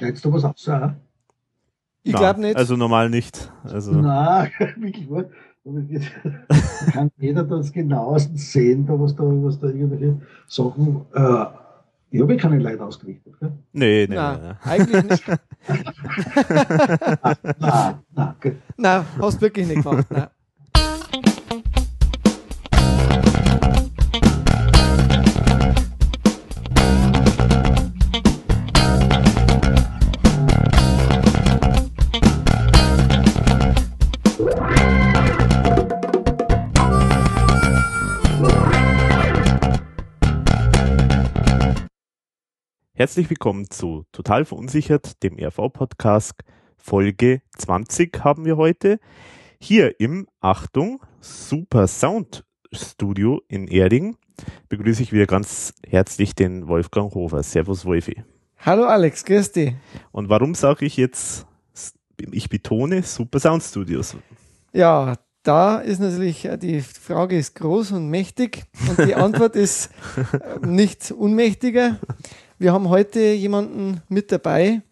Schneidest du was aus? Auch? Ich glaube nicht. Also normal nicht. Also. Nein, wirklich wahr. kann jeder das genauestens sehen, da was da, was da irgendwelche Sachen. Äh, ich habe keine Leute ausgerichtet. Gell? Nee, nee, Nein, nee. eigentlich nicht. Nein, nein, gell. Nein, hast du wirklich nicht gemacht. Nein. Herzlich willkommen zu Total Verunsichert, dem RV-Podcast. Folge 20 haben wir heute. Hier im, Achtung, Super Sound Studio in Erding begrüße ich wieder ganz herzlich den Wolfgang Hofer. Servus Wolfi. Hallo Alex, grüß dich. Und warum sage ich jetzt, ich betone Super Sound Studios? Ja, da ist natürlich, äh, die Frage ist groß und mächtig und die Antwort ist äh, nicht unmächtiger. Wir haben heute jemanden mit dabei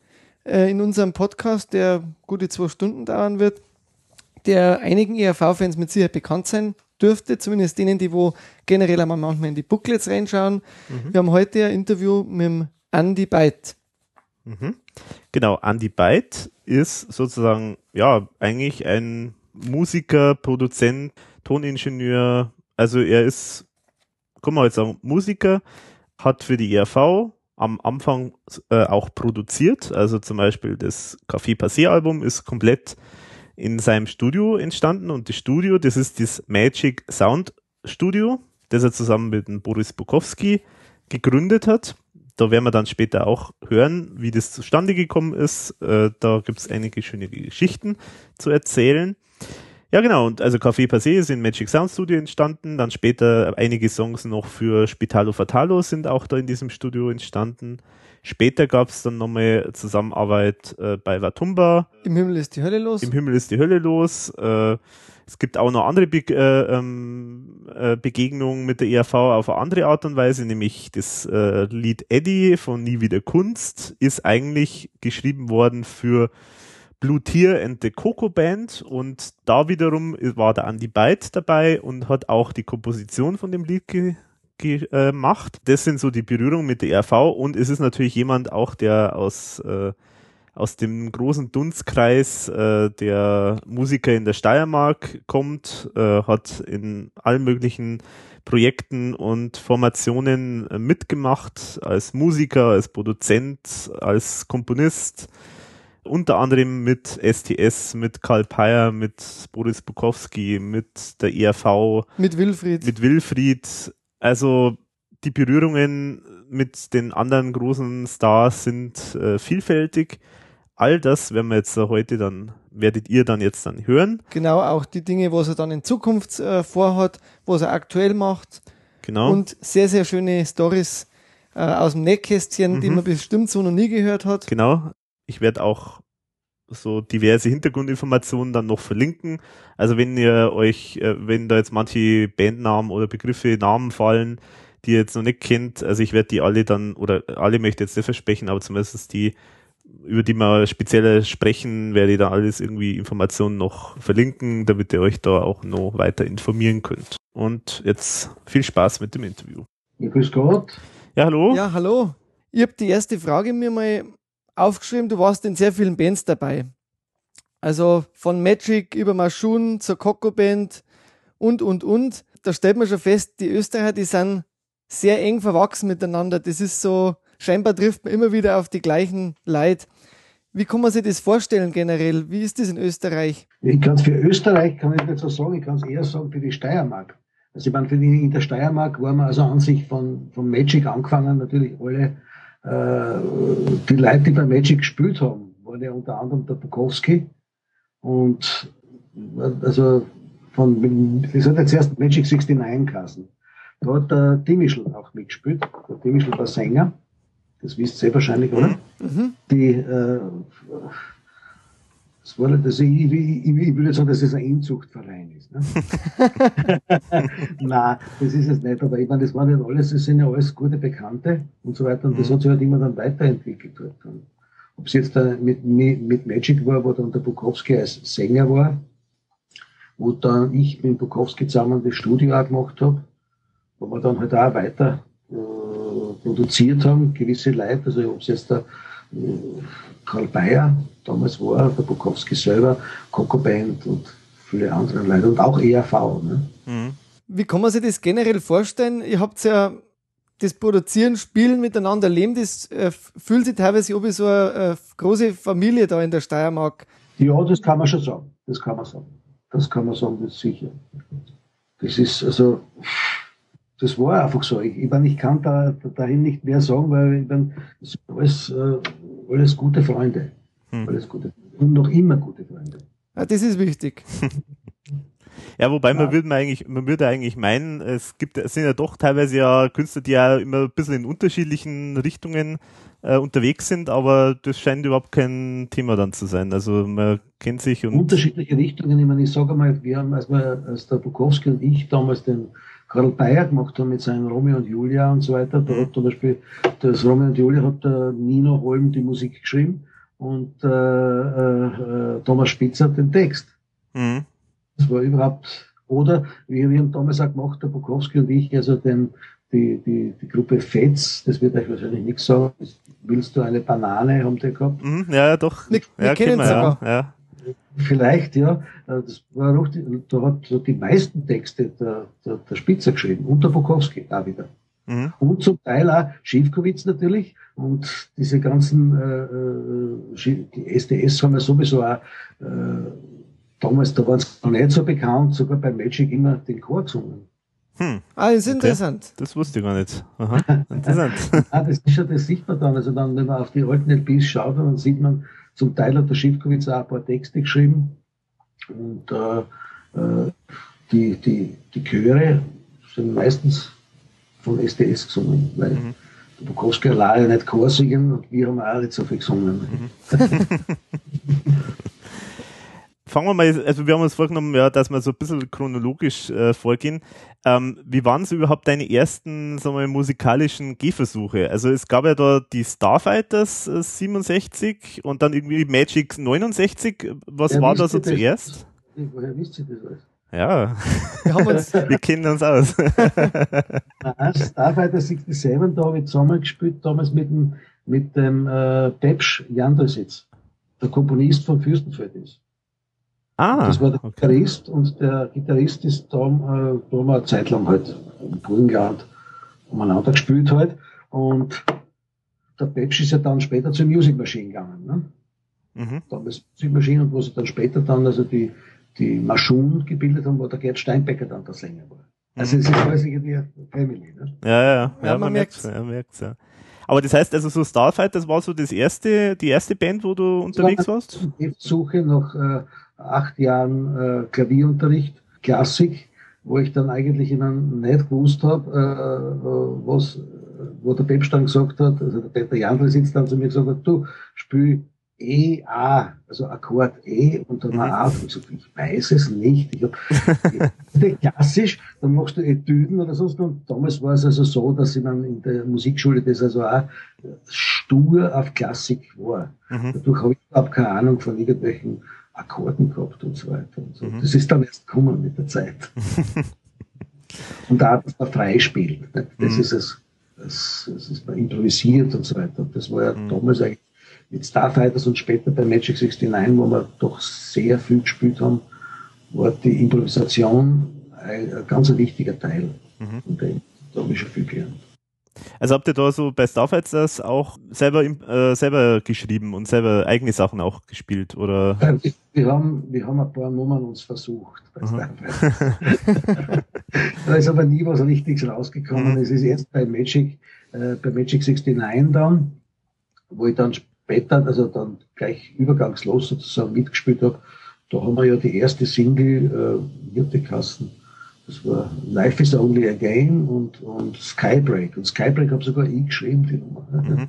äh, in unserem Podcast, der gute zwei Stunden dauern wird, der einigen ERV-Fans mit Sicherheit bekannt sein dürfte, zumindest denen, die wo generell einmal manchmal in die Booklets reinschauen. Wir haben heute ein Interview mit dem Andy Byte. Mhm. Genau, Andy Byte ist sozusagen, ja, eigentlich ein Musiker, Produzent, Toningenieur. Also er ist, kann man jetzt sagen, Musiker, hat für die ERV am Anfang äh, auch produziert. Also zum Beispiel das Café Passé Album ist komplett in seinem Studio entstanden und das Studio, das ist das Magic Sound Studio, das er zusammen mit dem Boris Bukowski gegründet hat. Da werden wir dann später auch hören, wie das zustande gekommen ist. Äh, da gibt es einige schöne Geschichten zu erzählen. Ja, genau. Und also Café Passé ist in Magic Sound Studio entstanden. Dann später einige Songs noch für Spitalo Fatalo sind auch da in diesem Studio entstanden. Später gab es dann nochmal Zusammenarbeit äh, bei Watumba. Im Himmel ist die Hölle los. Im Himmel ist die Hölle los. Äh, es gibt auch noch andere Be äh, ähm, äh, Begegnungen mit der ERV auf eine andere Art und Weise, nämlich das äh, Lied Eddie von Nie wieder Kunst ist eigentlich geschrieben worden für Blue Tear and the Coco Band und da wiederum war der Andy Byte dabei und hat auch die Komposition von dem Lied ge gemacht. Das sind so die Berührungen mit der RV und es ist natürlich jemand auch, der aus, äh, aus dem großen Dunstkreis äh, der Musiker in der Steiermark kommt, äh, hat in allen möglichen Projekten und Formationen äh, mitgemacht, als Musiker, als Produzent, als Komponist, unter anderem mit STS, mit Karl Peyer, mit Boris Bukowski, mit der ERV, mit Wilfried. mit Wilfried. Also die Berührungen mit den anderen großen Stars sind äh, vielfältig. All das werden wir jetzt heute dann, werdet ihr dann jetzt dann hören. Genau, auch die Dinge, was er dann in Zukunft äh, vorhat, was er aktuell macht. Genau. Und sehr, sehr schöne Stories äh, aus dem Nähkästchen, die Mhm. man bestimmt so noch nie gehört hat. Genau. Ich werde auch so diverse Hintergrundinformationen dann noch verlinken. Also wenn ihr euch, äh, wenn da jetzt manche Bandnamen oder Begriffe, Namen fallen, die ihr jetzt noch nicht kennt, also ich werde die alle dann, oder alle möchte ich jetzt nicht versprechen, aber zumindest die, über die wir speziell sprechen, werde ich da alles irgendwie Informationen noch verlinken, damit ihr euch da auch noch weiter informieren könnt. Und jetzt viel Spaß mit dem Interview. Ja, grüß Gott. Ja, hallo? Ja, hallo. Ich habe die erste Frage mir mal aufgeschrieben. Du warst in sehr vielen Bands dabei. Also von Magic über Maschun zur Coco Band und, und, und. Da stellt man schon fest, die Österreicher, die sind sehr eng verwachsen miteinander. Das ist so, scheinbar trifft man immer wieder auf die gleichen Leute. Wie kann man sich das vorstellen generell? Wie ist das in Österreich? Ich kann es für Österreich kann ich nicht so sagen, ich kann es eher sagen für die Steiermark. Also ich meine, für die, in der Steiermark waren wir also an sich von, von Magic angefangen, natürlich alle, die Leute, die bei Magic gespielt haben, waren ja unter anderem der Bukowski und äh, also von, das hat jetzt erst Magic 69 geheißen. Da hat der Dimischl auch mitgespielt. Der Dimischl war Sänger. Das wisst ihr wahrscheinlich, oder? Mhm. die, äh, das war, das, ich, ich, ich, würde sagen, dass es ein Inzuchtverein ist. Ne? Nein, das ist es nicht, aber ich meine, das waren ja alles, das sind ja alles gute Bekannte und so weiter und das Mhm. hat sich halt immer dann weiterentwickelt. Und, ob es jetzt mit, mit Magic war, wo dann der Bukowski als Sänger war, wo dann ich mit Bukowski zusammen das Studio auch gemacht habe, wo wir dann halt auch weiter äh, produziert haben, gewisse Leute, also ob es jetzt der äh, Karl Bayer damals war, der Bukowski selber, Coco Band und viele andere Leute und auch ERV. Ne? Mhm. Wie kann man sich das generell vorstellen? Ihr habt ja das Produzieren, Spielen miteinander leben, das äh, fühlt sich teilweise ob ich so eine, eine große Familie da in der Steiermark. Ja, das kann man schon sagen. Das kann man sagen. Das kann man sagen, das ist sicher. Das ist also, das war einfach so. Ich, ich, meine, ich kann da, dahin nicht mehr sagen, weil ich meine, das sind alles, äh, alles gute Freunde. Hm. Alles gute Und noch immer gute Freunde. Ja, das ist wichtig. Ja, wobei ja. man würde eigentlich, man würde eigentlich meinen, es gibt, es sind ja doch teilweise ja Künstler, die ja immer ein bisschen in unterschiedlichen Richtungen äh, unterwegs sind, aber das scheint überhaupt kein Thema dann zu sein. Also man kennt sich und. Unterschiedliche Richtungen, ich meine, ich sage mal, wir haben, als, wir, als der Bukowski und ich damals den Karl Bayer gemacht haben mit seinen Romeo und Julia und so weiter, da hat zum Beispiel das Romeo und Julia hat der Nino Holm die Musik geschrieben und äh, äh, äh Thomas Spitzer den Text. Mhm. Das war überhaupt, oder wir, wir haben damals auch gemacht, der Bukowski und ich, also den, die, die, die Gruppe Fetz, das wird euch wahrscheinlich nichts sagen. Willst du eine Banane, haben die gehabt? Mhm, ja, doch. Wir, wir ja, kennen es ja, ja. Vielleicht, ja. Das war auch die, da hat die meisten Texte der, der, der Spitzer geschrieben und der Bukowski auch wieder. Mhm. Und zum Teil auch Schiefkowitz natürlich. Und diese ganzen, äh, äh die SDS haben ja sowieso auch äh, damals, da waren es noch nicht so bekannt, sogar bei Magic immer den Chor gesungen. Hm. Ah, das ist interessant. Okay. Das wusste ich gar nicht. Aha, interessant. ah, das ist schon, das sieht man dann. Also dann, wenn man auf die alten LPs schaut, dann sieht man, zum Teil hat der Schiffkowitz auch ein paar Texte geschrieben. Und äh, äh, die, die, die Chöre sind meistens von SDS gesungen, weil mhm. der Bukowski allein ja nicht Chor singen und wir haben auch nicht so viel gesungen. Mhm. fangen wir mal, also wir haben uns vorgenommen, ja, dass wir so ein bisschen chronologisch äh, vorgehen. Ähm, wie waren so überhaupt deine ersten, sagen wir musikalischen Gehversuche? Also es gab ja da die Starfighters äh, 67 und dann irgendwie Magic 69. Was ja, war da so zuerst? Woher wisst ihr das alles? Ja, wir, haben uns wir kennen uns aus. Nein, Starfighter 67, da habe ich zusammengespielt, damals mit dem, mit dem äh, Pepsch Jandresitz, der Komponist von Fürstenfeld ist. Ah, das war der okay. Gitarrist und der Gitarrist ist da, äh, da haben wir eine Zeit lang halt im Burgenland umeinander gespielt halt und der Pepsch ist ja dann später zur Music Machine gegangen. Ne? Mhm. Damals Music Machine und wo sie dann später dann also die, die Maschun gebildet haben, wo der Gerd Steinbecker dann der Sänger war. Also mhm. es ist alles irgendwie Family. Ne? Ja, ja, ja, ja, man, man merkt es. merkt's, ja. Aber das heißt also so Starfight, das war so das erste, die erste Band, wo du unterwegs war warst? Die Suche nach äh, acht Jahren äh, Klavierunterricht, Klassik, wo ich dann eigentlich immer nicht gewusst habe, äh, was, wo der Pepstein gesagt hat, also der Peter Jandl sitzt dann zu mir gesagt hat, du spiel E, A, also Akkord E und dann A. Und ich, so, ich weiß es nicht. Ich hab, klassisch, dann machst du Etüden oder sonst. Und damals war es also so, dass ich dann in der Musikschule das also auch stur auf Klassik war. Mhm. Dadurch habe ich überhaupt keine Ahnung von irgendwelchen Akkorden gehabt und so weiter. Und so. Mhm. Das ist dann erst gekommen mit der Zeit. und da hat man freispielt. Das mhm. ist es. Das, das ist man improvisiert und so weiter. Das war ja mhm. damals eigentlich mit Starfighters und später bei Magic 69, wo wir doch sehr viel gespielt haben, war die Improvisation ein, ein ganz wichtiger Teil. Mhm. Und da habe ich schon viel gelernt. Also habt ihr da so bei Starfighters auch selber, äh, selber geschrieben und selber eigene Sachen auch gespielt? Oder? Wir, haben, wir haben ein paar Nummern uns versucht bei Starfighters. da ist aber nie was Richtiges rausgekommen. Mhm. Es ist erst bei Magic, äh, bei Magic 69 dann, wo ich dann später, also dann gleich übergangslos sozusagen mitgespielt habe. Da haben wir ja die erste Single, äh, Wirtekassen, das war Life is Only a Game und, und Skybreak. Und Skybreak habe sogar ich geschrieben, die Nummer. Mhm.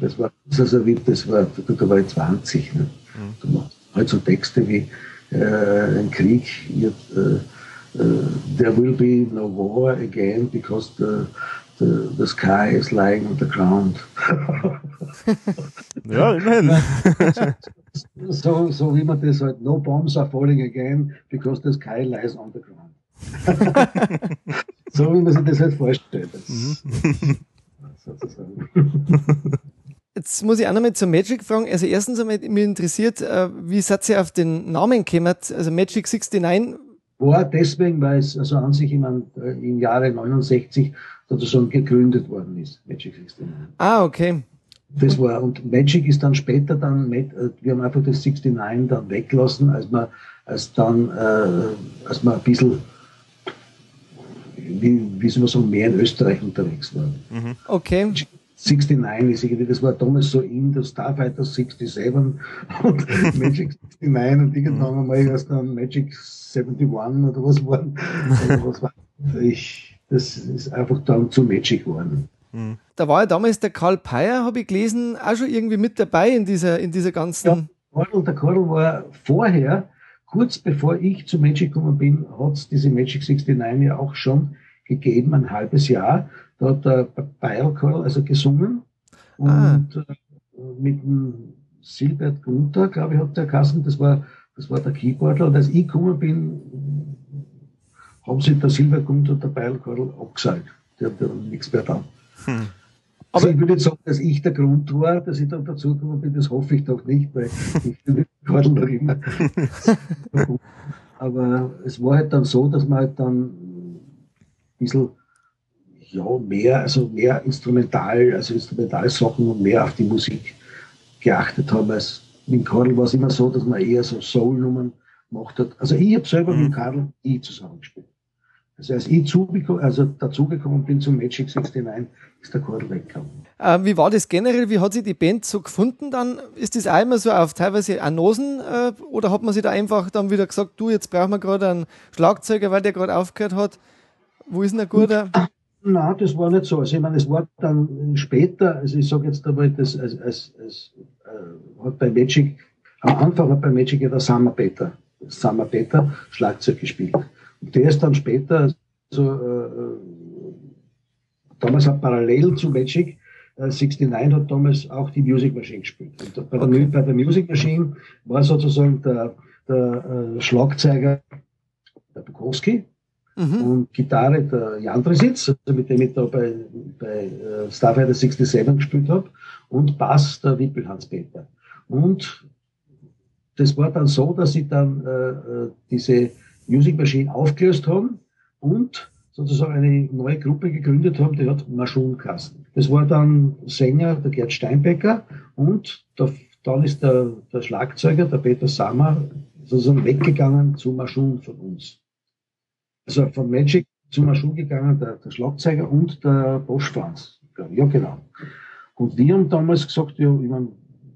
Das war, also wie, das war, da war ich 20. Ne? Mhm. Da macht halt so Texte wie äh, ein Krieg, ihr, äh, uh, there will be no war again because the, the, the sky is lying on the ground. ja, immerhin. so, so wie man das halt, no bombs are falling again because the sky lies on the ground. so wie man sich das halt vorstellt. Das, mhm. Jetzt muss ich auch nochmal zur Magic fragen. Also erstens einmal, mich interessiert, äh, wie seid ihr auf den Namen gekommen? Also Magic 69? War deswegen, weil es also an sich im, im Jahre 69 sozusagen gegründet worden ist, Magic 69. Ah, okay. Das war, und Magic ist dann später dann, äh, wir haben einfach das 69 dann weggelassen, als man, als dann, äh, als man ein bisschen, wie, wie soll man sagen, mehr in Österreich unterwegs war. Mhm. Okay. 69 ist irgendwie, das war damals so in der Starfighter 67 und Magic 69 und irgendwann einmal erst dann Magic 71 oder was war. Also was war ich, das ist einfach dann zu Magic geworden. Hm. Da war ja damals der Karl Peyer, habe ich gelesen, auch schon irgendwie mit dabei in dieser, in dieser ganzen. Ja, der Karl war vorher, kurz bevor ich zu Magic gekommen bin, hat es diese Magic 69 ja auch schon gegeben, ein halbes Jahr. Da hat der Bayerchor also gesungen ah. und ah. mit dem Silbert Gunther, glaube ich, hat der Kassen, das war, das war der Keyboarder. Und als ich gekommen bin, haben sie der Silbert Gunther und der Bayerchor abgesagt. Die haben dann nichts mehr da. Hm. Also ich würde nicht sagen, dass ich der Grund war, dass ich dann dazugekommen bin, das hoffe ich doch nicht, weil ich bin den Kordel noch immer. Aber es war halt dann so, dass man halt dann ein bisschen ja, mehr, also mehr instrumental, also Instrumentalsachen und mehr auf die Musik geachtet haben. Als mit Karl war es immer so, dass man eher so Soul-Nummern gemacht hat. Also ich habe selber mhm. mit Karl I zusammengespielt. Also als ich also dazugekommen bin zum Magic 69, ist der Karl weggekommen. Ähm, wie war das generell? Wie hat sich die Band so gefunden dann? Ist das einmal so auf teilweise Anosen äh, oder hat man sich da einfach dann wieder gesagt, du, jetzt brauchen wir gerade einen Schlagzeuger, weil der gerade aufgehört hat? Wo ist denn ein guter? Nein, das war nicht so. Also ich meine, es war dann später, also ich sage jetzt einmal, das als, als, als äh, hat bei Magic, am Anfang hat bei Magic ja der Summer Peter, Summer Peter Schlagzeug gespielt. Der ist dann später, also, äh, damals hat parallel zu Magic, äh, 69 hat damals auch die Music Machine gespielt. Und bei, okay. der, bei der Music Machine war sozusagen der, der äh, Schlagzeuger der Bukowski, Mhm. Und Gitarre der Jan Dresitz, also mit dem ich da bei, bei uh, Starfighter 67 gespielt habe, und Bass der Wippelhans-Peter. Und das war dann so, dass sie dann äh, diese Music Machine aufgelöst haben und sozusagen eine neue Gruppe gegründet haben, die hat Maschunkasten. Das war dann Sänger, der Gerd Steinbecker und der, dann ist der, der Schlagzeuger, der Peter Sammer, sozusagen weggegangen zu Maschun von uns also von Magic zum Maschul gegangen, der, der Schlagzeuger und der Bosch Franz. Ja, genau. Und wir haben damals gesagt, ja, ich meine,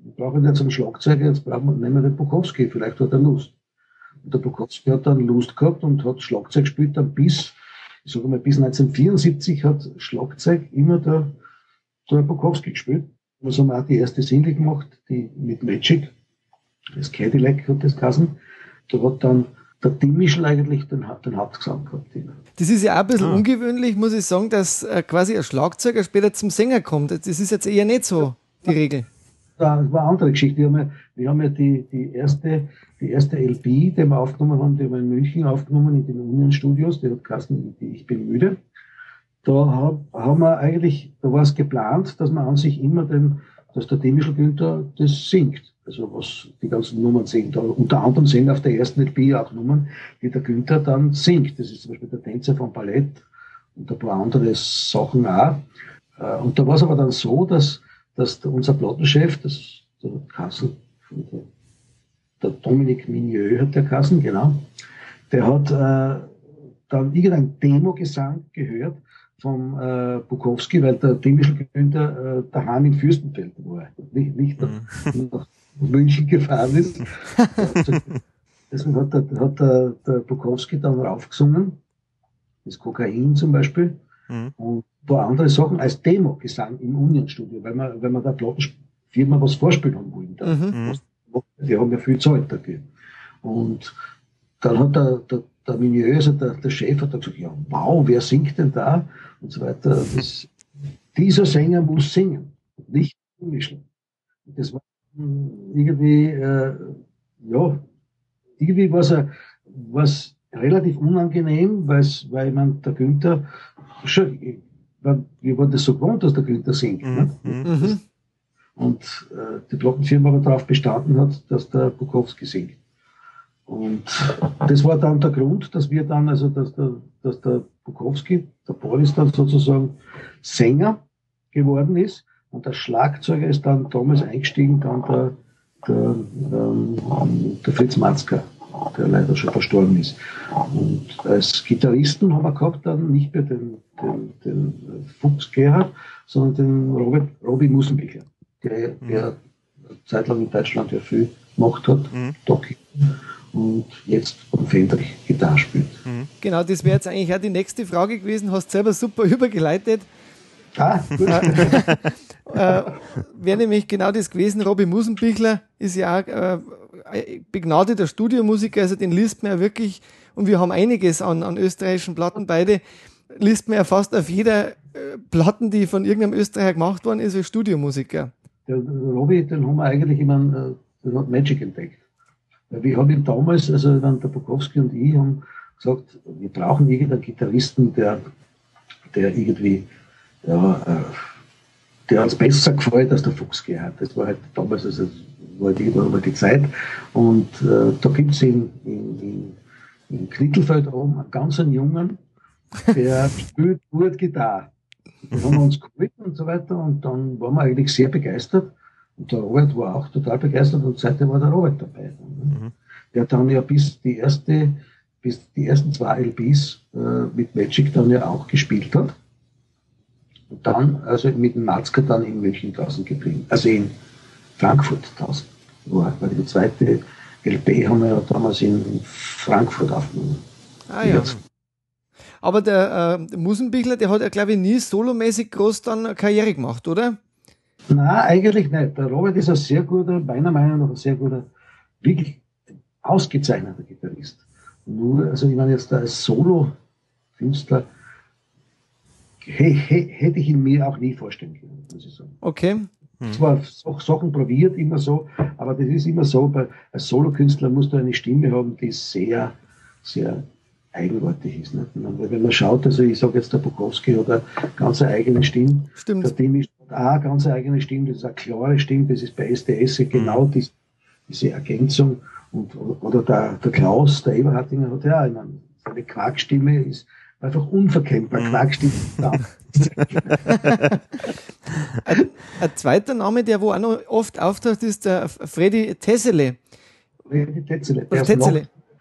wir brauchen jetzt einen Schlagzeuger, jetzt brauchen wir, nehmen wir den Bukowski, vielleicht hat er Lust. Und der Bukowski hat dann Lust gehabt und hat Schlagzeug gespielt, dann bis, ich sage mal, bis 1974 hat Schlagzeug immer der, der Bukowski gespielt. Was haben wir auch die erste Single gemacht, die mit Magic, das Cadillac hat das Kassen. Da hat dann der Tim Michel eigentlich den, den Hauptgesang gehabt. Das ist ja auch ein bisschen ah. ungewöhnlich, muss ich sagen, dass äh, quasi ein Schlagzeuger später zum Sänger kommt. Das ist jetzt eher nicht so die Regel. Das war eine andere Geschichte. Wir haben ja, wir haben ja die, die, erste, die erste LP, die wir aufgenommen haben, die haben wir in München aufgenommen, in den Union Studios, die hat Kassen, Ich bin müde. Da haben wir eigentlich, da war es geplant, dass man an sich immer den, dass der Demischl Günther das singt also was die ganzen Nummern sind. Unter anderem sind auf der ersten LP auch Nummern, die der Günther dann singt. Das ist zum Beispiel der Tänzer vom Ballett und ein paar andere Sachen auch. Äh, und da war es aber dann so, dass, dass unser Plattenchef, das, der Kassel, der, der Dominik Migneux hat der Kassen, genau, der hat äh, dann irgendein Demo-Gesang gehört vom äh, Bukowski, weil der Demischl Günther äh, daheim in Fürstenfeld war. Nicht, nicht mhm. nach, München gefahren ist. Deswegen hat, der, hat der, der Bukowski dann raufgesungen, das Kokain zum Beispiel, mhm. und ein paar andere Sachen als Demo-Gesang im Union-Studio, weil man, weil man der Plattenfirma was vorspielen haben wollen. Mhm. Die haben ja viel Zeit dafür. Und dann hat der, der, der Minieux, also der, der Chef, hat gesagt, ja, wow, wer singt denn da? Und so weiter. Das dieser Sänger muss singen, nicht mischen. Das war irgendwie, äh, ja, irgendwie war es was relativ unangenehm, weil man der Günther schon, wir waren das so gewohnt, dass der Günther singt. Ne? Mhm. Ne? Mhm. Und äh, die Glockenfirma aber darauf bestanden hat, dass der Bukowski singt. Und das war dann der Grund, dass wir dann, also dass der, dass der Bukowski, der Boris dann sozusagen Sänger geworden ist und der Schlagzeuger ist dann damals eingestiegen, dann der, der, ähm, der Fritz Matzka, der leider schon verstorben ist. Und als Gitarristen haben wir gehabt dann nicht mehr den, den, den Fuchs Gerhard, sondern den Robert, Robbie Musenbicher, der, der mhm. zeitlang in Deutschland ja viel gemacht hat, mhm. Doki und jetzt am Fender Gitarre spielt. Mhm. Genau, das wäre jetzt eigentlich auch die nächste Frage gewesen. Hast selber super übergeleitet. Ah, gut. äh, wäre nämlich genau das gewesen. Robby Musenbichler ist ja auch äh, begnadeter Studiomusiker, also den liest man ja wirklich, und wir haben einiges an, an österreichischen Platten beide, liest man ja fast auf jeder äh, Platten, die von irgendeinem Österreicher gemacht worden ist, als Studiomusiker. Der Robby, den haben wir eigentlich immer, äh, den hat Magic entdeckt. Wir haben ihn damals, also dann der Bukowski und ich haben gesagt, wir brauchen irgendeinen Gitarristen, der, der irgendwie, ja, äh, der uns besser gefällt als der Fuchs gehabt. Das war halt damals, also war irgendwann mal die Zeit. Und äh, da gibt es in, in, in, in Knittelfeld oben einen ganz Jungen, der spielt gut Gitarre. Wir haben uns geholt und so weiter und dann waren wir eigentlich sehr begeistert. Und der Robert war auch total begeistert und seitdem war der Robert dabei. Mhm. Der dann ja bis die erste, bis die ersten zwei LBs äh, mit Magic dann ja auch gespielt hat. Und dann, also mit dem Matzka dann in München draußen geblieben. Also in Frankfurt draußen. War, weil die zweite LP haben wir ja damals in Frankfurt aufgenommen. Ah ja. Aber der äh, Musenbichler, der hat ja, glaube ich, nie solomäßig groß dann eine Karriere gemacht, oder? Nein, eigentlich nicht. Der Robert ist ein sehr guter, meiner Meinung nach ein sehr guter, wirklich ausgezeichneter Gitarrist. Nur, also ich meine jetzt als Solo-Künstler hätte ich ihn mir auch nie vorstellen können, muss ich sagen. Okay. Hm. Zwar Sachen probiert, immer so, aber das ist immer so, bei, als Solokünstler musst du eine Stimme haben, die sehr, sehr eigenartig ist. Nicht? Wenn man schaut, also ich sage jetzt der Bukowski hat eine ganz eigene Stimme. Stimmt. Der Tim ist auch eine ganz eigene Stimme, das ist eine klare Stimme, das ist bei SDS genau mhm. die, diese Ergänzung. Und, oder der, der Klaus, der Eberhardinger hat ja, ich meine, seine Quarkstimme ist einfach unverkennbar. Mhm. Quarkstimme. ein, ein, zweiter Name, der wo auch noch oft auftaucht, ist der Freddy Tessele. Freddy Tessele. Der, Ist noch,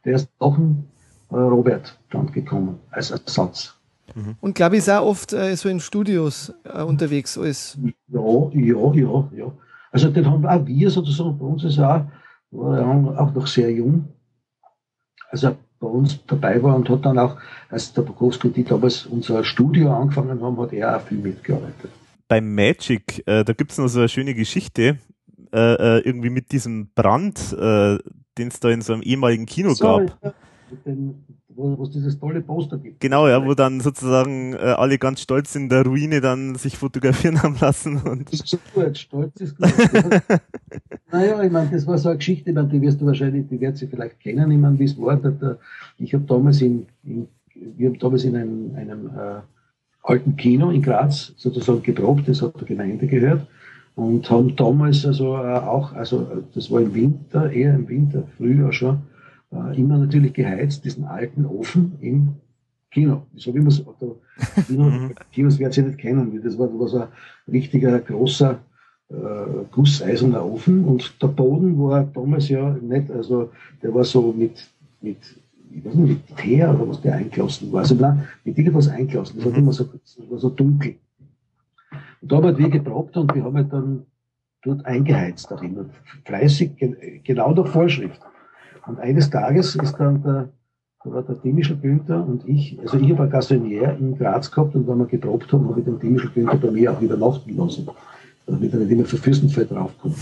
der ist noch ein äh, Robert dann gekommen als Ersatz. Mhm. Und glaube ich, ist auch oft äh, so in Studios äh, unterwegs alles. Ja, ja, ja, ja. Also den haben auch wir sozusagen, bei uns ist auch, war er auch noch sehr jung. Also bei uns dabei war und hat dann auch, als der Bukowski und die damals unser Studio angefangen haben, hat er auch viel mitgearbeitet. Bei Magic, äh, da gibt es noch so eine schöne Geschichte, äh, äh irgendwie mit diesem Brand, äh, den es da in so einem ehemaligen Kino so, gab. Ja mit wo es dieses tolle Poster gibt. Genau, ja, wo dann sozusagen äh, alle ganz stolz in der Ruine dann sich fotografieren haben lassen. Und das ist so gut, stolz ist gut. naja, ich meine, das war so eine Geschichte, meine, die wirst du wahrscheinlich, die wird sie vielleicht kennen, ich meine, wie es war. Der, ich habe damals in, in, wir haben damals in einem, einem äh, alten Kino in Graz sozusagen geprobt, das hat der Gemeinde gehört und haben damals also äh, auch, also das war im Winter, eher im Winter, früher schon, äh, immer natürlich geheizt, diesen alten Ofen im Kino. So wie man es, Kino. Kinos werden Sie nicht kennen, das war, war so ein richtiger, großer, äh, gusseiserner Ofen und der Boden war damals ja nicht, also der war so mit, mit ich weiß nicht, mit Teer oder was der eingelassen war. Also nein, mit irgendwas eingelassen. Das war mhm. immer so, das war so dunkel. Und da haben halt wir geprobt und wir haben halt dann dort eingeheizt darin. Fleißig, genau der Vorschrift. Und eines Tages ist dann der, war der Dimischl Günther und ich, also ich habe ein Gassonier in Graz gehabt und wenn wir geprobt haben, habe ich den Dimischl Günther bei mir auch übernachten lassen. Damit er nicht immer für Fürstenfeld raufkommt.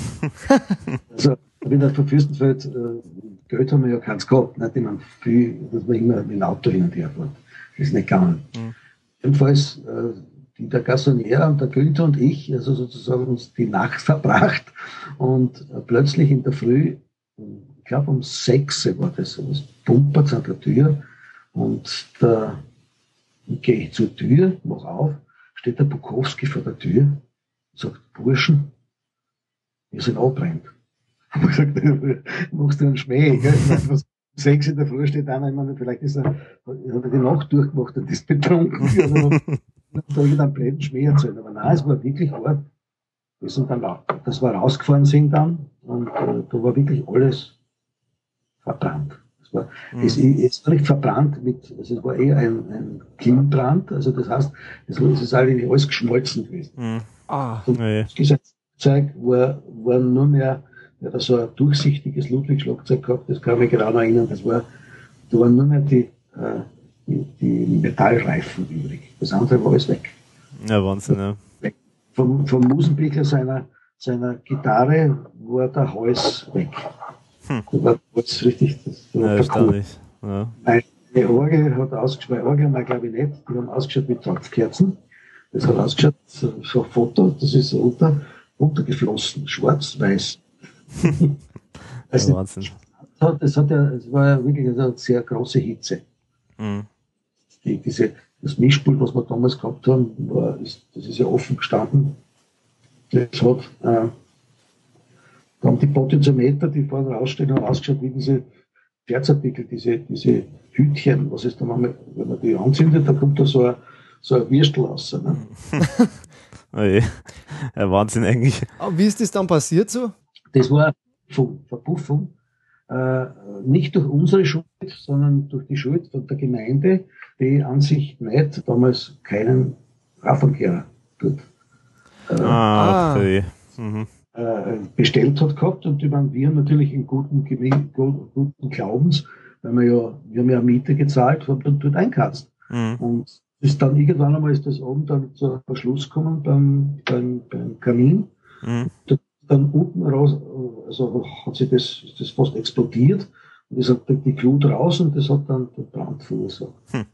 also, wenn er für Fürstenfeld, äh, Geld haben wir ja keins gehabt, nicht? Ich meine, viel, dass man immer mit dem Auto hin und her fährt. Das ist nicht gegangen. Mhm. Jedenfalls, äh, der Gassonier und der Günther und ich, also sozusagen uns die Nacht verbracht und äh, plötzlich in der Früh, glaube um sechs war das, es pumpert an der Tür und da gehe ich zur Tür, mach auf, steht der Bukowski vor der Tür und sagt, Burschen, wir sind abbrennt. Und ich gesagt, machst du einen Schmäh, meine, was, sechs in der Früh steht einer, ich meine, vielleicht ist er, hat er die Nacht durchgemacht und ist betrunken. Also, da habe ich dann blöden Schmäh erzählt. Aber nein, es war wirklich hart. Wir sind dann, dass wir rausgefahren sind dann und äh, da war wirklich alles verbrannt. Es war, mhm. es, es war nicht verbrannt mit, also es war eher ein, ein Klimmbrand, also das heißt, es, es ist eigentlich alles geschmolzen gewesen. Mhm. Ah, und nee. das Gesatzzeug war, war nur mehr, er hat so ein durchsichtiges Ludwig-Schlagzeug gehabt, das kann ich mich genau erinnern, das war, da waren nur mehr die, äh, die, die Metallreifen übrig. Das andere war alles weg. Ja, Wahnsinn, ja. Weg. Vom, vom Musenbichler seiner, seiner Gitarre war der Hals weg. Hm. Da war das richtig, das war ja, Ja. Meine Orgel hat ausgeschaut, Orgel haben wir glaube ich nicht, die haben ausgeschaut mit Topfkerzen. Das hat ausgeschaut, so, so ein Foto, das ist so unter, untergeflossen, schwarz-weiß. also, Wahnsinn. Das, hat ja, es war ja wirklich eine sehr große Hitze. Mhm. Die, diese, das Mischpult, was wir damals gehabt haben, war, ist, das ist ja offen gestanden. Das hat, äh, da haben die Potentiometer, die vorne rausstehen, haben ausgeschaut wie diese Scherzartikel, diese, diese Hütchen, was ist da manchmal, wenn man die anzündet, da kommt da so ein, so ein Würstel raus. Ne? oh je. Ja, Wahnsinn eigentlich. Aber wie ist das dann passiert so? Das war Verpuffung, äh, nicht durch unsere Schuld, sondern durch die Schuld von der Gemeinde, die an sich nicht damals keinen Radverkehr dort äh, ah, okay. mhm. Äh, bestellt hat gehabt und die waren wir natürlich in guten, guten Glaubens, weil wir ja, wir haben ja Miete gezahlt und dann dort einkatzt. Mhm. Und ist dann irgendwann einmal ist das oben dann zu Verschluss gekommen beim, beim, beim Kamin. Mhm dann unten raus, also hat sich das, das fast explodiert und es hat die Glut raus und das hat dann den Brand verursacht. Hm.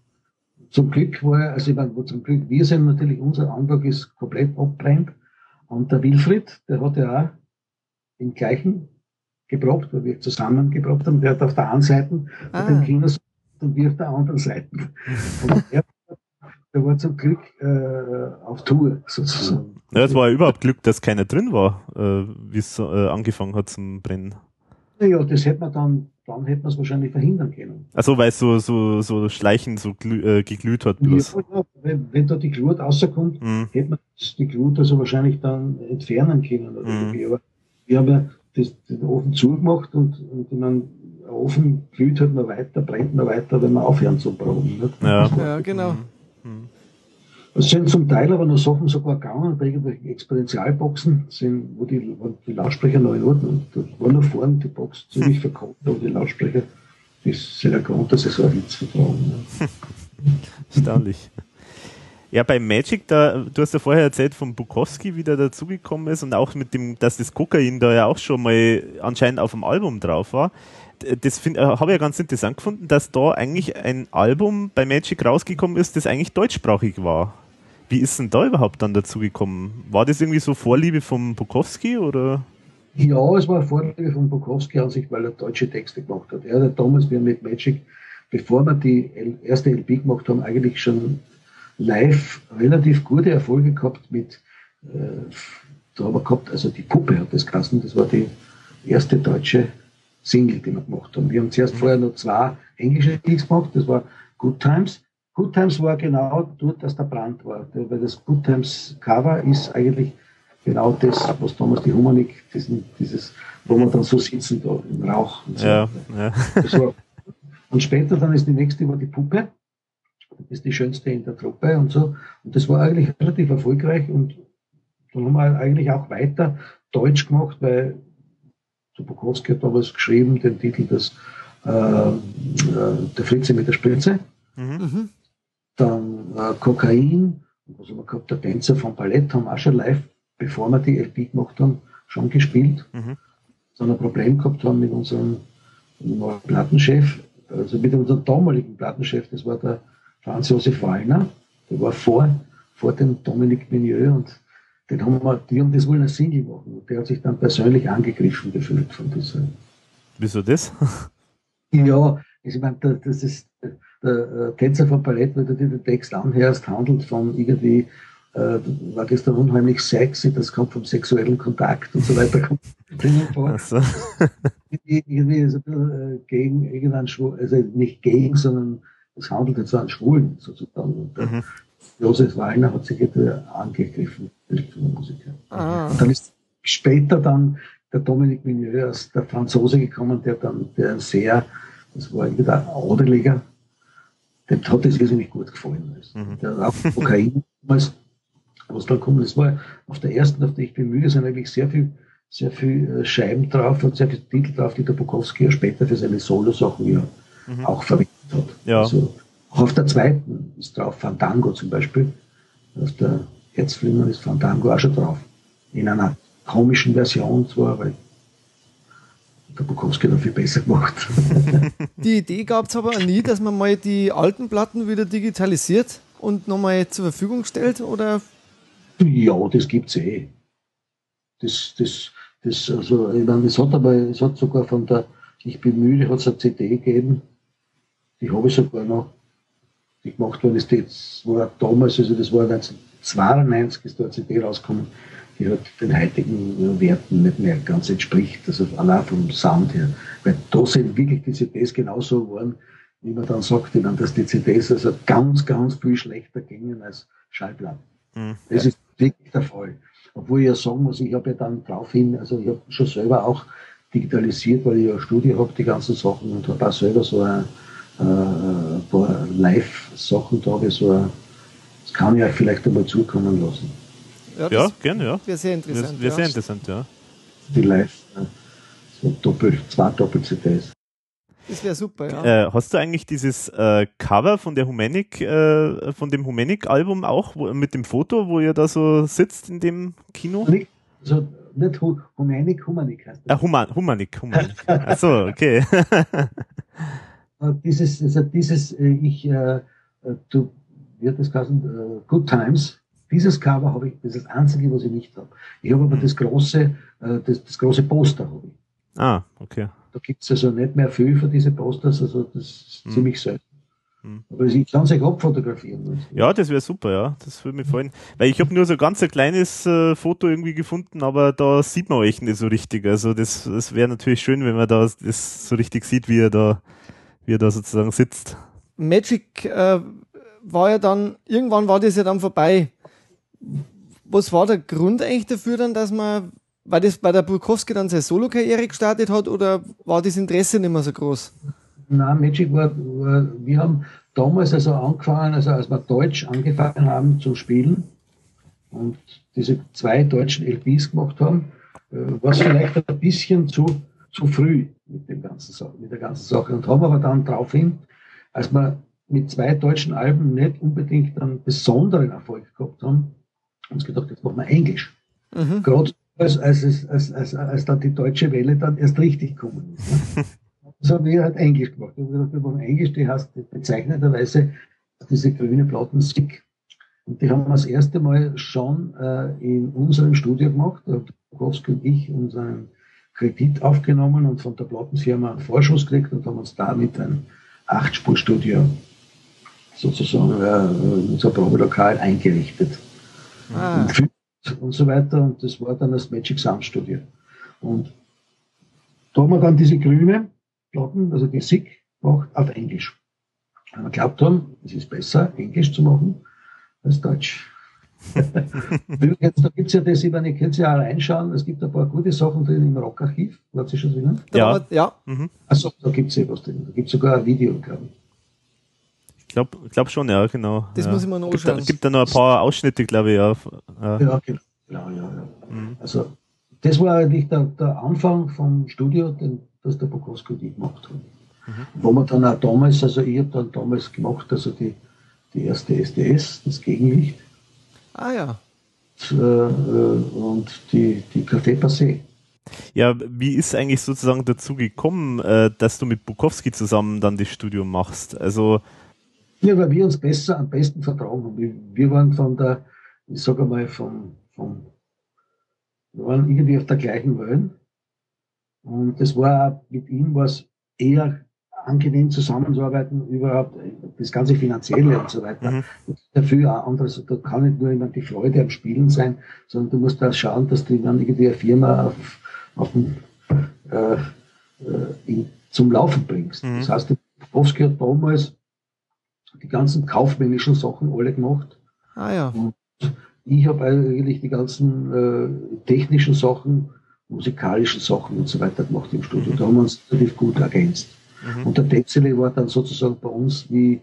Zum Glück war, also ich meine, zum Glück, wir sind natürlich, unser Antrag ist komplett abbrennt und der Wilfried, der hat ja auch den gleichen geprobt, weil wir zusammen geprobt haben, der hat auf der einen Seite ah. den Kinders und wir auf der anderen Seite. Und er der war zum Glück äh, auf Tour sozusagen. Ja, es war ja überhaupt Glück, dass keiner drin war, äh, wie es äh, angefangen hat zum Brennen. Ja, das hätte man dann, dann hätte man es wahrscheinlich verhindern können. Also weil es so, so, so schleichend so glü äh, geglüht hat bloß. Ja, wenn, wenn da die Glut rauskommt, mhm. hätte man die Glut also wahrscheinlich dann entfernen können. Oder mhm. Aber wir haben ja das, den Ofen zugemacht und, und dann der Ofen glüht halt noch weiter, brennt noch weiter, wenn wir aufhören zu brauen. Ja. ja, genau. Mhm. Es sind zum Teil aber noch Sachen sogar gegangen bei irgendwelchen Exponentialboxen, sind, wo, die, wo die Lautsprecher noch in Ordnung Da war noch vorne die Box ziemlich verkauft, aber die Lautsprecher, das sind ja Grund, dass sie so einen Witz vertragen. Ja. Erstaunlich. Ja, bei Magic, da, du hast ja vorher erzählt von Bukowski, wie der dazugekommen ist und auch mit dem, dass das Kokain da ja auch schon mal anscheinend auf dem Album drauf war. Das äh, habe ich ja ganz interessant gefunden, dass da eigentlich ein Album bei Magic rausgekommen ist, das eigentlich deutschsprachig war. Wie ist denn da überhaupt dann dazu gekommen? War das irgendwie so Vorliebe von Bukowski oder? Ja, es war Vorliebe von Bukowski an sich, weil er deutsche Texte gemacht hat. Er hat damals, wir mit Magic, bevor wir die erste LP gemacht haben, eigentlich schon live relativ gute Erfolge gehabt mit, äh, da haben wir gehabt, also die Puppe hat das geheißen, das war die erste deutsche Single, die wir gemacht haben. Wir haben zuerst mhm. vorher noch zwei englische Gigs gemacht, das war Good Times Good Times war genau dort, dass der Brand war. Weil das Good Times Cover ist eigentlich genau das, was damals die Humanik, diesen, dieses, wo man dann so sitzen da im Rauch und so. Ja, ja. War, und später dann ist die nächste war die Puppe. Das ist die schönste in der Truppe und so. Und das war eigentlich relativ erfolgreich und dann haben wir eigentlich auch weiter Deutsch gemacht, weil Bukowski hat damals geschrieben, den Titel des äh, äh, Der Fritze mit der Spritze. Mhm. Dann äh, Kokain, was haben wir gehabt, der Tänzer vom Ballett haben auch schon live, bevor wir die LP gemacht haben, schon gespielt. Mhm. Dann ein Problem gehabt haben mit unserem neuen Plattenchef, also mit unserem damaligen Plattenchef, das war der Franz Josef Wallner, der war vor, vor dem Dominique Menieux und den haben wir, die haben das wohl als Single machen. Und der hat sich dann persönlich angegriffen gefühlt von dieser. Wieso das? ja, ich meine, das ist der Tänzer von Ballett, wenn du dir den Text anhörst, handelt von irgendwie, äh, war gestern unheimlich sexy, das kommt vom sexuellen Kontakt und so weiter. Kommt vor. So. irgendwie ist ein bisschen äh, gegen irgendeinen Schwul, also nicht gegen, sondern es handelt jetzt an Schwulen sozusagen. Und, mhm. Josef Wallner hat sich jetzt angegriffen, der Musiker. Ah. Und dann ist später dann der Dominique Minieux, der Franzose gekommen, der dann, der sehr, das war irgendwie der Adeliger, dem hat das irrsinnig gut gefallen. Mhm. Der auch Kokain damals, was da kommt, das war auf der ersten, auf der ich bin müde, sind eigentlich sehr viel, sehr viel äh, Scheiben drauf und sehr viele Titel drauf, die der Bukowski ja später für seine Solo-Sachen ja mhm. auch verwendet hat. Ja. Also, auch auf der zweiten ist drauf Fandango zum Beispiel. Auf der Herzflimmern ist Fandango auch schon drauf. In einer komischen Version zwar, weil der Bukowski noch viel besser gemacht. Die Idee gab es aber nie, dass man mal die alten Platten wieder digitalisiert und nochmal zur Verfügung stellt, oder? Ja, das gibt es eh. Das, das, das, also, ich meine, es hat aber, es hat sogar von der Ich bin müde, hat es eine CD gegeben, die habe ich sogar noch, die gemacht worden ist, das war damals, also das war 1992 ist da eine CD rausgekommen, die hat den heutigen Werten nicht mehr ganz entspricht, also allein vom Sound her. Weil da sind wirklich die CDs genauso geworden, wie man dann sagt, dass die CDs also ganz, ganz viel schlechter gingen als Schallplatten. Mhm. Das ist wirklich der Fall. Obwohl ich ja sagen muss, ich habe ja dann daraufhin, also ich habe schon selber auch digitalisiert, weil ich ja ein Studio habe, die ganzen Sachen und habe auch selber so ein, äh, ein paar Live-Sachen da, habe so ein, das kann ich euch vielleicht einmal zukommen lassen. Ja, ja gerne, ja. Wäre sehr interessant. Wäre wär sehr interessant, ja. Die Live, so doppel, zwei Doppel-CDs. Das wäre super, ja. Äh, hast du eigentlich dieses äh, Cover von der Humanic, äh, von dem Humanic-Album auch, wo, mit dem Foto, wo ihr da so sitzt in dem Kino? Also nicht Humanic, Humanic heißt das. Ah, Human, Humanic, Humanic. Achso, okay. Äh, dieses, also dieses, äh, ich, äh, du, wie hat das geheißen, Good Times, dieses Cover habe ich, das ist das einzige, was ich nicht habe. Ich habe aber das große, äh, das, das große Poster habe ich. Ah, okay. Da gibt es also nicht mehr viel für diese Posters, also das ist mhm. ziemlich selten. Mhm. Aber ich kann sich abfotografieren. Ja, das wäre super, ja. Das würde mir gefallen. Weil ich habe nur so ganz ein kleines äh, Foto irgendwie gefunden, aber da sieht man euch nicht so richtig. Also das, das wäre natürlich schön, wenn man da das so richtig sieht, wie er da, wie er da sozusagen sitzt. Magic äh, war ja dann, irgendwann war das ja dann vorbei was war der Grund eigentlich dafür dann, dass man, weil das bei der Burkowski dann seine Solo-Karriere gestartet hat oder war das Interesse nicht mehr so groß? Nein, Magic war, war, wir haben damals also angefangen, also als wir Deutsch angefangen haben zu spielen und diese zwei deutschen LPs gemacht haben, äh, war es vielleicht ein bisschen zu, zu früh mit, dem ganzen, mit der ganzen Sache und haben aber dann daraufhin, als wir mit zwei deutschen Alben nicht unbedingt einen besonderen Erfolg gehabt haben, uns gedacht, jetzt machen wir Englisch. Mhm. Gerade als, als, als, als, als dann die deutsche Welle dann erst richtig gekommen ist. Ne? Das haben wir halt Englisch gemacht. Wir haben gedacht, wir machen Englisch, die heißt bezeichnenderweise diese grüne Platten Stick. Und die haben wir das erste Mal schon äh, in unserem Studio gemacht. Da haben Kowski und ich unseren Kredit aufgenommen und von der Plattenfirma einen Vorschuss gekriegt und haben uns damit ein Achtspurstudio sozusagen äh, unser Probelokal eingerichtet ah. und so weiter. Und das war dann das Magic Sound Studio. Und da haben wir dann diese grüne Platten, also die SIG, gemacht auf Englisch. Weil wir glaubt haben, es ist besser, Englisch zu machen als Deutsch. da gibt es ja das, ich meine, ihr könnt ja auch reinschauen, es gibt ein paar gute Sachen drin im Rockarchiv. Hat sie schon drinnen? Ja. ja. Mhm. Achso, da gibt es ja was drin. Da gibt es sogar ein Video, glaube ich. Ich glaube glaub schon, ja, genau. Das ja. muss ich mal noch gibt, da, gibt da noch ein paar Ausschnitte, glaube ich, ja. Ja, ja genau. Ja, ja, ja. Mhm. Also, das war eigentlich der, der Anfang vom Studio, den, das der Bukowski und ich gemacht haben. Mhm. Wo man dann auch damals, also ich habe dann damals gemacht, also die, die erste SDS, das Gegenlicht. Ah ja. Und, äh, und die, die Café Passé. Ja, wie ist eigentlich sozusagen dazu gekommen, äh, dass du mit Bukowski zusammen dann das Studium machst? Also Ja, weil wir uns besser, am besten vertragen haben. Wir waren von der, ich sage mal, vom, vom, wir waren irgendwie auf der gleichen Welt. Und das war, mit ihm war es eher angenehm zusammenzuarbeiten, überhaupt das ganze Finanzielle und so weiter. Mhm. Dafür auch anderes, da kann nicht nur immer die Freude am Spielen sein, sondern du musst da schauen, dass du dann irgendwie eine Firma auf, auf den, äh, äh, in, zum Laufen bringst. Mhm. Das heißt, Bowski hat damals die ganzen kaufmännischen Sachen alle gemacht. Ah ja. Und ich habe eigentlich die ganzen äh, technischen Sachen, musikalischen Sachen und so weiter gemacht im Studio. Mhm. Da haben wir uns relativ gut ergänzt. Mhm. Und der Tetzele war dann sozusagen bei uns wie,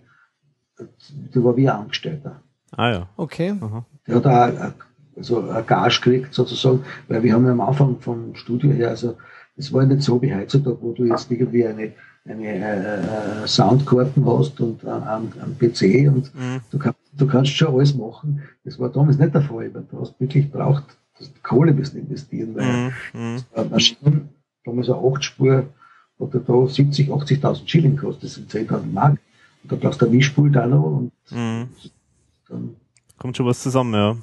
der war wie ein Angestellter. Ah ja. Okay. Aha. Der hat auch also ein Gage gekriegt sozusagen, weil wir haben ja am Anfang vom Studio her, also es war nicht so wie heutzutage, wo du jetzt irgendwie eine, eine äh, Soundkarten hast und einen, einen PC und mhm. du, kannst, du kannst schon alles machen. Das war damals nicht der Fall, weil du hast wirklich braucht Kohle müssen investieren, weil mhm. mhm. Maschinen, damals eine 8 Spur, hat da 70, 80.000 Schilling gekostet, das sind 10.000 Mark. Und da brauchst du ein Mischpult da noch und mhm. dann kommt schon was zusammen, ja.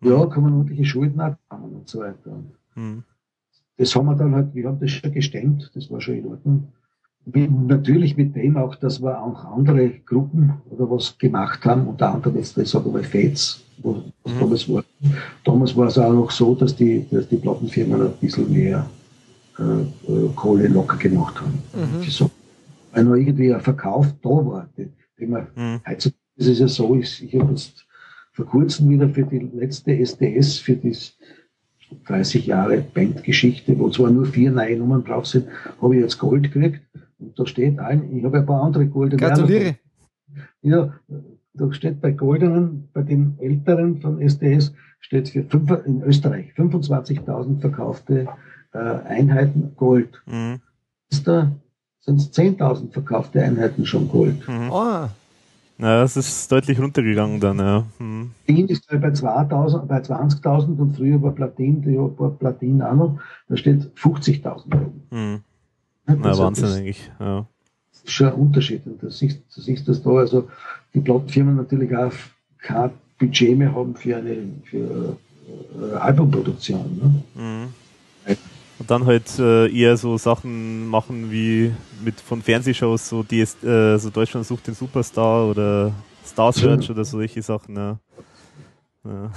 Ja, kann man ordentliche Schulden abkommen und so weiter. Mhm. Das haben wir dann halt, wir haben das schon gestemmt, das war schon in Ordnung. Natürlich mit dem auch, dass wir auch andere Gruppen oder was gemacht haben, unter anderem jetzt, ich sage mal, Fates, was mhm. damals war. Damals war es auch noch so, dass die, dass die Plattenfirmen ein bisschen mehr äh, äh, Kohle locker gemacht haben. Mhm. So, weil noch irgendwie ein Verkauf da war. Den, den man, mhm. Heutzutage ist es ja so, ich, ich habe jetzt vor kurzem wieder für die letzte SDS, für die 30 Jahre Bandgeschichte, wo zwar nur vier neue Nummern drauf sind, habe ich jetzt Gold gekriegt. Da steht ein, ich habe ein paar andere goldene. Gratuliere. Ja, da steht bei goldenen, bei den älteren von SDS, steht für fünf, in Österreich 25.000 verkaufte äh, Einheiten Gold. Mhm. Ist da sind es 10.000 verkaufte Einheiten schon Gold. Mhm. Oh. Na, das ist deutlich runtergegangen dann, ja. Mhm. Platin ist bei 20.000, bei 20.000 und früher war Platin, die war Platin auch noch, da steht 50.000 Mhm. Na, Wahnsinn eigentlich, ja. Das ist schon ein Unterschied. Und du siehst, du siehst das da, also die Plattenfirmen natürlich auch kein Budget mehr haben für eine für, äh, Albumproduktion. Ne? Mhm. Und dann halt äh, eher so Sachen machen wie mit von Fernsehshows, so die äh, so Deutschland sucht den Superstar oder Star Search oder solche Sachen, ja. ja.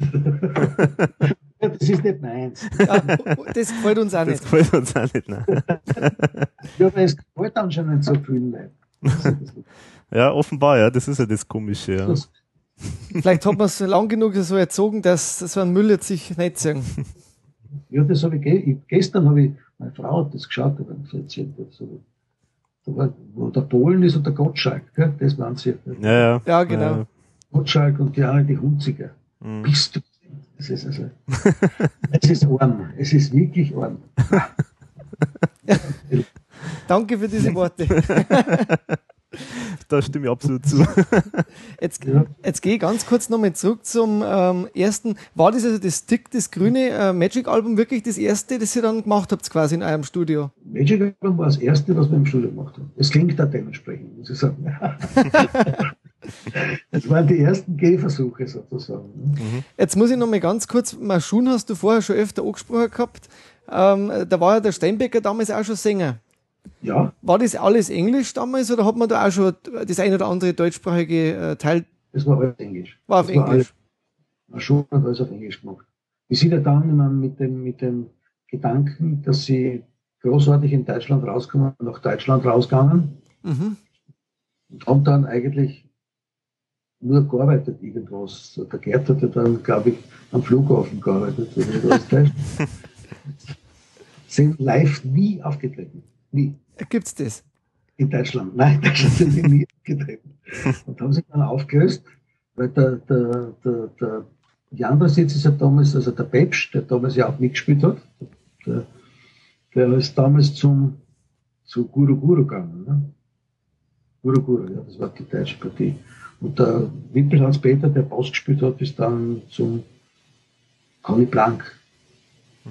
das ist nicht meins. Ja, das gefällt uns auch nicht. Das gefällt uns auch nicht, ne? ja, aber es gefällt anscheinend so vielen Leuten. Ja, offenbar, ja, das ist ja das Komische, ja. Vielleicht hat man es lang genug so erzogen, dass so ein Müll jetzt sich nicht sagen. Ja, das habe ich, ge gestern habe ich, meine Frau hat das geschaut, und erzählt, so, war, wo der Polen ist und der Gottschalk, gell? das waren sie. Ja, ja. ja genau. Ja. Gottschalk und die andere, die Hunziger. Mhm. Bist du? Das ist also, es ist arm. Es ist wirklich arm. Danke für diese Worte. da stimme ich absolut zu. Jetzt, ja. jetzt gehe ich ganz kurz nochmal zurück zum ähm, ersten. War das also das Stick, das grüne äh, Magic-Album wirklich das erste, das ihr dann gemacht habt, quasi in eurem Studio? Magic-Album war das erste, was wir im Studio gemacht haben. Es klingt da dementsprechend, muss ich sagen. das waren die ersten Gehversuche sozusagen. Mhm. Jetzt muss ich nochmal ganz kurz, Maschun hast du vorher schon öfter angesprochen gehabt. Ähm, da war ja der Steinbecker damals auch schon Sänger. Ja. War das alles Englisch damals oder hat man da auch schon das ein oder andere deutschsprachige äh, Teil? Das war alles Englisch. War auf das Englisch. War schon hat alles auf Englisch gemacht. Wir sind ja dann mit dem, mit dem Gedanken, dass sie großartig in Deutschland rauskommen, nach Deutschland rausgegangen mhm. und haben dann eigentlich nur gearbeitet irgendwas. Der Gerd hat ja dann, glaube ich, am Flughafen gearbeitet, sind live nie aufgetreten. Nie. Gibt's das? In Deutschland. Nein, in Deutschland sind sie nie getreten. Und haben sich dann aufgelöst, weil der, der, der, der die andere Sitz ist ja damals, also der Pepsch, der damals ja auch mitgespielt hat, der, der ist damals zum, zu Guru Guru gegangen. Ne? Guru Guru, ja, das war die deutsche Partie. Und der Wimpelhans-Peter, der Boss gespielt hat, ist dann zum Conny Blank,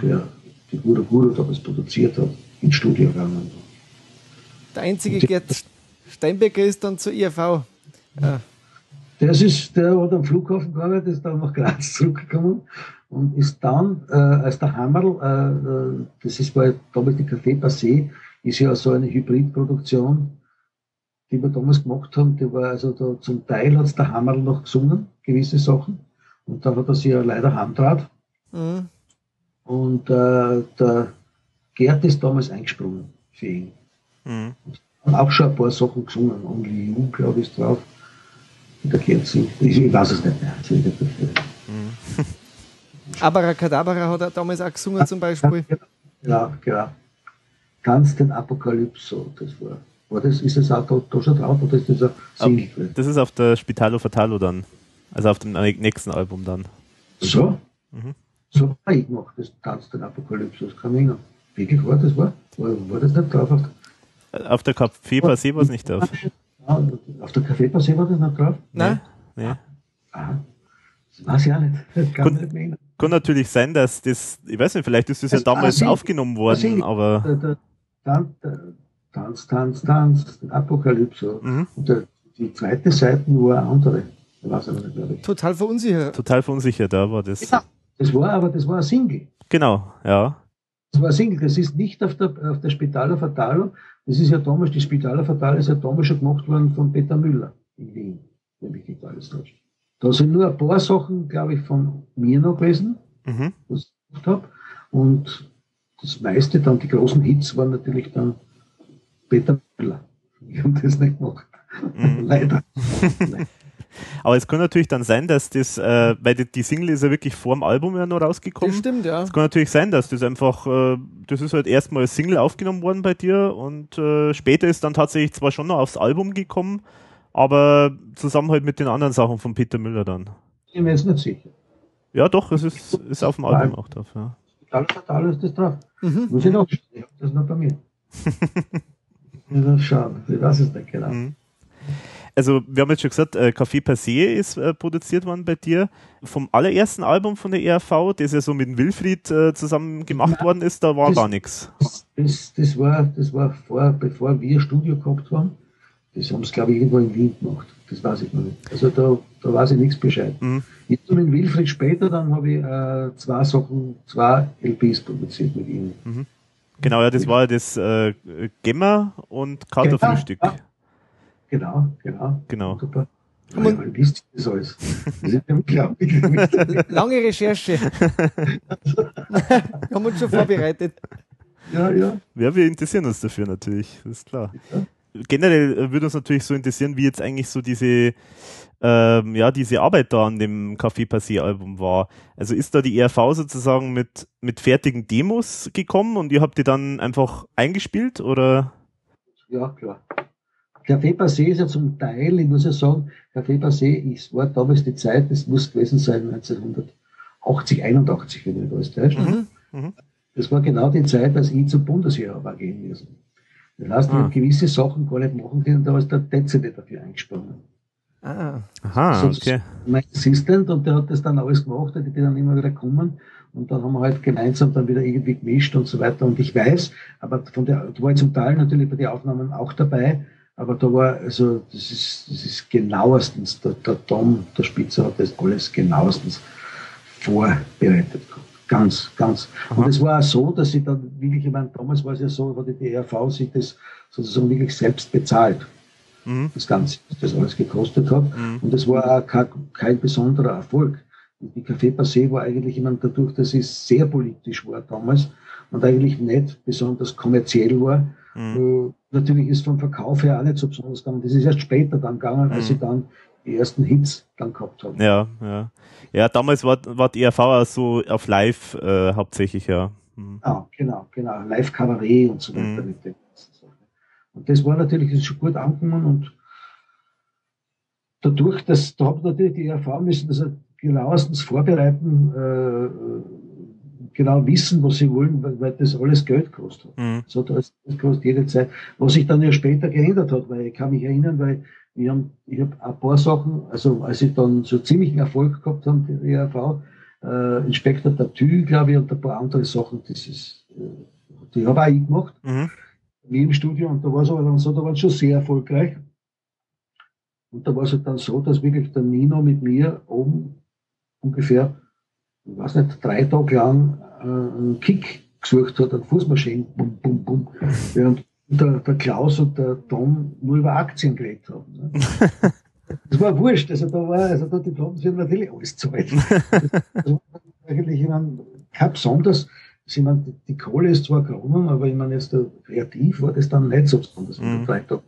der die Guru Guru damals produziert hat ins Studio gegangen. Der einzige Gerd Steinbecker ist dann zur IRV Ja. Das ist, der hat am Flughafen gearbeitet, ist dann nach Graz zurückgekommen und ist dann, äh, als der Hammerl, äh, äh das ist bei damals die Café Passé, ist ja so eine Hybridproduktion, die wir damals gemacht haben. Die war also da, zum Teil hat der Hammerl noch gesungen, gewisse Sachen. Und dann hat er sich ja leider heimtrat. Mhm. Und äh, der Gerd ist damals eingesprungen für ihn. Mhm. Und auch schon ein paar Sachen gesungen. Only You, glaube ich, ist drauf. Der Gerd singt. Ich, ich weiß es nicht mehr. Mhm. Abracadabra hat er damals auch gesungen zum Beispiel. Genau, genau. Tanz den Apokalypso, das war. War das, ist das auch da, da schon drauf oder ist das ein Single? Das ist auf der Spitalo Fatalo dann. Also auf dem nächsten Album dann. So? Mhm. So war ich gemacht, das Tanz den Apokalypse, das kann ich erinnern. Wirklich war das war? War, war das nicht drauf? Auf, auf der Café Passé war es nicht drauf. Auf der Café Passé war das nicht drauf? Nein. Nee. Aha. Das weiß ich auch nicht. Kann, kann, nicht kann natürlich sein, dass das, ich weiß nicht, vielleicht ist das, das ja damals aufgenommen worden, aber. Der, der, der, Tanz, Tanz, Tanz, Apokalypse. Mhm. Und der, die zweite Seite war eine andere. weiß aber nicht, ich. Total verunsichert. Total verunsichert, da war das. Ja, das war aber, das war ein Single. Genau, ja. Das war ein Single, das ist nicht auf der, auf der Spitaler Fatalo. Das ist ja damals, die Spitaler Fatalo ist ja damals schon gemacht worden von Peter Müller in Wien, wenn mich nicht alles täuscht. Da sind nur ein paar Sachen, glaube ich, von mir noch gewesen, mhm. was ich gemacht habe. Und das meiste dann, die großen Hits waren natürlich dann Peter Müller. Ich habe das nicht gemacht. Mhm. Leider. Aber es kann natürlich dann sein, dass das, äh, weil die, die, Single ist ja wirklich vor dem Album ja noch rausgekommen. Das stimmt, ja. Es kann natürlich sein, dass das einfach, äh, das ist halt erstmal als Single aufgenommen worden bei dir und äh, später ist dann tatsächlich zwar schon noch aufs Album gekommen, aber zusammen halt mit den anderen Sachen von Peter Müller dann. Ich bin mir jetzt nicht sicher. Ja, doch, es ist, ist auf dem Album auch drauf, ja. Alles hat alles das drauf. Mhm. Muss ich noch, ich habe das noch bei mir. Ja, schauen. Ich weiß es nicht genau. Mhm. Also, wir haben jetzt schon gesagt, äh, Café per se ist äh, produziert worden bei dir. Vom allerersten Album von der ERV, das ja so mit Wilfried äh, zusammen gemacht Nein, worden ist, da war das, gar nichts. Das, das, das, war, das war vor, bevor wir Studio gehabt haben. Das haben sie, glaube ich, irgendwo in Wien gemacht. Das weiß ich noch nicht. Also da, da weiß ich nichts Bescheid. Mhm. Jetzt mit Wilfried später, dann habe ich äh, zwei Sachen, zwei LPs produziert mit ihm. Mhm. Genau, ja, das war das äh, Gemma und Katerfrühstück. Genau, genau, genau. Genau. Super. Ja, man liest das alles. Das ist Lange Recherche. Haben uns schon vorbereitet. Ja, ja. Ja, wir interessieren uns dafür natürlich, das ist klar. Ja. Generell würde uns natürlich so interessieren, wie jetzt eigentlich so diese ähm, ja, diese Arbeit da an dem Café Passé Album war. Also ist da die ERV sozusagen mit, mit fertigen Demos gekommen und ihr habt die dann einfach eingespielt oder? Ja, klar. Café Passé ist ja zum Teil, ich muss ja sagen, Café Passé, es war damals die Zeit, das muss gewesen sein 1980, 81, wenn ich alles täuscht. Mhm. Mhm. Das war genau die Zeit, als ich zum Bundesheer war gehen müssen. Das heißt, ich ah. gewisse Sachen gar nicht machen können, da ist der Dezibel dafür eingesprungen. Ah. Aha, okay. Mein Assistent und der hat das dann alles gemacht, die bin dann immer wieder gekommen und dann haben wir halt gemeinsam dann wieder irgendwie gemischt und so weiter. Und ich weiß, aber von der, da war ich zum Teil natürlich bei den Aufnahmen auch dabei, aber da war, also, das ist, das ist genauestens, der, der Tom, der Spitzer hat das alles genauestens vorbereitet gehabt. Ganz, ganz. Aha. Und es war auch so, dass sie dann wirklich, ich meine, damals war es ja so, hat die DRV sich das sozusagen wirklich selbst bezahlt mhm. das Ganze, das alles gekostet hat. Mhm. Und es war auch kein, kein besonderer Erfolg. Die Café Passé war eigentlich, ich meine, dadurch, dass es sehr politisch war damals und eigentlich nicht besonders kommerziell war, mhm. äh, natürlich ist vom Verkauf her auch nicht so besonders gegangen. Das ist erst später dann gegangen, als sie mhm. dann die ersten Hits dann gehabt haben. Ja, ja. Ja, damals war, war die ERV auch so auf Live äh, hauptsächlich, ja. Mhm. Ja, genau, genau. Live-Kabarett und so weiter mhm. Und das war natürlich das ist schon gut angekommen und dadurch, dass da hat natürlich die Erfahrung müssen, dass er genauestens vorbereiten, äh, genau wissen, was sie wollen, weil, weil das alles Geld kostet. Mhm. So, das, das kostet jede Zeit. Was sich dann ja später geändert hat, weil ich kann mich erinnern, weil wir haben, ich habe ein paar Sachen, also als ich dann so ziemlichen Erfolg gehabt habe, die ERV, äh, Inspektor Tatü, glaube ich, und ein paar andere Sachen, das ist, äh, die habe auch ich gemacht. Mhm wie im Studio und da war es aber dann so, da waren schon sehr erfolgreich. Und da war es halt dann so, dass wirklich der Nino mit mir oben ungefähr, ich weiß nicht, drei Tage lang äh, einen Kick gesucht hat, einen Fußmaschinen, bum, bum, bum, während der, der Klaus und der Tom nur über Aktien geredet haben. Ne? Das war wurscht, also da war, also da die Platten sind natürlich alles zahlt. Also eigentlich, ich meine, kein besonders, ich meine, die Kohle ist zwar Kronen, aber ich meine, jetzt kreativ war das dann nicht so besonders, wenn du drei Tage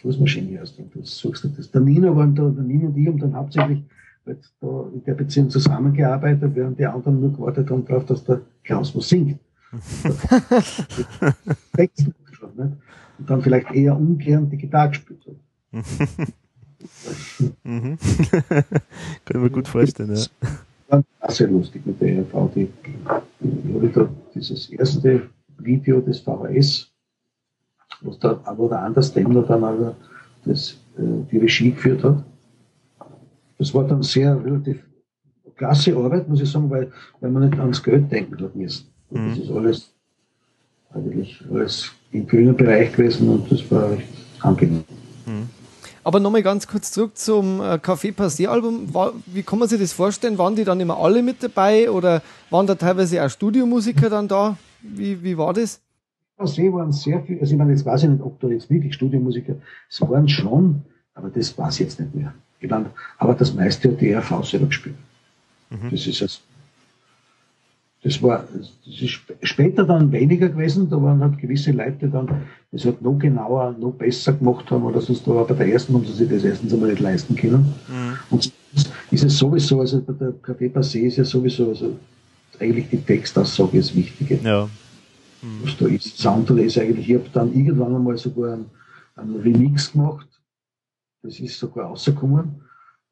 Fußmaschine hast und du suchst das. Der Nino waren da, der Nino und ich haben dann hauptsächlich halt da in der Beziehung zusammengearbeitet, während die anderen nur gewartet haben darauf, dass der Klaus was singt. und dann vielleicht eher ungern die Gitarre gespielt hat. mhm. Kann ich mir gut vorstellen, ja. War sehr lustig mit der ERV. Die, die habe da dieses erste Video des VHS, was da, wo der Anders Demmler dann aber das, äh, die Regie geführt hat. Das war dann sehr relativ klasse Arbeit, muss ich sagen, weil, weil man nicht ans Geld denken hat müssen. Mhm. Das ist alles eigentlich alles im grünen Bereich gewesen und das war recht angenehm. Mhm. Aber nochmal ganz kurz zurück zum äh, Café Passé Album. Wie kann man sich das vorstellen? Waren die dann immer alle mit dabei oder waren da teilweise auch Studiomusiker dann da? Wie, wie war das? Passé waren sehr viele, also ich meine, jetzt weiß ich nicht, ob da jetzt wirklich Studiomusiker, es waren schon, aber das weiß ich jetzt nicht mehr. Ich meine, aber das meiste hat die RV selber gespielt. Mhm. Das ist jetzt das war, das ist später dann weniger gewesen, da waren halt gewisse Leute dann, das halt noch genauer, noch besser gemacht haben oder sonst, aber bei der ersten haben sie sich das erstens einmal nicht leisten können. Mhm. Und ist es sowieso, also bei der Café Passé ist ja sowieso, also eigentlich die Textaussage ist wichtige. Ja. Mhm. Was da ist. Soundtrack ist eigentlich, ich habe dann irgendwann einmal sogar einen, einen Remix gemacht, das ist sogar rausgekommen.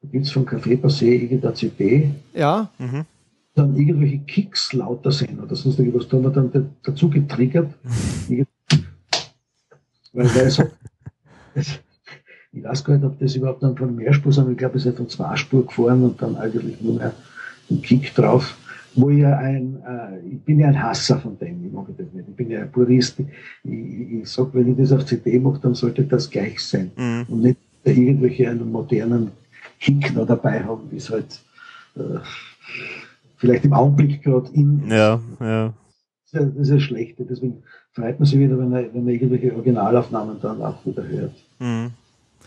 Da gibt es von Café Passé irgendeine CD. Ja. Mhm dann irgendwelche Kicks lauter sein oder sonst irgendwas. Da haben wir dann dazu getriggert. weil, weil so, ich weiß gar nicht, ob das überhaupt dann von Mehrspur, sondern ich glaube, es ist von Zweispur gefahren und dann eigentlich nur mehr ein Kick drauf. Wo ich ja ein, äh, ich bin ja ein Hasser von dem, ich mag das nicht. Ich bin ja ein Purist. Ich, ich, ich sag, wenn ich das auf CD mache, dann sollte das gleich sein. Mhm. Und nicht irgendwelche einen modernen Kick noch dabei haben, wie es halt, äh, vielleicht im Augenblick gerade in. Ja, ja. Das ist ja schlecht. Deswegen freut man sich wieder, wenn man, wenn man irgendwelche Originalaufnahmen dann auch wieder hört. Mhm.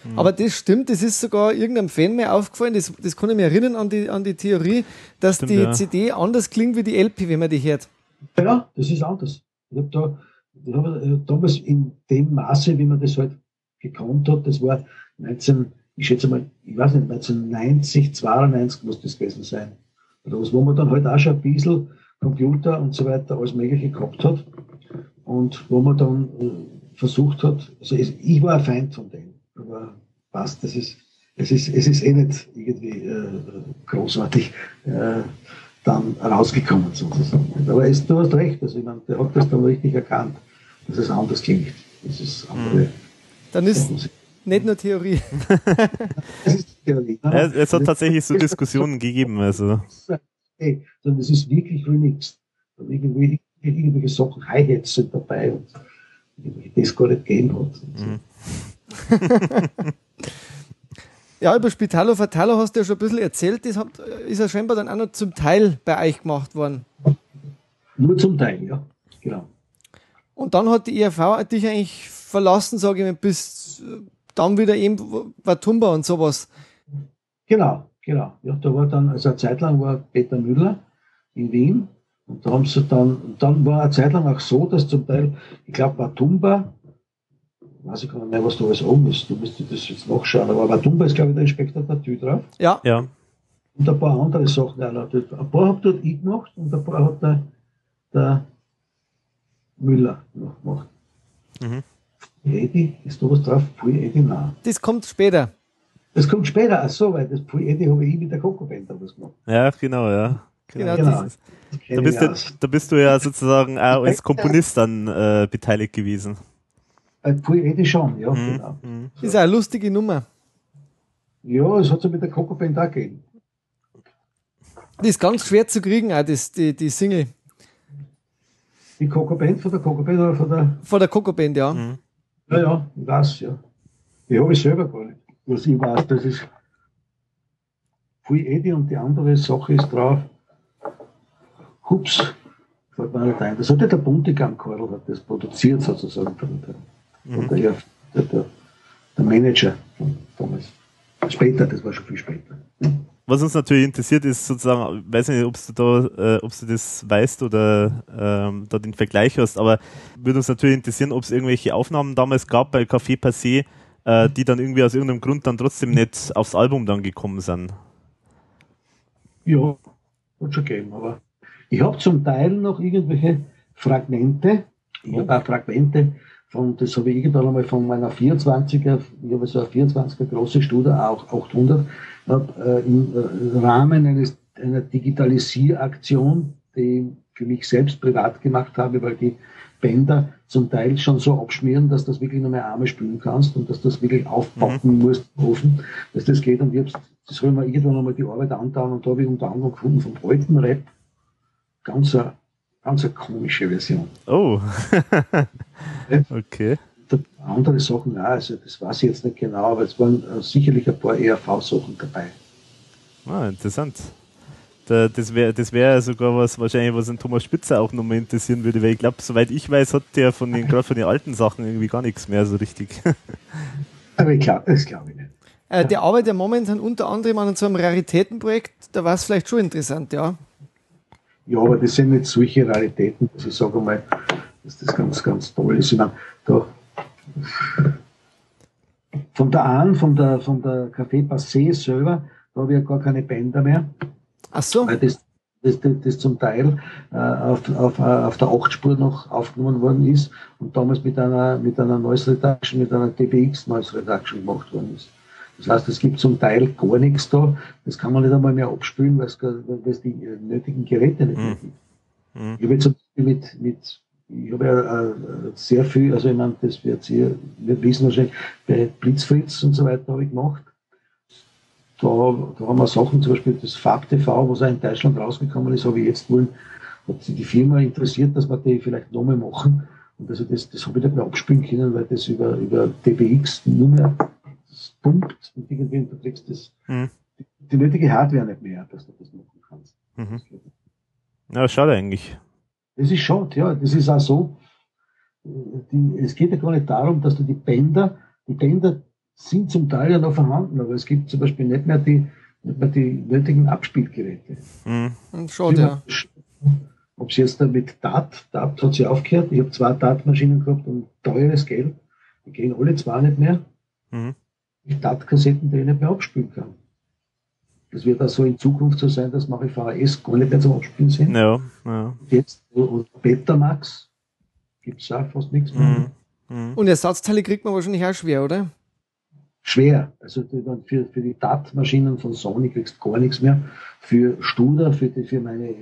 Mhm. Aber das stimmt, das ist sogar irgendeinem Fan mir aufgefallen, das, das kann ich mich erinnern an die, an die Theorie, dass stimmt, die ja. CD anders klingt wie die LP, wenn man die hört. Ja, das ist anders. Ich habe da, ich hab äh, damals in dem Maße, wie man das halt gekonnt hat, das war 19, ich schätze mal, ich weiß nicht, 1990, 92 muss das gewesen sein was, wo man dann halt auch schon ein bisschen Computer und so weiter alles Mögliche gehabt hat und wo man dann äh, versucht hat, also es, ich war ein Feind von dem, aber passt, das ist, es ist, es ist eh nicht irgendwie äh, großartig äh, dann rausgekommen sozusagen. Aber es, du hast recht, also ich meine, der hat das dann richtig erkannt, dass es anders klingt. Das ist andere. Dann ist, nicht nur Theorie. Theorie. Ja, es hat tatsächlich so Diskussionen gegeben. Also. Hey, sondern es ist wirklich remixed. Und irgendwie, irgendwelche Sachen, Hi-Hats sind dabei und das gar nicht gegeben hat. Mhm. ja, über Spitalo Fatalo hast du ja schon ein bisschen erzählt. Das hat, ist ja scheinbar dann auch noch zum Teil bei euch gemacht worden. Nur zum Teil, ja. Genau. Und dann hat die ERV dich eigentlich verlassen, sage ich mal, bis dann wieder eben Watumba und sowas. Genau, genau. Ja, da war dann, also eine Zeit lang war Peter Müller in Wien und da haben sie dann, dann war eine Zeit lang auch so, dass zum Teil, ich glaube, Watumba, weiß ich gar nicht mehr, was da alles oben ist, du müsstest das jetzt nachschauen, aber Watumba ist, glaube ich, der Inspektor der Tür drauf. Ja. ja. Und ein paar andere Sachen auch Ein paar habe dort ich gemacht und ein paar hat der, der Müller noch gemacht. Mhm. Edi, ist da was drauf? Pui Edi, nein. Das kommt später. Das kommt später, ach so, weil das Edi habe ich mit der Coco Band was gemacht. Ja, genau, ja. Genau, genau. Das, da, bist du, da bist du ja sozusagen auch als Komponist dann äh, beteiligt gewesen. Pui Edi schon, ja, mhm. genau. Mhm. So. Ist auch eine lustige Nummer. Ja, es hat so mit der Coco Band auch gegeben. Die ist ganz schwer zu kriegen, auch das, die, die Single. Die Coco Band von der Coco Band oder von der? Von der Coco Band, ja. Mhm. Ja, ja, ich weiß, ja. Die habe ich selber gar nicht. Was ich weiß, das ist viel Eddie und die andere Sache ist drauf, hups, fällt mir nicht ein. Das hat ja der Buntigam Kordel hat das produziert sozusagen von der, von der, der, der, Manager von Thomas. Später, das war schon viel später. Was uns natürlich interessiert ist sozusagen, ich weiß nicht, ob du da, äh, ob du das weißt oder ähm, da den Vergleich hast, aber würde uns natürlich interessieren, ob es irgendwelche Aufnahmen damals gab bei Café Passé, äh, die dann irgendwie aus irgendeinem Grund dann trotzdem nicht aufs Album dann gekommen sind. Ja, hat schon gegeben, aber ich habe zum Teil noch irgendwelche Fragmente, ich habe auch Fragmente von, das habe ich irgendwann einmal von meiner 24er, ich habe so eine 24er große Studer, auch 800, hab, äh, im äh, Rahmen eines, einer Digitalisieraktion, die ich für mich selbst privat gemacht habe, weil die Bänder zum Teil schon so abschmieren, dass das wirklich nur mehr Arme spülen kannst und dass das wirklich aufpacken mhm. musst im Ofen, dass das geht. Und ich hab's, das ich mir irgendwann einmal die Arbeit angetan und da habe ich unter anderem gefunden vom alten Rap ganz eine, ganz eine komische Version. Oh. okay. Andere Sachen auch, also das weiß ich jetzt nicht genau, aber es waren äh, sicherlich ein paar ERV-Sachen dabei. Ah, interessant. Da, das wäre das wär sogar was, wahrscheinlich, was ein Thomas Spitzer auch nochmal interessieren würde, weil ich glaube, soweit ich weiß, hat der von den, gerade von den alten Sachen irgendwie gar nichts mehr so richtig. Aber ich glaube, das glaube ich nicht. Äh, die arbeitet ja momentan unter anderem an so einem Raritätenprojekt, da war es vielleicht schon interessant, ja. Ja, aber das sind nicht solche Raritäten, dass ich sage mal, dass das ganz, ganz toll ist. Ich meine, da, von der an, von der, von der Café Passé selber, da habe ich ja gar keine Bänder mehr. Ach so. Weil das, das, das, das zum Teil äh, auf, auf, auf der 8-Spur noch aufgenommen worden ist und damals mit einer, mit einer Noise Reduction, mit einer DBX Noise Reduction gemacht worden ist. Das heißt, es gibt zum Teil gar nichts da. Das kann man nicht einmal mehr abspülen, weil es, die nötigen Geräte nicht mehr gibt. Mhm. Ich habe jetzt mit, mit ich habe ja äh, sehr viel, also ich meine, das wird ihr wird wissen wahrscheinlich, bei Blitzfritz und so weiter habe ich gemacht. Da, da haben wir Sachen, zum Beispiel das FabTV, was auch in Deutschland rausgekommen ist, habe ich jetzt wollen, hat sich die Firma interessiert, dass wir die vielleicht nochmal machen. Und also das, das habe ich nicht mehr abspielen können, weil das über, über DBX nur mehr pumpt und irgendwie du kriegst das, mhm. die, die, nötige Hardware nicht mehr, dass du das machen kannst. Mhm. Ja, schade eigentlich. Das ist schade, ja. Das ist auch so. Die, es geht ja gar nicht darum, dass du die Bänder, die Bänder sind zum Teil ja noch vorhanden, aber es gibt zum Beispiel nicht mehr die, nicht mehr die nötigen Abspielgeräte. Mhm. Schade, ja. Ob es jetzt da mit DAT, DAT hat sie aufgehört, ich habe zwei DAT-Maschinen gehabt und teures Geld, die gehen alle zwei nicht mehr. Mhm. Die DAT-Kassetten, die ich nicht mehr abspielen kann. Das wird also in Zukunft so sein, dass manche VHS gar nicht mehr zum Abspielen sind. Ja, ja. Jetzt, und Betamax gibt es auch fast nichts mehr. Mhm. Mhm. Und Ersatzteile kriegt man wahrscheinlich auch schwer, oder? Schwer. Also für, für die DAT-Maschinen von Sony kriegst du gar nichts mehr. Für Studer, für, die, für meine,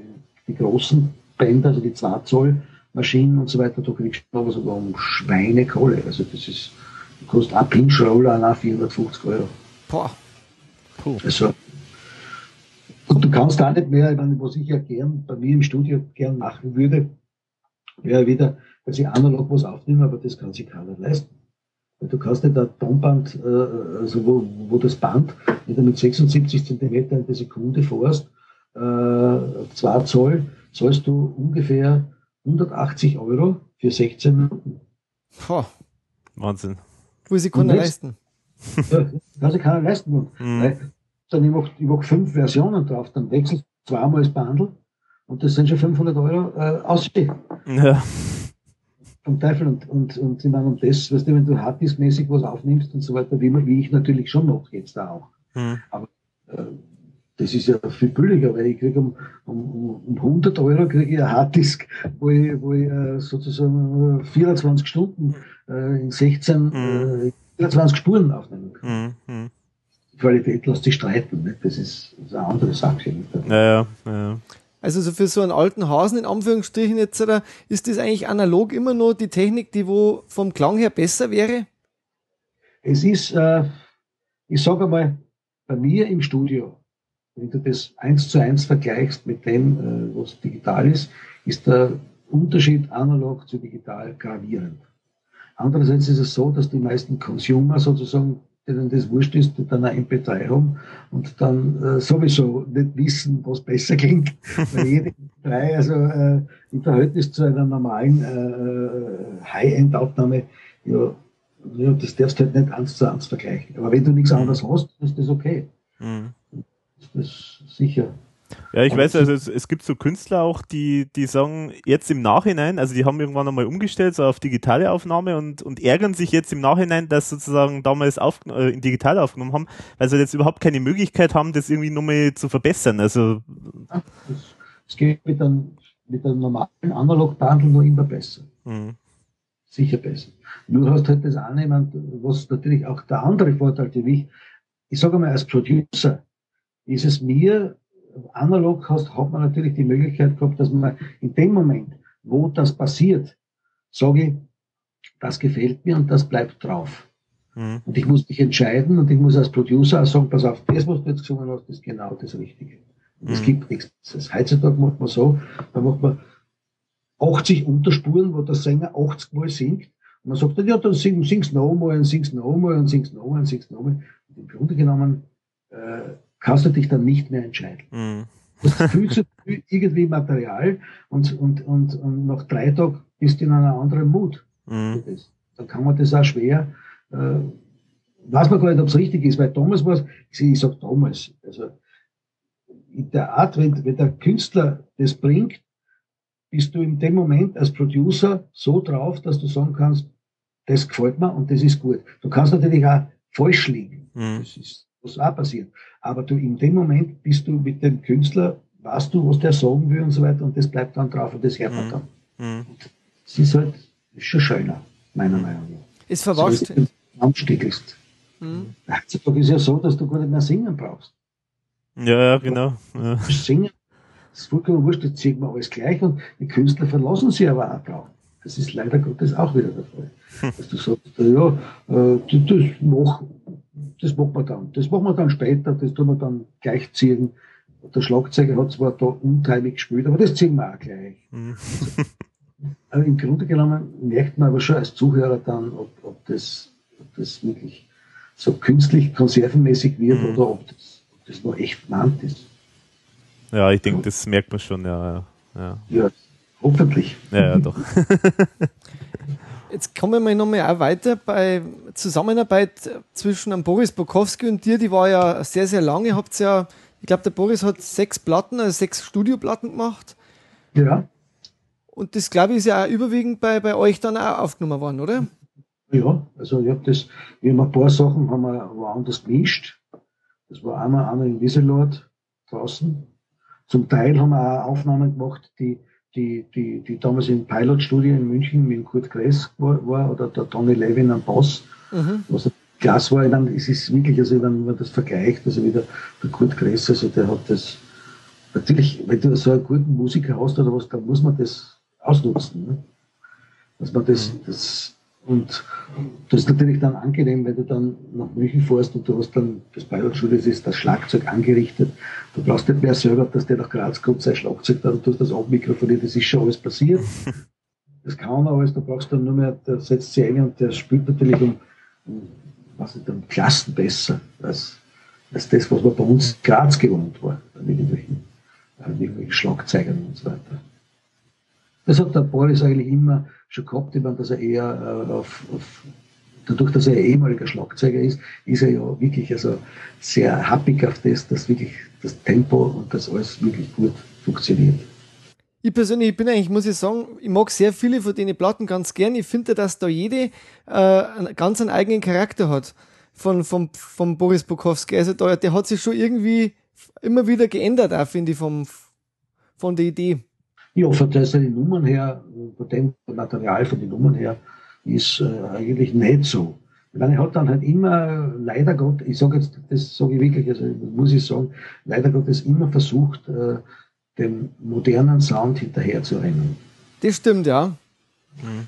die großen Bänder, also die 2 Zoll Maschinen und so weiter, da kriegst du aber sogar um Schweinekohle. Also das ist, kostet ein Pinch-Roller auch 450 Euro. Boah. Puh. Also und du kannst da nicht mehr, ich meine, was ich ja gern bei mir im Studio gern machen würde, wäre wieder, dass ich analog was aufnehme, aber das kann sich keiner leisten. Du kannst nicht ein Tonband, äh, also wo, wo das Band mit 76 Zentimeter in der Sekunde fährst, äh, auf 2 Zoll, zahlst du ungefähr 180 Euro für 16 Minuten. Boah. Wahnsinn. Wo sie keiner leisten. Ja, kann sich keiner leisten. Mhm dann ich mache ich mach fünf Versionen drauf, dann wechselt zweimal das Bundle und das sind schon 500 Euro äh, Ausstieg. Ja. Vom Teufel und, und, und ich meine, und das, weißt du, wenn du harddiskmäßig was aufnimmst und so weiter, wie, wie ich natürlich schon mache jetzt da auch. Mhm. Aber äh, das ist ja viel billiger, weil ich kriege um, um, um 100 Euro kriege ich ein Harddisk, wo ich, wo ich äh, sozusagen 24 Stunden äh, in 16, mhm. äh, 24 Spuren aufnehmen kann. Mhm. Qualität lässt sich streiten. Nicht? Das, ist, das ist eine andere Sache. Ja, ja, Also so für so einen alten Hasen in Anführungsstrichen jetzt, ist das eigentlich analog immer nur die Technik, die wo vom Klang her besser wäre? Es ist, äh, ich sage einmal, bei mir im Studio, wenn du das eins zu eins vergleichst mit dem, äh, was digital ist, ist der Unterschied analog zu digital gravierend. Andererseits ist es so, dass die meisten Consumer sozusagen denen das wurscht ist, die dann ein MP3 haben und dann äh, sowieso nicht wissen, was besser klingt. Weil jede MP3, also äh, im Verhältnis zu einer normalen äh, High-End-Aufnahme, ja, ja, das darfst du halt nicht eins zu eins vergleichen. Aber wenn du nichts mhm. anderes hast, ist das okay. Mhm. Das ist sicher. Ja, ich weiß, also es, es, gibt so Künstler auch, die, die sagen jetzt im Nachhinein, also die haben irgendwann einmal umgestellt, so auf digitale Aufnahme und, und ärgern sich jetzt im Nachhinein, dass sozusagen damals auf, äh, in digital aufgenommen haben, weil sie jetzt überhaupt keine Möglichkeit haben, das irgendwie nochmal zu verbessern. Also ja, es geht mit einem, mit einem normalen Analog-Bundle nur immer besser. Mhm. Sicher besser. Nur hast halt das annehmen, was natürlich auch der andere Vorteil, den ich, ich sage mal als Producer, ist es mir analog hast, hat man natürlich die Möglichkeit gehabt, dass man in dem Moment, wo das passiert, sage ich, das gefällt mir und das bleibt drauf. Mhm. Und ich muss mich entscheiden und ich muss als Producer auch sagen, pass auf, das, was du jetzt gesungen hast, ist genau das Richtige. Es mhm. gibt nichts. Das heutzutage macht man so, da macht man 80 Unterspuren, wo der Sänger 80 Mal singt. Und man sagt dann, ja, dann sing, sing's nochmal und sing's nochmal und sing's nochmal und sing's nochmal. Und im Grunde genommen äh, kannst du dich dann nicht mehr entscheiden. Mhm. Du hast viel zu viel irgendwie Material und, und, und, und nach drei Tagen bist du in einer anderen Mut. Mhm. Dann kann man das auch schwer, äh, weiß man gar nicht, ob es richtig ist, weil damals war es, ich, ich sage damals, also in der Art, wenn, wenn der Künstler das bringt, bist du in dem Moment als Producer so drauf, dass du sagen kannst, das gefällt mir und das ist gut. Du kannst natürlich auch falsch liegen. Mhm. Das ist was auch passiert. Aber du in dem Moment bist du mit dem Künstler, weißt du, was der sagen will und so weiter, und das bleibt dann drauf und das hört man mhm. dann. Mhm. Das ist halt schon schöner, meiner mhm. Meinung nach. Ist verwascht. So, Anstiegelst. Mhm. Heutzutage ist ja so, dass du gar nicht mehr singen brauchst. Ja, ja, genau. Ja. Singen, das ist vollkommen wurscht, das sieht man alles gleich und die Künstler verlassen sich aber auch drauf. Das ist leider Gottes auch wieder der Fall. Hm. Dass du sagst, ja, äh, das, mach, das machen wir dann. Das machen wir dann später, das tun wir dann gleich ziehen. Der Schlagzeuger hat zwar da unteilig gespielt, aber das ziehen wir auch gleich. Mhm. Also, Im Grunde genommen merkt man aber schon als Zuhörer dann, ob, ob, das, ob das wirklich so künstlich konservenmäßig wird mhm. oder ob das, ob das nur echt meint ist. Ja, ich denke, das merkt man schon, ja. Ja, ja hoffentlich. Ja, ja doch. Jetzt kommen wir nochmal auch weiter bei Zusammenarbeit zwischen einem Boris Bokowski und dir. Die war ja sehr, sehr lange. Habt ja, ich glaube, der Boris hat sechs Platten, also sechs Studioplatten gemacht. Ja. Und das, glaube ich, ist ja auch überwiegend bei, bei euch dann auch aufgenommen worden, oder? Ja, also ich habe das, wir haben ein paar Sachen haben wir woanders gemischt. Das war einmal, einmal in Wieselort draußen. Zum Teil haben wir auch Aufnahmen gemacht, die die, die, die damals im Pilotstudio in München mit Kurt Kress war, war oder der Tony Levin am Bass, mhm. was klasse war. Dann ist es wirklich, also wenn man das vergleicht, also wieder der Kurt Kress, also der hat das, natürlich, wenn du so einen guten Musiker hast oder was, dann muss man das ausnutzen. Ne? Dass man das, mhm. das und das ist natürlich dann angenehm, wenn du dann nach München fährst und du hast dann das Pilotstudio, das ist das Schlagzeug angerichtet. Du brauchst nicht mehr selber, dass der nach Graz kommt, sein Schlagzeug da und du hast das abmikrofoniert, das ist schon alles passiert. Das kann alles, da brauchst du dann nur mehr, der setzt sich ein und der spielt natürlich um, um was nicht, um Klassen besser als, als das, was man bei uns in Graz gewohnt war, mit irgendwelchen, äh, irgendwelchen Schlagzeugern und so weiter. Das hat der Boris eigentlich immer schon gehabt, ich meine, dass er eher äh, auf, auf dadurch, dass er ehemaliger Schlagzeuger ist, ist er ja wirklich also sehr happig auf das, dass wirklich das Tempo und das alles wirklich gut funktioniert. Ich persönlich ich bin eigentlich, muss ich sagen, ich mag sehr viele von den Platten ganz gern. Ich finde, dass da jede äh, ganz einen eigenen Charakter hat von, von, von Boris Bukowski. Also da, der hat sich schon irgendwie immer wieder geändert, auch finde ich, vom, von der Idee. Ja, von der seine Nummern her, von dem Material, von den Nummern her, ist äh, eigentlich nicht so. Ich meine, er hat dann halt immer, leider Gott, ich sage jetzt, das sage ich wirklich, also muss ich sagen, leider Gottes immer versucht, äh, dem modernen Sound hinterher zu rennen. Das stimmt, ja.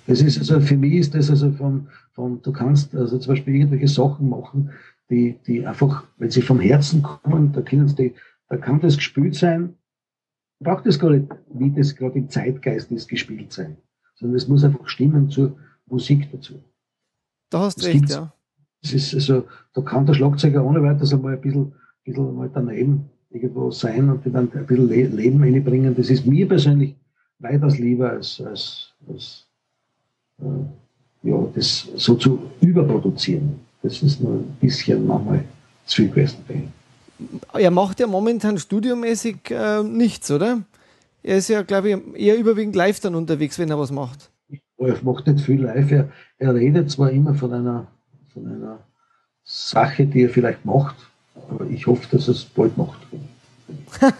Das ist also, für mich ist das also von, von, du kannst also zum Beispiel irgendwelche Sachen machen, die, die einfach, wenn sie vom Herzen kommen, da können sie, da kann das gespielt sein, braucht es gar nicht, wie das gerade im Zeitgeist ist, gespielt sein, sondern es muss einfach stimmen zur Musik dazu. Da hast du recht, ja. Das ist also, da kann der Schlagzeuger ohne weiteres einmal ein bisschen, bisschen mal daneben irgendwo sein und dann ein bisschen Leben reinbringen. Das ist mir persönlich weitaus lieber als, als, als äh, ja, das so zu überproduzieren. Das ist nur ein bisschen manchmal zu viel gewesen Er macht ja momentan studiomäßig äh, nichts, oder? Er ist ja, glaube ich, eher überwiegend live dann unterwegs, wenn er was macht. Er macht nicht viel live. Er, er redet zwar immer von einer, von einer Sache, die er vielleicht macht, aber ich hoffe, dass er es bald macht.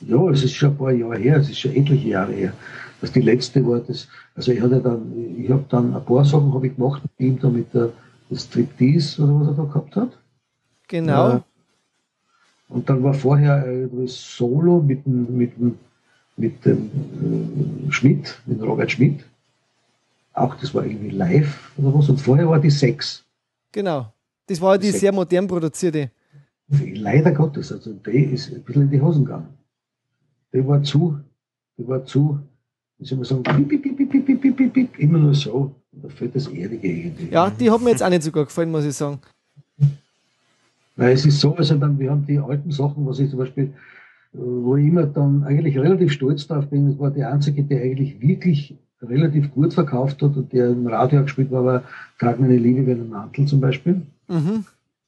ja, es ist schon ein paar Jahre her, es ist schon etliche Jahre her. dass die letzte war das, also ich hatte dann, ich habe dann ein paar Sachen habe ich gemacht mit ihm da mit der Striptease oder was er da gehabt hat. Genau. Ja. Und dann war vorher das Solo mit dem, mit mit dem äh, Schmidt, mit Robert Schmidt. Auch das war irgendwie live oder was. Und vorher war die Sex. Genau. Das war die, die sehr modern produzierte. Leider Gottes, also die ist ein bisschen in die Hosen gegangen. Die war zu, die war zu, wie soll man sagen, piep, piep, piep, immer nur so. Da fällt das Erdige irgendwie. Ja, die hat mir jetzt auch nicht so gut gefallen, muss ich sagen. Weil es ist so, also dann, wir haben die alten Sachen, was ich zum Beispiel, wo ich immer dann eigentlich relativ stolz drauf bin, das war die einzige, die eigentlich wirklich relativ gut verkauft hat und der im Radio gespielt war, war Trag meine Liebe wie einen Mantel zum Beispiel. Mhm.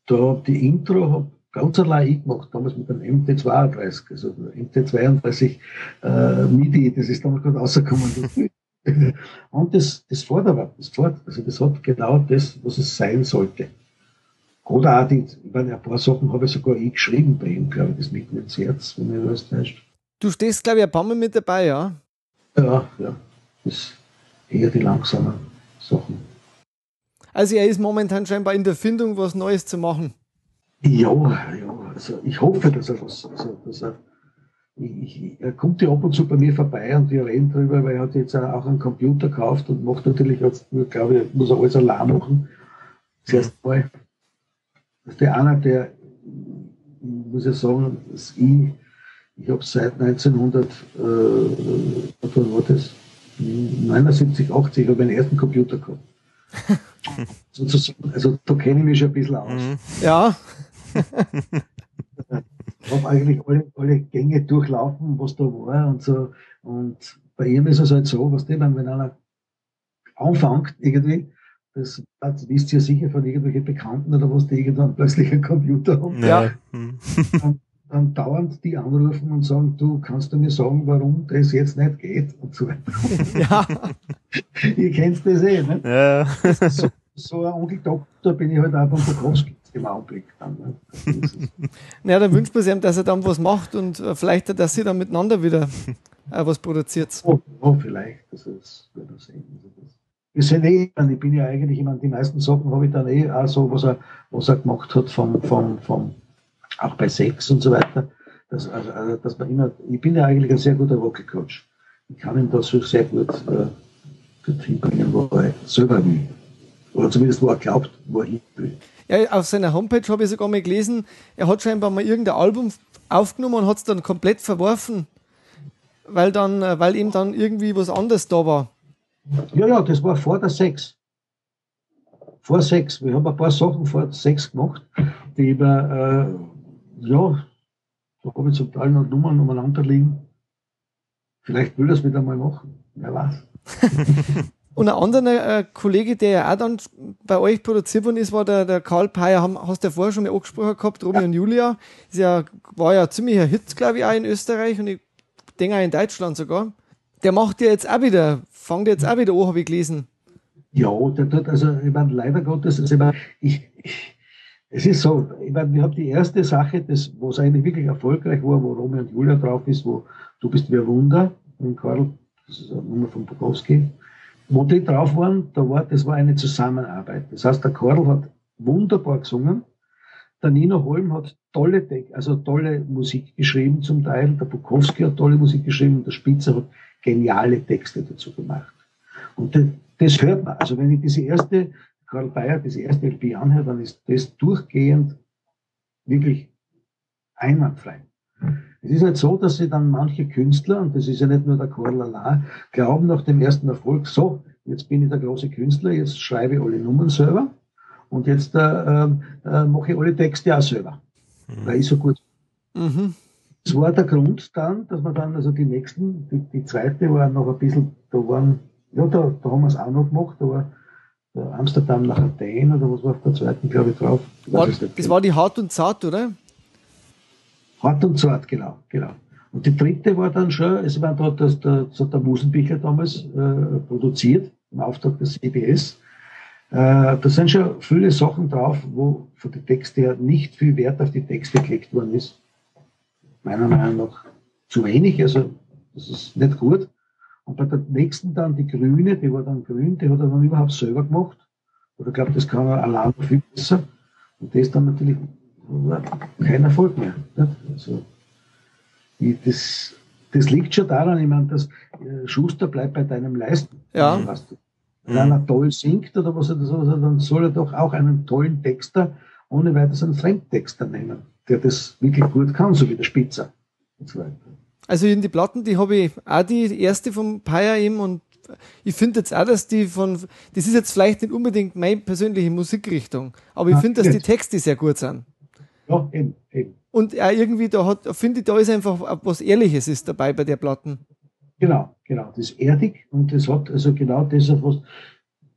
Da die Intro habe ganz allein ich gemacht, damals mit einem MT32, also MT32 äh, MIDI, das ist damals gerade rausgekommen. und das, das Vorderrad, das fort, also das hat genau das, was es sein sollte. Oder auch die, ich meine, ein paar Sachen habe ich sogar ich geschrieben bei ihm, glaube ich, das mitten ins Herz, wenn mir das täuscht. Du stehst, glaube ich, ein paar Mal mit dabei, ja? Ja, ja. Das ist eher die langsamen Sachen. Also er ist momentan scheinbar in der Findung, was Neues zu machen. Ja, ja, also ich hoffe, dass er was, also, dass er, ich, er kommt ja ab und zu bei mir vorbei und wir reden drüber, weil er hat jetzt auch einen Computer gekauft und macht natürlich jetzt glaube ich, muss er alles allein machen. Zuerst mhm. mal. Das ist der einer, der, muss ich sagen, dass ich, ich habe seit 1900, äh, was war das? 79, 80, habe ich einen ersten Computer gehabt. Sozusagen, also da kenne ich mich schon ein bisschen aus. Mhm. Ja. ich habe eigentlich alle, alle Gänge durchlaufen, was da war und so. Und bei ihm ist es halt so, was die, wenn einer anfängt irgendwie, das, das wisst ihr sicher von irgendwelchen Bekannten oder was, die irgendwann plötzlich einen Computer haben. Ja. Dann, dann dauernd die anrufen und sagen, du kannst du mir sagen, warum das jetzt nicht geht und so weiter. Ja. ihr kennt das eh, ne? Ja. So, so ein Onkel Doktor bin ich halt auch von Bukowski im Augenblick. Dann, ne? naja, dann wünscht man sich, dass er dann was macht und äh, vielleicht, dass sie dann miteinander wieder äh, was produziert. Oh, oh, vielleicht. Das ist, wird sehen. Also wir sind eh, ich bin ja eigentlich, ich meine, die meisten Sachen habe ich dann eh auch so, was er, was er gemacht hat vom, vom, vom auch bei Sex und so weiter. Das, also, also, dass man immer, ich bin ja eigentlich ein sehr guter Vocal Coach. Ich kann ihm das sehr gut äh, bringen, wo er selber will. Oder zumindest wo er glaubt, wo er hin will. Ja, auf seiner Homepage habe ich sogar mal gelesen, er hat scheinbar mal irgendein Album aufgenommen und hat es dann komplett verworfen, weil dann, äh, weil ihm dann irgendwie was anderes da war. Ja, ja, das war vor der Sex. Vor Sex. Wir haben ein paar Sachen vor Sex gemacht, die über, äh, ja, da habe ich zum Teil noch Nummern umeinander liegen. Vielleicht will das wieder mal machen. Wer weiß. Und ein anderer äh, Kollege, der ja auch dann bei euch produziert worden ist, war der, der Karl Peyer, haben, hast du ja vorher schon mal angesprochen gehabt, Romy ja. und Julia. Ist ja, war ja ziemlich ein Hit, glaube ich, auch in Österreich und ich denke auch in Deutschland sogar. Der macht ja jetzt auch wieder, fängt jetzt auch wieder an, habe ich gelesen. Ja, der tut, also, ich meine, leider Gottes, also, ich, meine, ich, ich es ist so, ich meine, wir haben die erste Sache, das, wo es eigentlich wirklich erfolgreich war, wo Romy und Julia drauf ist, wo Du bist wie ein Wunder, und Karl, das ist eine Nummer von Bukowski, wo die drauf waren, da war, das war eine Zusammenarbeit. Das heißt, der Karl hat wunderbar gesungen, der Nino Holm hat tolle, also tolle Musik geschrieben zum Teil, der Bukowski hat tolle Musik geschrieben der Spitzer hat geniale Texte dazu gemacht. Und das, das hört man. Also wenn ich diese erste, Karl Bayer, diese erste LP anhöre, dann ist das durchgehend wirklich einwandfrei. Es ist halt so, dass sie dann manche Künstler, und das ist ja nicht nur der Karl allein, glauben nach dem ersten Erfolg, so, jetzt bin ich der große Künstler, jetzt schreibe ich alle Nummern selber und jetzt äh, äh, mache ich alle Texte auch selber, mhm. weil ich so gut. Mhm. Das war der Grund dann, dass man dann, also die nächsten, die, die zweite war noch ein bisschen, da waren, ja, da, da haben wir es auch noch gemacht, da war Amsterdam nach Athen oder was war auf der zweiten, glaube ich, drauf. War, das war die Hart und Zart, oder? Hart und Zart, genau, genau. Und die dritte war dann schon, es war da, das, der, das hat der Musenbichler damals äh, produziert, im Auftrag des CBS. Äh, da sind schon viele Sachen drauf, wo von den Texten her nicht viel Wert auf die Texte gelegt worden ist. Meiner Meinung nach zu wenig, also das ist nicht gut. Und bei der nächsten dann die Grüne, die war dann grün, die hat er dann überhaupt selber gemacht. Oder ich glaube, das kann er allein viel besser. Und das ist dann natürlich kein Erfolg mehr. Nicht? Also, ich, das, das liegt schon daran, ich meine, dass äh, Schuster bleibt bei deinem Leisten. Ja. Weißt du. Wenn mhm. einer toll singt oder was er so, dann soll er doch auch einen tollen Texter ohne weiteres einen Fremdtexter nehmen, der das wirklich gut kann, so wie der Spitzer und so weiter. Also in die Platten, die habe ich auch die erste vom Paya eben und ich finde jetzt auch, dass die von, das ist jetzt vielleicht nicht unbedingt meine persönliche Musikrichtung, aber ich ah, finde, dass die Texte sehr gut sind. Ja, eben, eben. Und auch irgendwie, da hat, finde ich, da ist einfach was Ehrliches ist dabei bei der Platten. Genau, genau. Das ist erdig und das hat also genau das, was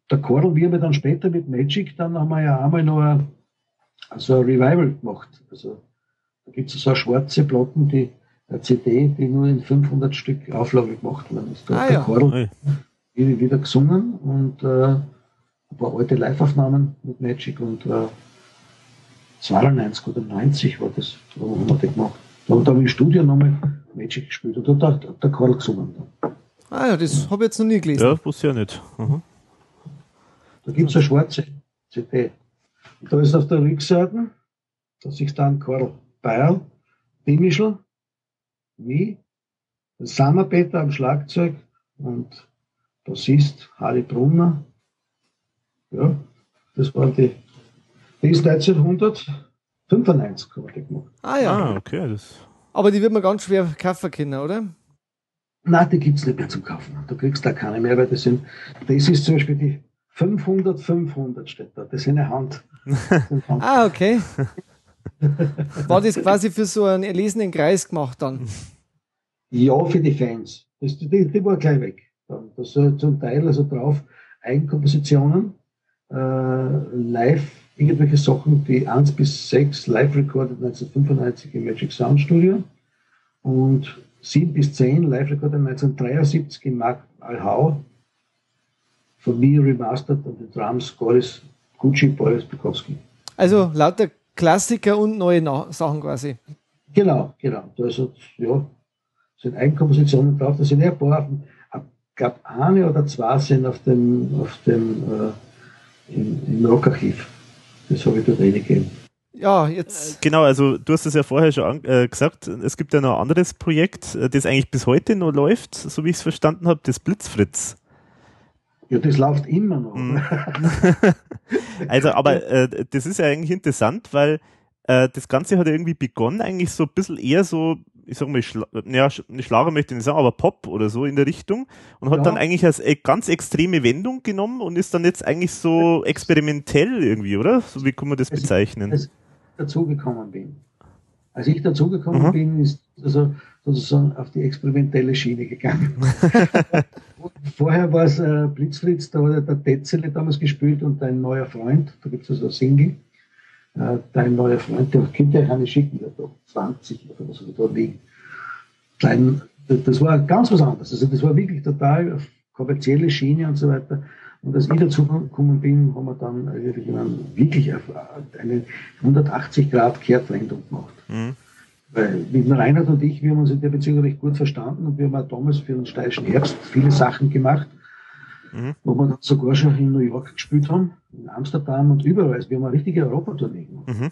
der Chorl, wir haben dann später mit Magic, dann haben wir ja einmal noch ein, also ein Revival gemacht. Also da gibt es so schwarze Platten, die eine CD, die nur in 500 Stück Auflage gemacht worden ist. Da ah, hat der ja. Chorl wieder gesungen und äh, ein paar alte Live-Aufnahmen mit Magic und äh, 92 oder 90 war das, wo haben wir das gemacht. Da hat er im Studio nochmal Magic gespielt und da hat der Karl gesungen. Ah ja, das habe ich jetzt noch nie gelesen. Ja, wusste ich ja nicht. Mhm. Da gibt es eine schwarze CD. Da ist auf der Rückseite, da sich dann Karl Beil, Bimischl, wie, Sammerbetter am Schlagzeug und Bassist Harry Brunner. Ja, das war die, die ist 1995 habe ich gemacht. Ah ja. Ah, okay. Das Aber die wird man ganz schwer kaufen können, oder? Nein, die gibt es nicht mehr zum Kaufen. Du kriegst da keine mehr, weil das sind, das ist zum Beispiel die 500, 500 steht da. Das ist eine Hand. Ah, okay. War das quasi für so einen erlesenen Kreis gemacht dann? Ja, für die Fans. Das, die, die war gleich weg. Das ist zum Teil also drauf Eigenkompositionen, äh, live, irgendwelche Sachen, die 1 bis 6 live recorded 1995 im Magic Sound Studio und 7 bis 10 live recorded 1973 im Mark Alhau von mir remastered und die Drums Boris Gucci, Boris Bukowski. Also lauter Klassiker und neue Sachen quasi. Genau, genau. Da ist, ja, sind Eigenkompositionen drauf. Da sind ja ein paar, ich glaube, eine oder zwei sind auf dem, auf dem äh, im, im Rockarchiv. Das habe ich dort reingegeben. Ja, jetzt. Äh, genau, also du hast es ja vorher schon an, äh, gesagt, es gibt ja noch ein anderes Projekt, äh, das eigentlich bis heute noch läuft, so wie ich es verstanden habe, das Blitzfritz. Ja, das läuft immer noch. Mhm. also, aber äh, das ist ja eigentlich interessant, weil äh, das Ganze hat ja irgendwie begonnen, eigentlich so ein bisschen eher so, ich sag mal, Schla ja, eine Schlager möchte ich nicht sagen, aber Pop oder so in der Richtung und hat ja. dann eigentlich als e-, ganz extreme Wendung genommen und ist dann jetzt eigentlich so experimentell irgendwie, oder? So wie kann man das bezeichnen? Als ich dazugekommen bin. Als ich dazugekommen mhm. bin, ist also sozusagen auf die experimentelle Schiene gegangen. Vorher war es äh, Blitzfritz, da hat der Tetzele damals gespielt und dein neuer Freund, da gibt es also ein Single, äh, dein neuer Freund, der könnte ja keine schicken, der da 20 oder was da liegen. Klein, das war ganz was anderes. Also das war wirklich total kommerzielle Schiene und so weiter. Und als ich dazu gekommen bin, haben wir dann wirklich eine 180 Grad Kehrtwendung gemacht. Mhm. Weil mit dem Reinhard und ich, wir haben uns in der Beziehung recht gut verstanden und wir haben auch damals für den steirischen Herbst viele Sachen gemacht, mhm. wo wir dann sogar schon in New York gespielt haben, in Amsterdam und überall. Also wir haben eine richtige Europatournee gemacht. Mhm.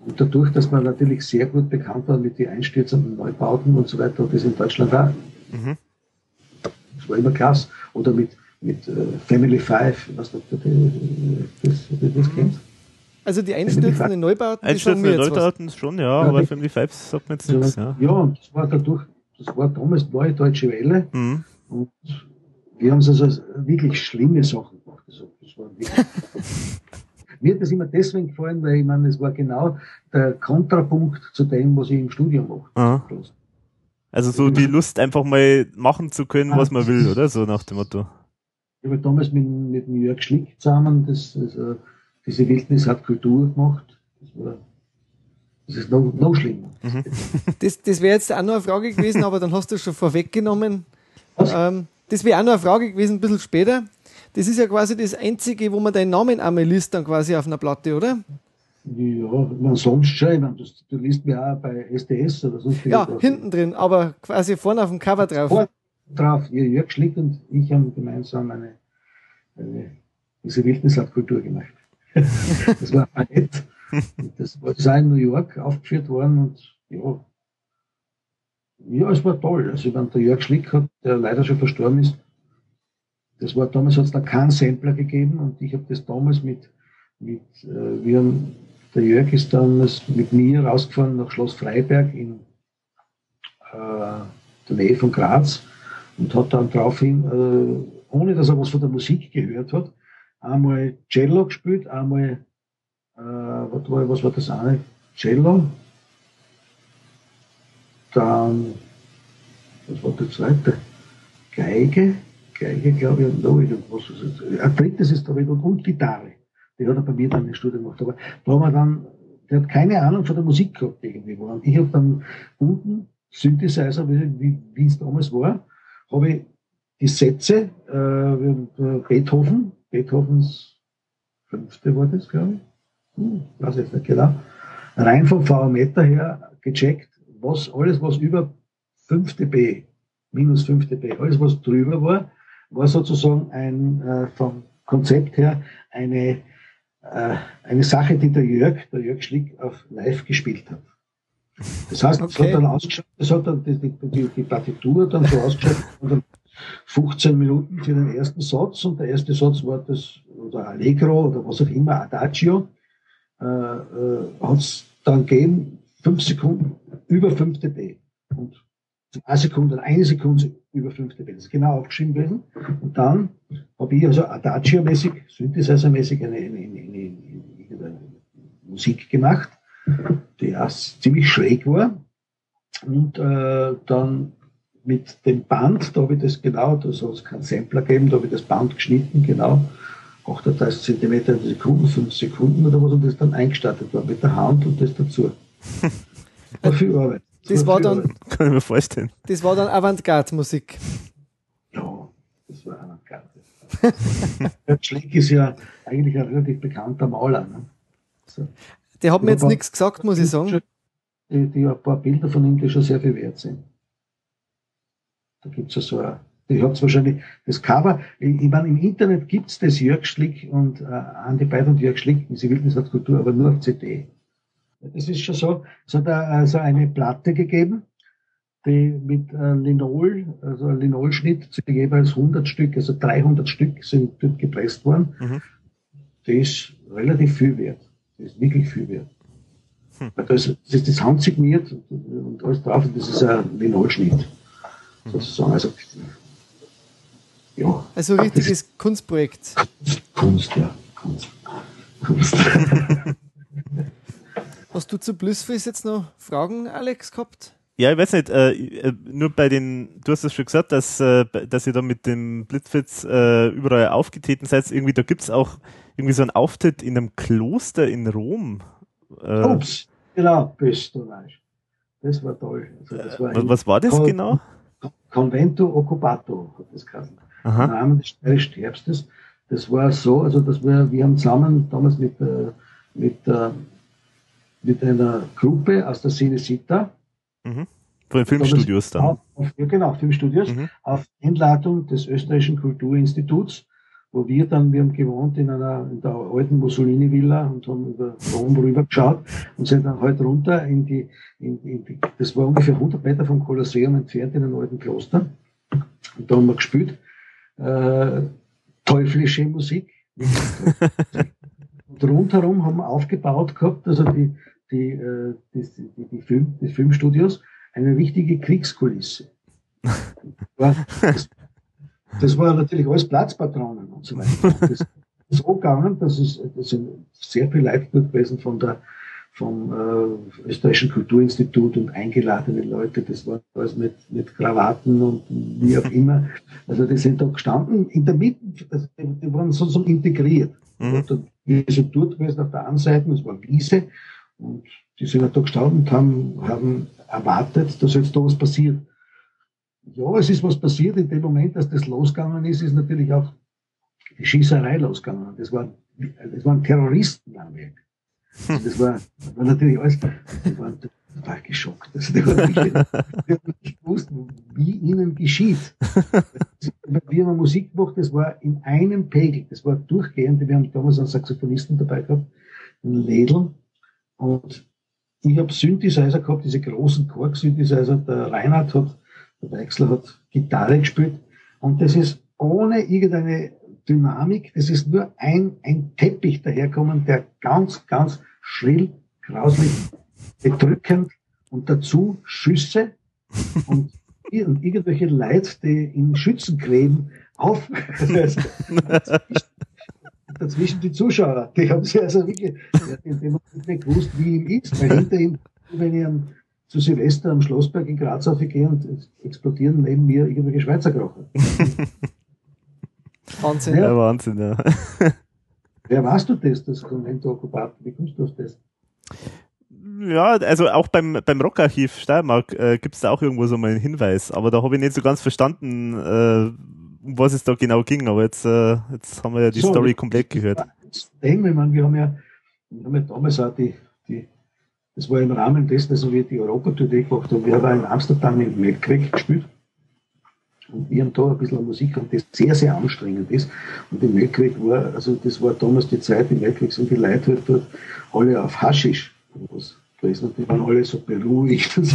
Und dadurch, dass man natürlich sehr gut bekannt war mit den einstürzenden Neubauten und so weiter, und das in Deutschland auch. Mhm. Das war immer klasse. Oder mit, mit uh, Family Five, was du das, das, das kennst. Also die einstürzenden Neubauten, die Einstürzende Neubauten schon, ja, ja aber Family Five sagt mir jetzt nichts. Ja. ja, und das war dadurch, das war damals neue deutsche Welle. Mhm. Und wir haben also wirklich schlimme Sachen gemacht. Also, das war wirklich Mir hat das immer deswegen gefallen, weil ich meine, es war genau der Kontrapunkt zu dem, was ich im Studium mache. Aha. Also so die Lust einfach mal machen zu können, was man will, oder? So nach dem Motto. Ich habe damals mit, mit dem Jörg Schlick zusammen das, das, äh, diese Wildnis hat Kultur gemacht. Das, war, das ist noch, noch schlimmer. Mhm. Das, das wäre jetzt auch noch eine Frage gewesen, aber dann hast du schon vorweggenommen. Ähm, das wäre auch noch eine Frage gewesen, ein bisschen später. Das ist ja quasi das Einzige, wo man deinen Namen einmal liest, dann quasi auf einer Platte, oder? Ja, man sonst schon. Ich meine, das, du liest mir auch bei SDS oder so. Ja, hinten drin, aber quasi vorne auf dem Cover drauf. Vorne drauf. Jörg Schlick und ich haben gemeinsam eine, eine diese Wildnisabkultur gemacht. das war nett. Das war in New York aufgeführt worden und ja, ja, es war toll. Also, wenn der Jörg Schlick hat, der leider schon verstorben ist, das war damals hat es da keinen Sampler gegeben und ich habe das damals mit, mit äh, wir haben, der Jörg ist damals mit mir rausgefahren nach Schloss Freiberg in äh, der Nähe von Graz und hat dann daraufhin, äh, ohne dass er was von der Musik gehört hat, einmal Cello gespielt, einmal, äh, was, war, was war das eine? Cello, dann, was war das zweite? Geige, Geige, glaube ich, und noch irgendwas. Ein drittes ist da und, und Gitarre. Die hat er bei mir dann im Studium gemacht. Aber da haben wir dann, der hat keine Ahnung von der Musik gehabt irgendwie. Und ich habe dann unten Synthesizer, wie, es damals war, habe ich die Sätze, äh, Beethoven, Beethovens fünfte war das, glaube ich, hm, weiß ich nicht genau, rein vom VO-Meter her gecheckt, was, alles was über 5 dB, minus 5 dB, alles was drüber war, war sozusagen ein, äh, vom Konzept her eine, äh, eine Sache, die der Jörg, der Jörg Schlick auf live gespielt hat. Das heißt, okay. es hat dann ausgeschaut, es hat dann die, die, die Partitur dann so ausgeschaut, und dann 15 Minuten für den ersten Satz und der erste Satz war das, oder Allegro oder was auch immer, Adagio, äh, äh, hat es dann gegeben, 5 Sekunden, über 5 dB. Und zwei Sekunden, eine Sekunde über 5 dB. Das ist genau aufgeschrieben gewesen. Und dann habe ich also Adagio-mäßig, Synthesizer-mäßig eine, eine, eine, eine, Musik gemacht, die erst ziemlich schräg war. Und äh, dann mit dem Band, da habe ich das genau, da soll es keinen Sampler geben, da habe ich das Band geschnitten, genau, 38 Zentimeter in Sekunden, 5 Sekunden oder was, und das dann eingestartet war mit der Hand und das dazu. War viel Arbeit. Das, war dann, kann ich mir vorstellen. Das war dann Avantgarde-Musik. Ja, das war Avantgarde. der Schlick ist ja eigentlich ein relativ bekannter Maler. Ne? So. Der hat mir jetzt nichts gesagt, muss ich sagen. Die, die ein paar Bilder von ihm, die schon sehr viel wert sind. Da gibt es ja so ein, ich habe wahrscheinlich das Cover, ich, ich meine, im Internet gibt es das Jörg Schlick und äh, Andi Beid und Jörg Schlick, sie Wildniskultur, aber nur auf CD. Das ist schon so. Es hat also eine Platte gegeben, die mit äh, Linol, also Linolschnitt zu jeweils 100 Stück, also 300 Stück sind dort gepresst worden. Mhm. Die ist relativ viel wert. Die ist wirklich viel wert. Hm. Das, das ist das handsigniert und alles drauf und das ist ein Linolschnitt. Mhm. Sozusagen. Also, ja. Also ein richtiges Kunstprojekt. Kunst, ja. Kunst. Kunst. Hast du zu Blissfizz jetzt noch Fragen, Alex, gehabt? Ja, ich weiß nicht, äh, äh, nur bei den, du hast es schon gesagt, dass, äh, dass ihr da mit dem Blitzfitz äh, überall aufgetreten seid. Irgendwie, da gibt's auch irgendwie so einen Auftritt in einem Kloster in Rom. Äh, Ups, genau, bist du weißt. Das war toll. Also das war was, was war das genau? Convento Occupato hat das geheißen. Im Rahmen des Steirischen Herbstes. Das war so, also dass wir, wir haben zusammen damals mit, äh, mit äh, mit einer Gruppe aus der Cinecita. Mhm. Von den Filmstudios dann. Auf, ja, genau, Filmstudios, mhm. auf Einladung des Österreichischen Kulturinstituts, wo wir dann, wir haben gewohnt in einer, in der alten Mussolini-Villa und haben über Rom rüber geschaut und sind dann halt runter in die, in, in die, das war ungefähr 100 Meter vom Kolosseum entfernt in einem alten Kloster. Und da haben wir gespielt, äh, teuflische Musik. und rundherum haben wir aufgebaut gehabt, also die, die, äh, die, die, die, Film, die Filmstudios, eine wichtige Kriegskulisse. Das, Das war natürlich alles Platzpatronen und so weiter. Das ist so gegangen, dass es, das sind sehr viele Leute dort gewesen von der, vom äh, österreichischen Kulturinstitut und eingeladene Leute, das war alles mit, mit Krawatten und wie auch immer. Also die sind da gestanden in der Mitte, also die, waren sozusagen integriert. Mhm. Wir sind dort gewesen auf der anderen Seite, es war Wiese und die sind da gestanden und haben, haben erwartet, dass jetzt da was passiert. Ja, es ist was passiert in dem Moment, dass das losgegangen ist, ist natürlich auch die Schießerei losgegangen. Das waren, das waren Terroristen am Werk. Also das war, war natürlich alles, die waren total geschockt. Also die haben nicht, die haben nicht gewusst, wie ihnen geschieht. Wir haben Musik gemacht, das war in einem Pegel, das war durchgehend. Wir haben damals einen Saxophonisten dabei gehabt, einen Lädel. Und ich habe Synthesizer gehabt, diese großen Kork-Synthesizer. Der Reinhard hat, der Weixler hat Gitarre gespielt. Und das ist ohne irgendeine Dynamik, das ist nur ein, ein Teppich daherkommen, der ganz, ganz schrill, grauslich, bedrückend und dazu Schüsse und, und irgendwelche Leute, die in Schützenkleben auf, dazwischen die Zuschauer, die haben sich also wirklich, die haben nicht gewusst, wie ihm ist, weil hinter ihm, wenn ich am, zu Silvester am Schlossberg in Graz aufgehe und explodieren neben mir irgendwelche Schweizer Krochen. Wahnsinn. Ja, Wahnsinn, ja. Wer warst du das, das Convento Occupato? Wie kommst du auf das? Ja, also auch beim, beim Rockarchiv Steiermark äh, gibt es da auch irgendwo so mal einen Hinweis, aber da habe ich nicht so ganz verstanden, äh, um was es da genau ging, aber jetzt, äh, jetzt haben wir ja die so, Story komplett gehört. Denk, ich meine, wir haben ja, wir haben ja damals auch die, das war im Rahmen dessen, dass wir die Europatournee gemacht haben. Wir haben in Amsterdam im Melkweg gespielt. Und wir haben da ein bisschen Musik und das sehr, sehr anstrengend ist. Und im Melkweg war, also das war damals die Zeit, im Melkweg sind die Leute halt dort alle auf Haschisch gewesen und die waren alle so beruhigt und.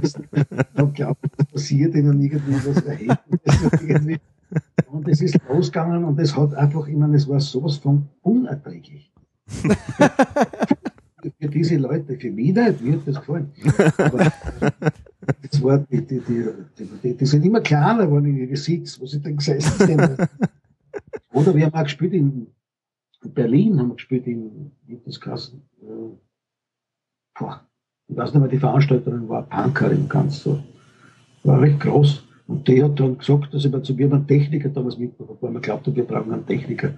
Ich glaube, das passiert ihnen irgendwie was Erhebendes. Und es ist losgegangen und es hat einfach, ich meine, es war sowas von unerträglich. für diese Leute, für mich nicht, mir hat das gefallen. Aber das war, die, die, die, die, sind immer kleiner geworden in ihre Sitz, wo sie dann gesessen sind. Oder wir haben auch gespielt in Berlin, haben wir gespielt in, in äh, boah, ich weiß nicht mehr, die Veranstalterin war Punkerin, ganz so, war recht groß. Und die hat dann gesagt, dass ich mir zu mir einen Techniker damals mitgebracht weil man glaubt, wir brauchen einen Techniker.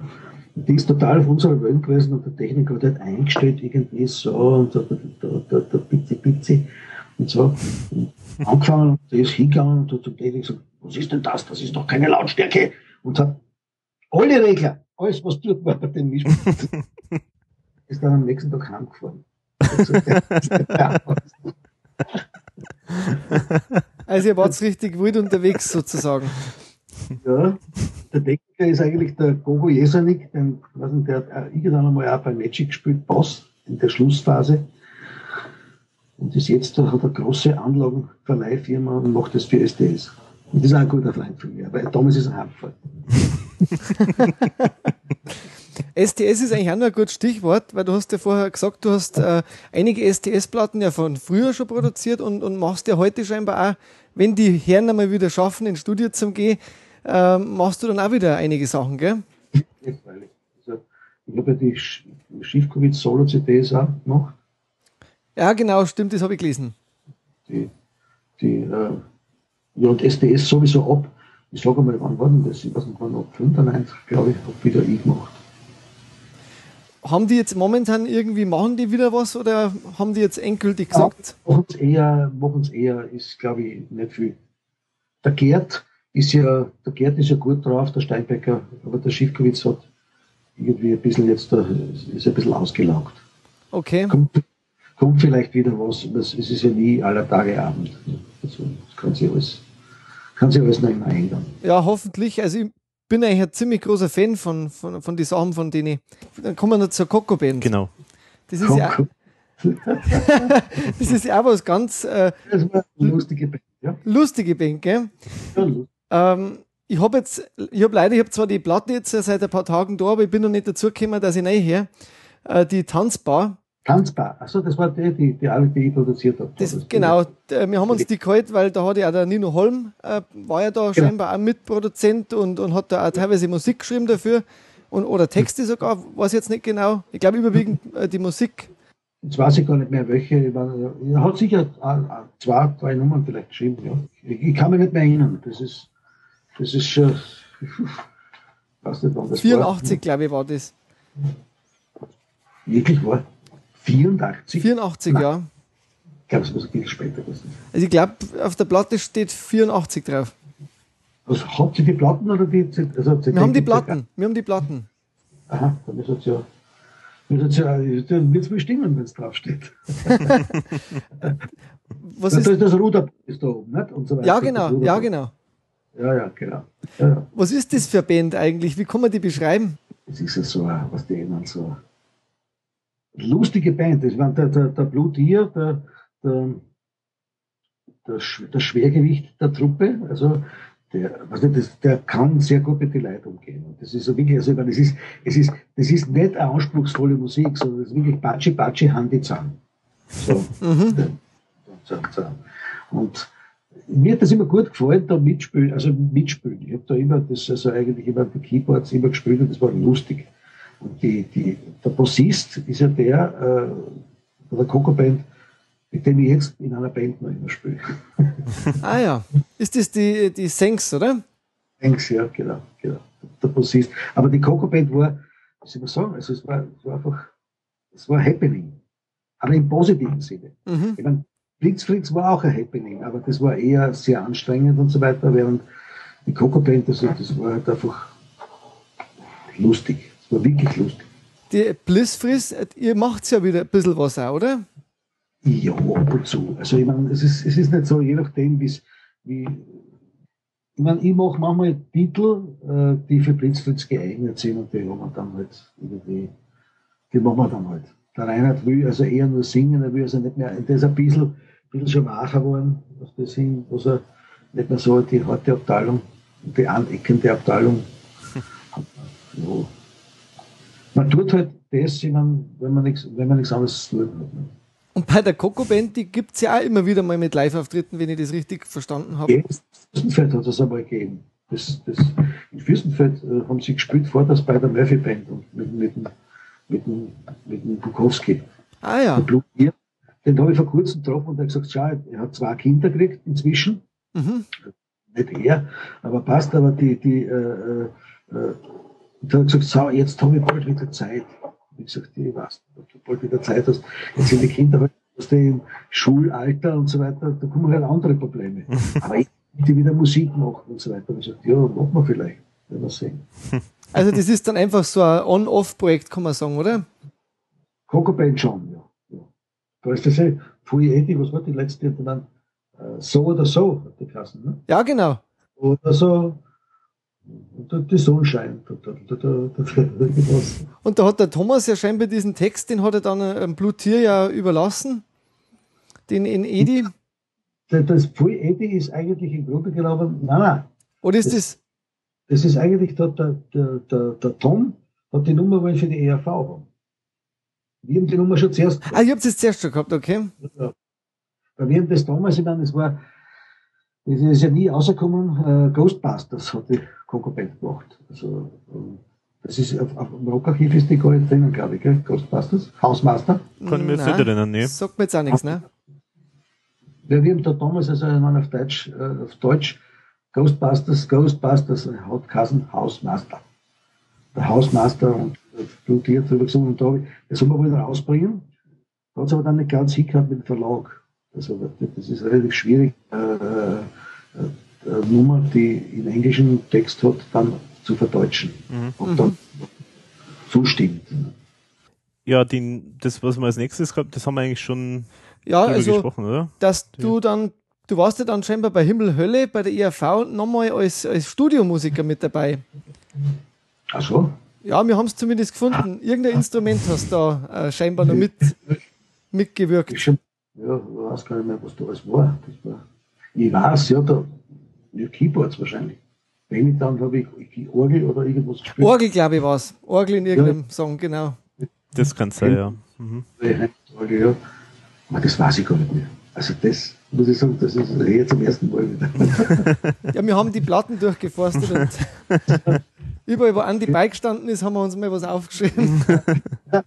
Und die ist total auf unserer Welt gewesen und der Techniker hat halt eingestellt irgendwie so und der, der, der, der Pizzi Pizzi und so. Und angefangen und der ist hingegangen und hat zum Techniker gesagt, was ist denn das? Das ist doch keine Lautstärke. Und hat alle Regler, alles was tut war bei dem Mischpult, ist dann am nächsten Tag heimgefahren. also ihr wart richtig wild unterwegs sozusagen. Ja, der Techniker ist eigentlich der Gogo Jesanik, den, weiß nicht, der hat irgendwann einmal auch bei Magic gespielt, Boss in der Schlussphase. Und ist jetzt, hat eine große Anlagenverleihfirma und macht das für SDS. Und das ist auch ein guter Freund von mir, weil damals ist er heimgefallen. STS ist eigentlich auch noch ein gutes Stichwort, weil du hast ja vorher gesagt, du hast äh, einige STS-Platten ja von früher schon produziert und, und machst ja heute scheinbar auch, wenn die Herren einmal wieder schaffen, ins Studio zu gehen, äh, machst du dann auch wieder einige Sachen, gell? Also, ich habe ja die Schiffkowitz Solo-CDs auch gemacht. Ja, genau, stimmt, das habe ich gelesen. Die, die, äh, ja, und STS sowieso ab, ich sage mal, wann war denn das? Ich weiß nicht, wann ab 95, glaube ich, habe wieder ich gemacht haben die jetzt momentan irgendwie, machen die wieder was oder haben die jetzt endgültig gesagt? Ja, machen es eher, machen's eher, ist glaube ich nicht viel. Der Gerd ist ja, der Gerd ist ja gut drauf, der Steinbecker, aber der Schiffkowitz hat irgendwie ein bisschen jetzt, da, ist ein bisschen ausgelaugt. Okay. Kommt, kommt vielleicht wieder was, es ist ja nie aller Tage Abend. Also, das kann sich alles, kann sich alles noch immer ändern. Ja, hoffentlich. Also ich bin eigentlich ein ziemlich großer Fan von, von, von den Sachen, von denen. Dann kommen wir noch zur Coco Band. Genau. Das ist ja. das ist ja auch was ganz. Äh, das war eine lustige Band, ja. Lustige Band, gell? Ja, ähm, ich habe jetzt, ich habe leider, ich habe zwar die Platte jetzt seit ein paar Tagen da, aber ich bin noch nicht dazu gekommen, dass ich her. Äh, die Tanzbar. Tanzbar. Achso, das war die, die, die alle, die ich produziert habe. Das, genau, wir haben uns die geholt, weil da hat ja auch der Nino Holm, äh, war ja da genau. scheinbar auch Mitproduzent und, und hat da auch teilweise Musik geschrieben dafür. Und, oder Texte sogar, weiß jetzt nicht genau. Ich glaube überwiegend äh, die Musik. Jetzt weiß ich gar nicht mehr, welche. Er hat sicher zwei, drei Nummern vielleicht geschrieben, ja. Ich, ich kann mich nicht mehr erinnern. Das ist, das ist schon. nicht, das 84, glaube ich, war das. Wirklich war? 84? 84, Nein. ja. Ich glaube, es muss ein bisschen später sein. Also ich glaube, auf der Platte steht 84 drauf. Was, habt ihr die Platten oder die also Wir haben die Platten. Wir haben die Platten. Aha, dann ist es ja. Wird es ja, dann wird es bestimmen, wenn es draufsteht. Was ist, das, das Ruder ist da oben, nicht? Und so weiter. Ja, genau, ja, genau. Ja, ja, genau. Ja, ja. Was ist das für eine Band eigentlich? Wie kann man die beschreiben? Es ist ja so, was die nennen, so lustige Band. Das war der, der, der Blue Deer, der, der, der, der Schwergewicht der Truppe. Also der, nicht, das, der kann sehr gut mit den Leuten umgehen. Und das ist so wirklich, also, es ist, es ist, das ist nicht eine anspruchsvolle Musik, sondern das ist wirklich Batschi, Batschi, Handi zusammen. So. Mhm. Und mir hat das immer gut gefallen, da mitspielen, also mitspielen. Ich habe da immer das, also eigentlich immer die Keyboards immer gespielt und das war lustig. Und die, die, der Bassist ist ja der, äh, der Coco Band, mit dem ich jetzt in einer Band noch immer spiele. ah ja. Ist das die, die Senks, oder? Senks, ja, genau, genau. Der Bassist. Aber die Coco Band war, was soll man sagen, also es war, es war einfach, es war Happening. Aber im positiven Sinne. Mhm. Ich meine, Blitzfritz war auch ein Happening, aber das war eher sehr anstrengend und so weiter, während die Coco Band, also das war halt einfach lustig. War wirklich lustig. Die Blissfriss, ihr macht ja wieder ein bisschen was auch, oder? Ja, ab und zu. Also ich meine, es ist, es ist nicht so, je nachdem, wie ich meine, ich mache manchmal Titel, äh, die für Blitzfritz geeignet sind und die haben wir dann halt irgendwie, die machen wir dann halt. Der Reinhard will also eher nur singen, er will also nicht mehr, der ist ein bisschen, ein bisschen schon wacher geworden, was das hin, er nicht mehr so die harte Abteilung, die aneckende Abteilung. ja. Man tut halt das, wenn man nichts, wenn man nichts anderes tut. Und bei der Coco Band, die gibt es ja auch immer wieder mal mit Live-Auftritten, wenn ich das richtig verstanden habe. In Fürstenfeld hat es einmal gegeben. Das, das, in Fürstenfeld äh, haben sie gespielt vor das bei der Murphy Band und mit, mit, mit, mit, mit dem Bukowski. Ah ja. Den habe ich vor kurzem getroffen und er hat gesagt, schau, er hat zwei Kinder gekriegt inzwischen. Mhm. Nicht er, aber passt, aber die, die äh, äh, äh und er hat gesagt, so, jetzt habe ich bald wieder Zeit. Wie gesagt, ich weiß nicht, ob du bald wieder Zeit hast. Jetzt sind die Kinder halt aus dem Schulalter und so weiter, da kommen halt andere Probleme. Aber ich möchte wieder Musik machen und so weiter. Und ich gesagt, ja, machen wir vielleicht. Werden wir sehen. Also das ist dann einfach so ein On-Off-Projekt, kann man sagen, oder? Coco Band schon, ja. ja. Da ist das eh, Fui Edi, was war die letzte, dann, äh, so oder so, hat die Kassen, ne? Ja, genau. Oder so, die Sonne scheint. Und da hat der Thomas ja scheinbar diesen Text, den hat er dann einem Blutier ja überlassen, den in Edi. Das Pfui Edi ist eigentlich im Grunde genommen, nein, nein. Oder ist das? Das, ist eigentlich der, der, der, der Tom hat die Nummer wollen für die ERV haben. Wir haben die Nummer schon zuerst. Ah, ich habt es zuerst schon gehabt, okay. Ja. Weil wir haben das damals, ich meine, es war, es ist ja nie rausgekommen, äh, Ghostbusters hat die Coco Band gemacht. Also, ähm, das ist auf, auf dem Rockarchiv ist die gar nicht drinnen, glaube ich, gell? Ghostbusters, Hausmaster. Kann ich mir jetzt nicht erinnern, ne? Sagt mir jetzt auch nichts, ne? Ja, wir haben da damals also auf Deutsch, äh, auf Deutsch Ghostbusters, Ghostbusters hat Kassen Hausmaster. Der Hausmaster und blutiert drüber gesungen und da habe ich, das soll man wohl rausbringen. Da hat es aber dann nicht ganz hingehabt mit dem Verlag. Also das ist relativ schwierig. Äh, äh äh, Nummer, die in englischen Text hat, dann zu verdeutschen mhm. und dann zustimmt. Ja, die, das, was wir als nächstes gehabt, das haben wir eigentlich schon ja, also, gesprochen, oder? Dass ja. du dann, du warst ja dann scheinbar bei Himmel Hölle, bei der IAV, nochmal als, als Studiomusiker mit dabei. Ach so? Ja, wir haben es zumindest gefunden. Irgendein Instrument hast du da äh, scheinbar noch mit, mitgewirkt. Ich schon, ja, ich weiß gar nicht mehr, was da alles war. Das war ich weiß, ja, da, ja, Keyboards wahrscheinlich. Wenn ich dann habe ich Orgel oder irgendwas gespielt. Orgel, glaube ich, war es. Orgel in irgendeinem ja. Song, genau. Das kann sein, ja. Mhm. Ja, aber das weiß ich gar nicht mehr. Also das muss ich sagen, das ist hier zum ersten Mal wieder. ja, wir haben die Platten durchgeforstet und überall, wo Andi beigestanden ist, haben wir uns mal was aufgeschrieben.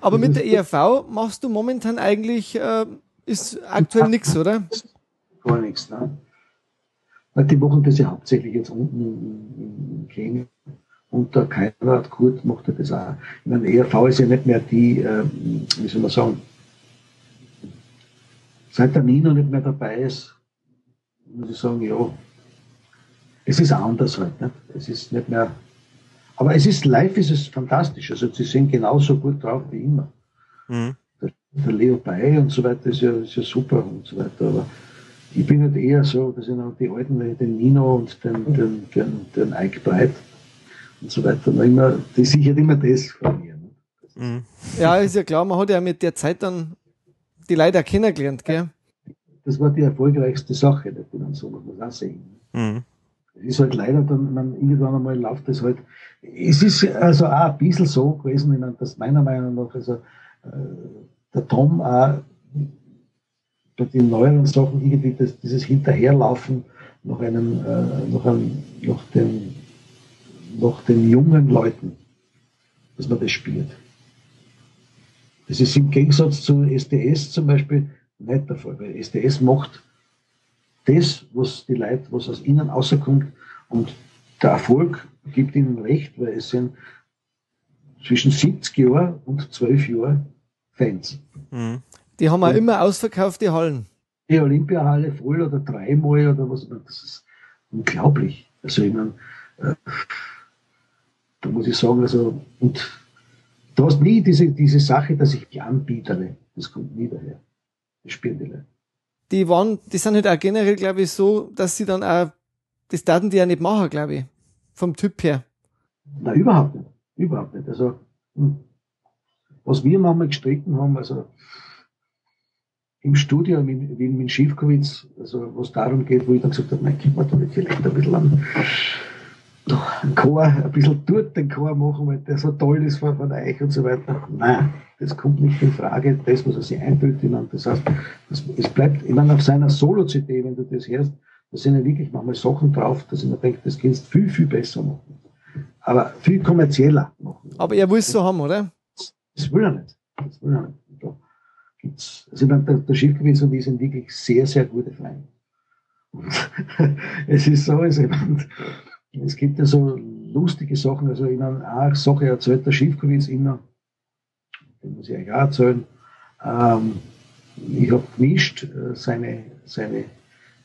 Aber mit der ERV machst du momentan eigentlich, äh, ist aktuell nichts, oder? Gar nichts, ne? Die machen das ja hauptsächlich jetzt unten in Kenia. Und der Kairat Kurt macht das auch. Ich meine, ERV ist ja nicht mehr die, äh, wie soll man sagen, seit der Nino nicht mehr dabei ist, muss ich sagen, ja, es ist anders halt. Nicht? Es ist nicht mehr aber es ist live, ist es fantastisch. Also sie sind genauso gut drauf wie immer. Mhm. Der, der Leo Bay und so weiter ist ja, ist ja super und so weiter. Aber ich bin halt eher so, dass ich noch die alten, den Nino und den, den, den, den Ike Breit und so weiter, noch immer, die sichert immer das von mir. Ne? Mhm. Ja, ist ja klar, man hat ja mit der Zeit dann die Leute kennengelernt, gell? Das war die erfolgreichste Sache, die man so muss man auch sehen. Mhm ist halt leider dann, man, irgendwann einmal läuft das halt. Es ist also auch ein bisschen so gewesen, dass meiner Meinung nach, also äh, der Tom auch bei den neueren Sachen irgendwie das, dieses Hinterherlaufen nach einem, äh, nach einem, nach den, nach den jungen Leuten, dass man das spielt. Das ist im Gegensatz zu SDS zum Beispiel nicht der Fall, weil SDS macht das, was die Leute, was aus ihnen rauskommt. Und der Erfolg gibt ihnen recht, weil es sind zwischen 70 Jahren und 12 Jahren Fans. Mhm. Die haben auch und immer ausverkaufte Hallen. Die Olympiahalle voll oder dreimal oder was. Das ist unglaublich. Also ich meine, äh, da muss ich sagen, also, und du hast nie diese, diese Sache, dass ich mich anbietere. Das kommt nie daher. Das spüren die Leute die waren, die sind halt auch generell, glaube ich, so, dass sie dann auch, das daten die ja nicht machen, glaube ich. Vom Typ her. Na, überhaupt nicht. Überhaupt nicht. Also, hm. was wir manchmal gestritten haben, also, im Studio mit, mit, mit Schiefkowitz, also was darum geht, wo ich dann gesagt habe, mein Kind, man da nicht vielleicht ein bisschen an, einen Chor, ein bisschen dort den Chor machen, weil der so toll ist von, von euch und so weiter. Nein, das kommt nicht in Frage, das, was er sich einbildet. Das heißt, das, es bleibt, ich meine, auf seiner Solo-CD, wenn du das hörst, da sind ja wirklich manchmal Sachen drauf, dass ich mir denke, das kannst du viel, viel besser machen. Aber viel kommerzieller machen. Aber er will es so haben, oder? Das will er nicht. Das will er nicht. Gibt's, also der, der Schiffgewiss und die sind wirklich sehr, sehr gute Freunde. Und es ist so, also, es gibt ja so lustige Sachen, also in einer Sache erzählt der Schiffkowitz immer, den muss ich euch auch erzählen. Ähm, ich habe gemischt äh, seine, seine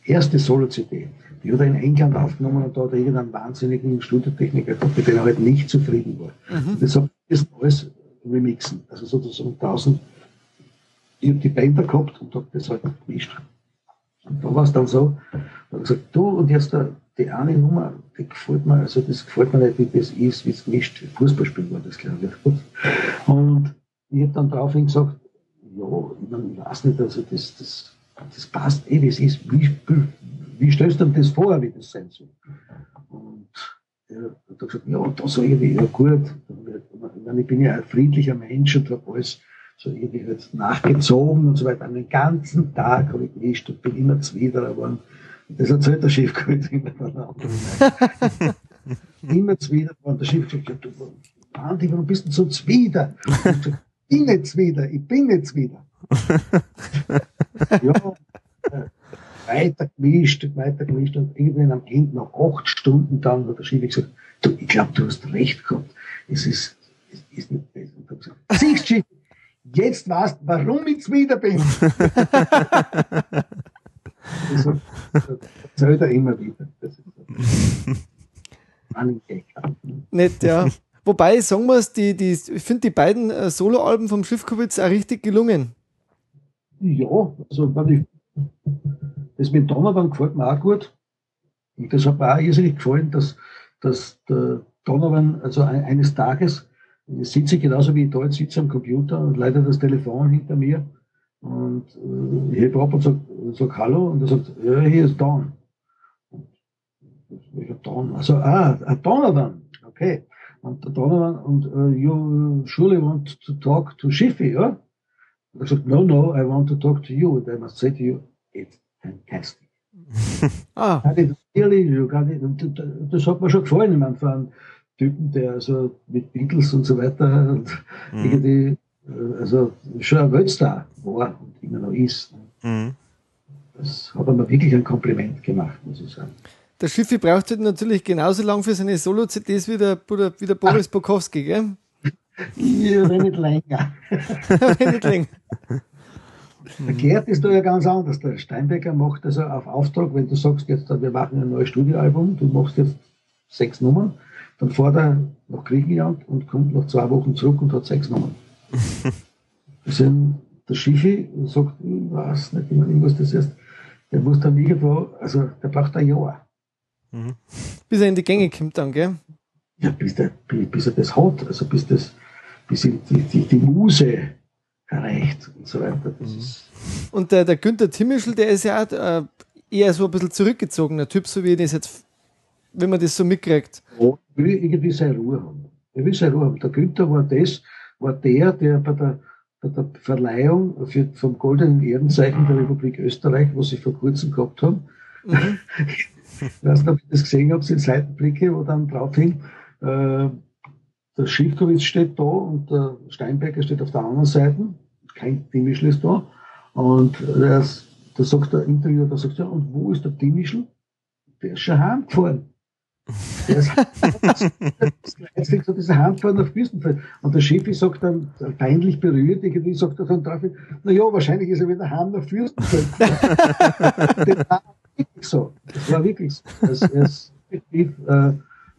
erste Solo-CD. Die hat er in England aufgenommen und da hat er irgendeinen wahnsinnigen Studiotechniker gehabt, mit dem er halt nicht zufrieden war. Mhm. Das ich alles remixen. Also sozusagen 1000. Ich habe die Bänder gehabt und habe das halt gemischt. Und da war es dann so, da habe gesagt, du und jetzt der, die eine Nummer, die gefällt mir, also das gefällt mir nicht, wie das ist, wie es gemischt Fußballspiel war das, glaube ich. Und ich habe dann daraufhin gesagt, ja, ich, weiß nicht, also das, das, das passt eh, wie es ist. Wie, wie stellst du dir das vor, wie das sein soll? Und er hat gesagt, ja, da so irgendwie, ja gut. Ich bin ja ein friedlicher Mensch und habe alles so irgendwie halt nachgezogen und so weiter. An den ganzen Tag habe ich gemischt und bin immer zwider geworden. Das erzählt der Chefkult immer dann Immer zwider geworden. Der gesagt, ja, du, Andi, warum bist du so zwider? bin jetzt wieder, ich bin jetzt wieder. ja, äh, weiter gemischt, weiter gemischt und irgendwann am Ende nach acht Stunden dann hat der Schiebe gesagt, du, ich glaube, du hast recht gehabt. Es ist, es ist nicht besser. Und gesagt, siehst du, jetzt weißt du, warum ich wieder bin. das erzählt er immer wieder. Das ist Nett, ja. Wobei, sagen wir es, die, die, ich finde die beiden äh, Soloalben vom Schiffkowitz auch richtig gelungen. Ja, also ich, das mit Donovan gefällt mir auch gut. Und das hat mir auch irrsinnig gefallen, dass, dass der Donovan, also eines Tages, sitze genauso wie ich da jetzt sitze am Computer und leider das Telefon hinter mir und äh, ich hebe ab und sage sag Hallo und er sagt, ja, hier ist Don. Ich sage Don. Also, ah, Donovan, okay. Und der Donovan, und uh, you surely want to talk to Schiffy, ja? Und er sagt, no, no, I want to talk to you. And I must say to you, it's fantastic. Ah, Really, you got it. Und das hat mir schon gefallen. Ich meine, Typen, der also mit Beatles und so weiter und Mhm. irgendwie, äh, also schon ein Weltstar war und immer noch ist. Mhm. Das hat mir wirklich ein Kompliment gemacht, muss ich sagen. der Schiffi braucht halt natürlich genauso lang für seine Solo-CDs wie der, Bruder- wie der Boris Bukowski, gell? Ja, wenn nicht länger. Nicht länger. Der Gerd ist da ja ganz anders. Der Steinbecker macht also auf Auftrag, wenn du sagst, jetzt wir machen ein neues Studioalbum, du machst jetzt sechs Nummern, dann fährt er nach Griechenland und kommt nach zwei Wochen zurück und hat sechs Nummern. Das sind, der Schiffi sagt, ich weiß nicht, ich meine, ich muss das erst, der muss dann irgendwo, also der braucht ein Jahr. Bis er in die Gänge kommt dann, gell? Ja, bis, der, bis bis er das hat, also bis das, bis ihm die, die, die Muse erreicht und so weiter. Das ist, Und der, der Günther Timmischl, der ist ja auch äh, eher so ein bisschen zurückgezogener Typ, so wie das jetzt, wenn man das so mitkriegt. Ja, will irgendwie seine Ruhe haben. Er will seine Ruhe haben. Der Günther war das, war der, der bei der, bei der Verleihung für, vom Goldenen Ehrenzeichen der Republik Österreich, was sie vor kurzem gehabt haben, Mhm. ich weiß nicht, ob ihr das gesehen habt, sind Seitenblicke, wo dann drauf hing, äh, der Schiffkowitz steht da und der Steinbecker steht auf der anderen Seite, kein Timischl ist da, und da sagt der Interviewer, da sagt er, und wo ist der Timischl? Der ist schon heimgefahren. Jetzt kriegt so diese Handfahren auf Küstenfeld. Und der Chef sagt dann, peinlich berührt, irgendwie sagt er dann drauf, na ja, wahrscheinlich ist er wieder heim nach Fürstenfeld. das war wirklich so. Das war wirklich so. Das effektiv, äh,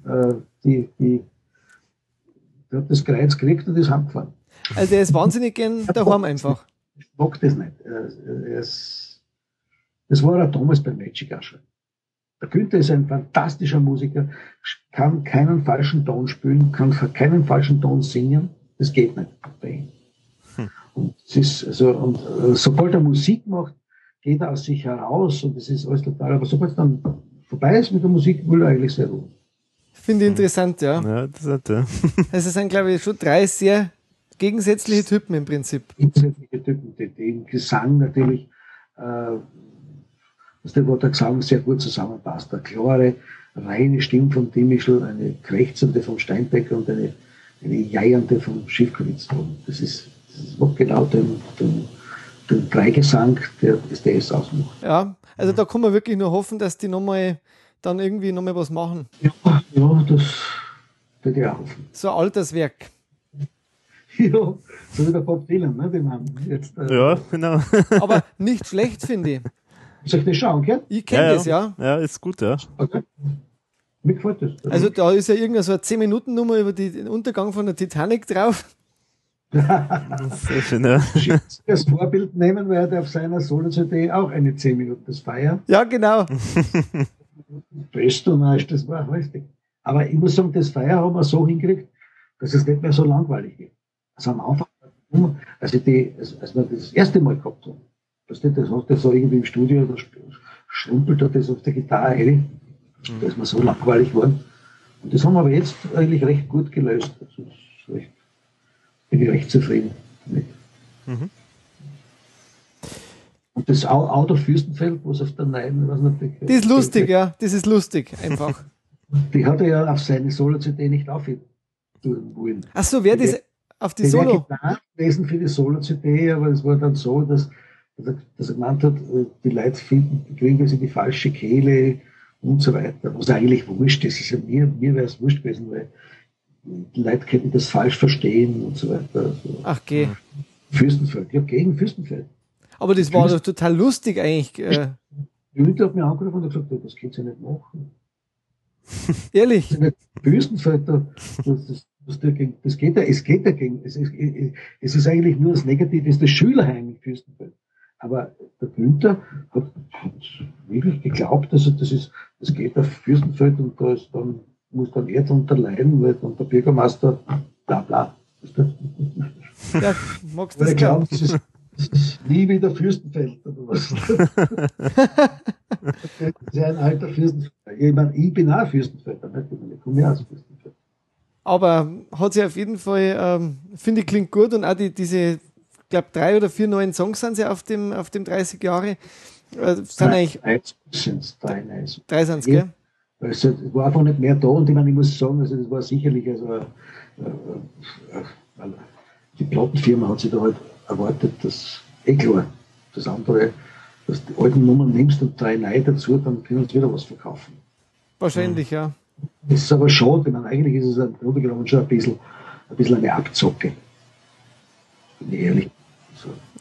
äh, die, die, der hat das Kreuz gekriegt und ist heimgefahren. Also der ist wahnsinnig gern daheim einfach. Ich mag das nicht. Er, er ist, das war er damals bei Magic auch schon. Der Günther ist ein fantastischer Musiker, kann keinen falschen Ton spielen, kann keinen falschen Ton singen. Das geht nicht bei ihm. Und, es ist, also, und äh, sobald er Musik macht, geht er aus sich heraus und das ist alles total. Aber sobald es dann vorbei ist mit der Musik, will er eigentlich sehr ruhen. Finde ich interessant, ja. Ja, das hat er. Also es sind, glaube ich, schon drei sehr gegensätzliche Typen im Prinzip. Insätzliche Typen, die, die im Gesang natürlich, äh, dass der, wo der Gesang sehr gut zusammenpasst. Eine klare, reine Stimme von Dimischl, eine krächzende vom Steinbecker und eine, eine jeiernde vom Schiffkowitz. Das ist, das ist auch genau den, den, den Dreigesang, der das DS ausmacht. Ja, also da kann man wirklich nur hoffen, dass die nochmal dann irgendwie nochmal was machen. Ja, ja, das würde ich auch hoffen. So ein Alterswerk. Ja, so wie der Bob Dylan, ne, den haben wir jetzt. Äh, Ja, genau. Aber nicht schlecht, finde ich. Soll ich das schauen, gell? Ich kenne ja, das, ja. Ja, ist gut, ja. Okay. Mir gefällt das. Also da ist ja irgendeine so eine 10-Minuten-Nummer über die, den Untergang von der Titanic drauf. Sehr schön, ja. als Vorbild nehmen, weil er auf seiner Solo-CD auch eine 10 Minuten das Feier. Ja, genau. Best und Arsch, das war richtig. Aber ich muss sagen, das Feier haben wir so hingekriegt, dass es nicht mehr so langweilig wird. Also am Anfang, als, ich die, als, als wir das erste Mal gehabt haben, das, nicht, das hast du so irgendwie im Studio, da schrumpelt er das auf der Gitarre rein, da ist mir so langweilig geworden. Und das haben wir aber jetzt eigentlich recht gut gelöst. Also recht, bin ich recht zufrieden damit. Mhm. Und das Au- Auto Fürstenfeld, was auf der Neuen, was natürlich. Das ist lustig, ja. Das ist lustig, einfach. Die hat er ja auf seine Solo-CD nicht aufhören wollen. Ach so, wer das auf die Solo. geplant gewesen für die Solo-CD, aber es war dann so, dass, dass, er, dass er gemeint hat, äh, die Leute finden, die kriegen in die falsche Kehle und so weiter. Was eigentlich wurscht ist. ist ja mir, mir wäre es wurscht gewesen, weil die Leute könnten das falsch verstehen und so weiter. Also Ach, geh. Fürstenfeld, ja, gegen Fürstenfeld. Aber das war doch total lustig eigentlich. Äh, Die Hütte hat mir angerufen und gesagt, "Du, das du ja nicht machen. ehrlich. Das ist nicht Fürstenfeld, da- das, das, das, das geht ja, es geht dagegen. Es ist, es ist eigentlich nur das Negative, es ist das Schülerheim in Fürstenfeld. Aber der Günther hat, hat wirklich geglaubt, dass er, das ist, das geht auf Fürstenfeld und da ist dann, muss dann er drunter leiden, weil dann der Bürgermeister, bla, bla. Ja, magst du das glauben? das ist, das ist nie wieder Fürstenfeld oder was. das ist ja ein alter Fürstenfelder. Ich, meine, ich bin auch Fürstenfelder? Ich komme ja aus Fürstenfeld. Aber hat sich auf jeden Fall, ähm, finde ich, klingt gut und auch die, diese, glaube, drei oder vier neuen Songs sind sie auf dem, auf dem 30 Jahre. Äh, sind Drei- eigentlich drei sind's, drei, nein, so. drei sind Ja. gell? Also, es war einfach nicht mehr da und ich, meine, ich muss sagen, also das war sicherlich, also, äh, äh, weil die Plattenfirma hat sich da halt erwartet, dass, eh klar, das andere, dass du die alten Nummern nimmst und drei neue dazu, dann können sie wieder was verkaufen. Wahrscheinlich, ja. Das ist aber schade, ich meine, eigentlich ist es im Grunde genommen schon ein bisschen, ein bisschen eine Abzocke. Bin ich ehrlich.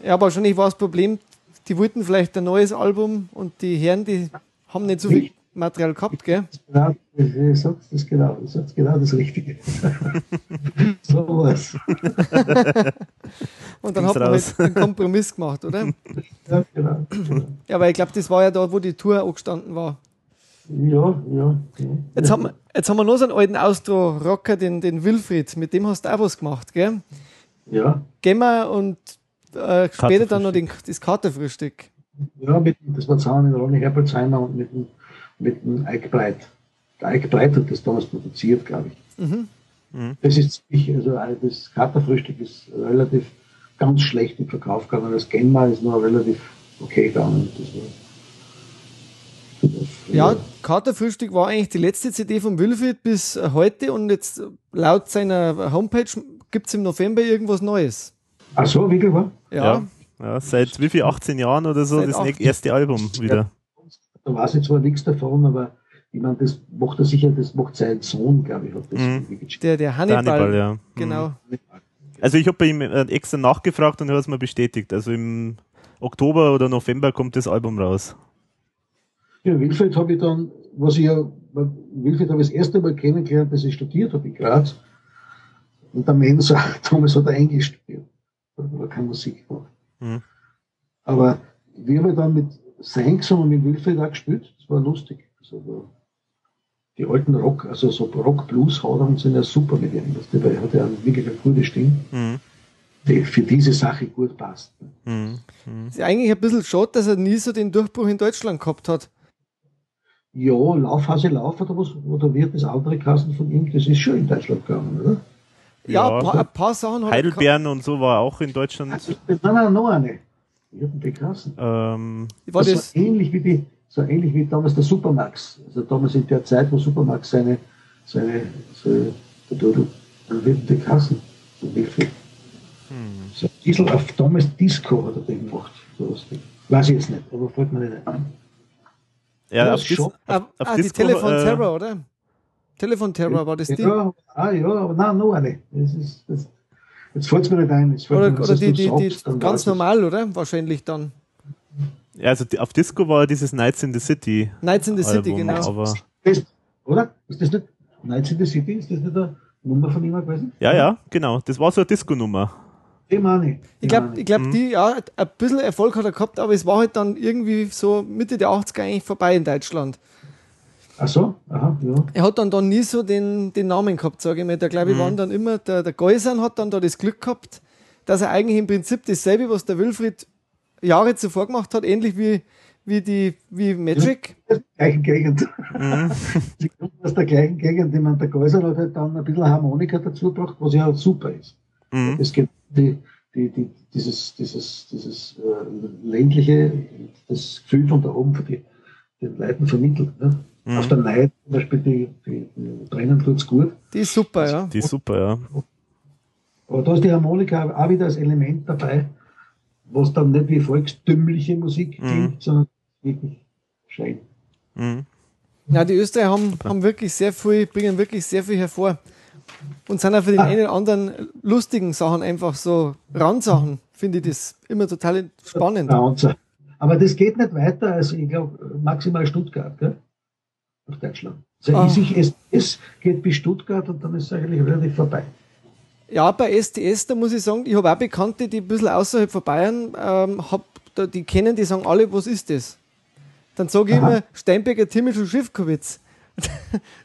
Ja, aber wahrscheinlich war das Problem, die wollten vielleicht ein neues Album und die Herren, die haben nicht so viel. Material gehabt, gell? Genau, ich sag's das genau, ich sag's genau das Richtige. so was. Und dann Ging's hat man raus. halt einen Kompromiss gemacht, oder? Ja, genau. genau. Ja, aber ich glaube, das war ja da, wo die Tour angestanden war. Ja, ja. ja. Jetzt haben, wir, jetzt haben wir noch so einen alten Austro-Rocker, den, den Wilfried, mit dem hast du auch was gemacht, gell? Ja, Gehen wir und äh, später dann noch den, das Katerfrühstück. ja mit, das war zusammen mit Ronny Herbolzheimer und mit dem, mit dem Ike Breit. Der Ike Breit hat das damals produziert, glaube ich. Mhm. Das ist ziemlich, also äh, das Katerfrühstück ist relativ ganz schlecht im Verkauf gegangen. Das Genma ist noch relativ okay gegangen. Das war, das, Ja, Katerfrühstück war eigentlich die letzte CD von Wilfried bis heute und jetzt laut seiner Homepage gibt es im November irgendwas Neues. Ach so, wirklich war? Ja, Ja. seit wie viel, 18 Jahren oder so, Seit das 18. erste Album wieder. Da weiß ich zwar nichts davon, aber ich meine, das macht er sicher, das macht sein Sohn, glaube ich, hat das Mhm. irgendwie geschickt. der, der Hannibal. Hannibal, ja. Genau. Also ich habe bei ihm äh, extra nachgefragt und er hat es mir bestätigt. Also im Oktober oder November kommt das Album raus. Ja, Wilfried habe ich dann, was ich ja, Wilfried habe ich das erste Mal kennengelernt, dass ich studiert habe in Graz. Und der Mensa, damals hat er Englisch studiert. Da hat er keine Musik gemacht. Mhm. Aber wir haben dann mit Sanks und mit Wilfried auch gespielt. Das war lustig. Also die alten Rock, also so Rock-Blues-Hadern sind ja super mit ihm. Das dabei hat er wirklich eine gute Stimme, Mhm. die für diese Sache gut passt. Mhm. Mhm. Ist ja eigentlich ein bisschen schade, dass er nie so den Durchbruch in Deutschland gehabt hat. Ja, Laufhase Lauf oder was, oder wird das andere Kassen von ihm, das ist schon in Deutschland gegangen, oder? Ja, Ja. ein, paar, ein paar Sachen hat er. Heidelbeeren und so war auch in Deutschland. Nein, nein, noch eine. Ich hab die Kassen. Ähm, War Das das, war ähnlich wie die, so ähnlich wie damals der Supermax. Also damals in der Zeit, wo Supermax seine, seine, so, da, da, da werden die Kassen. So wie viel. So ein bisschen auf damals Disco hat er den gemacht. So was. Weiß ich jetzt nicht, aber fällt mir nicht ein. ja, auf, Dis schon. auf, ah, auf ah, die Disco, Telefon äh, Terror, oder? Telefon Terror war das die? Ja, ah, ja, aber nein, noch eine. Das ist, das, jetzt fällt es mir nicht ein. Oder, mir, oder die, die, die sagst, ganz normal, oder? Wahrscheinlich dann. Ja, also die- auf Disco war dieses Nights in the City. Nights in the City, Album, genau. Aber, Das, oder? Ist das nicht Nights in the City? Ist das nicht eine Nummer von ihm gewesen? ja, ja, genau. Das war so eine Disco-Nummer. Die meine ich. Ich glaube, ich glaub, Mhm. die, ja, ein bisschen Erfolg hat er gehabt, aber es war halt dann irgendwie so Mitte der 80er eigentlich vorbei in Deutschland. Ach so, aha, ja. Er hat dann da nie so den, den Namen gehabt, sage ich mal. Da glaube ich, waren dann immer, der, der Geusern hat dann da das Glück gehabt, dass er eigentlich im Prinzip dasselbe, was der Wilfried Jahre zuvor gemacht hat, ähnlich wie, wie die, wie Magic. Aus der gleichen Gegend. Sie kommen aus der gleichen Gegend. Ich meine, der Gäuser hat halt dann ein bisschen Harmonika dazu gebracht, was ja super ist. Mhm. Es gibt die, die, die, dieses, dieses, dieses äh, ländliche, das Gefühl von da oben für die, den Leuten vermittelt. Ne? Mhm. Auf der Neid zum Beispiel, die, die, die brennen tut's gut. Die ist super, ja. Die ist super, ja. Aber da ist die Harmonika auch wieder als Element dabei, was dann nicht wie volkstümliche Musik Mhm. klingt, sondern wirklich schön. Mhm. Ja, die Österreicher haben, haben wirklich sehr viel, bringen wirklich sehr viel hervor. Und sind auch für den Ah. einen oder anderen lustigen Sachen einfach so Randsachen, finde ich das immer total spannend. Aber das geht nicht weiter als, ich glaube, maximal Stuttgart, gell? Nach Deutschland. Also Ah. ich sich es, es geht bis Stuttgart und dann ist es eigentlich relativ vorbei. Ja, bei STS, da muss ich sagen, ich habe auch Bekannte, die ein bisschen außerhalb von Bayern ähm, hab, da, die kennen, die sagen alle, was ist das? Dann sage ich Aha. immer Steinbecker, Timmisch und Schiffkowitz.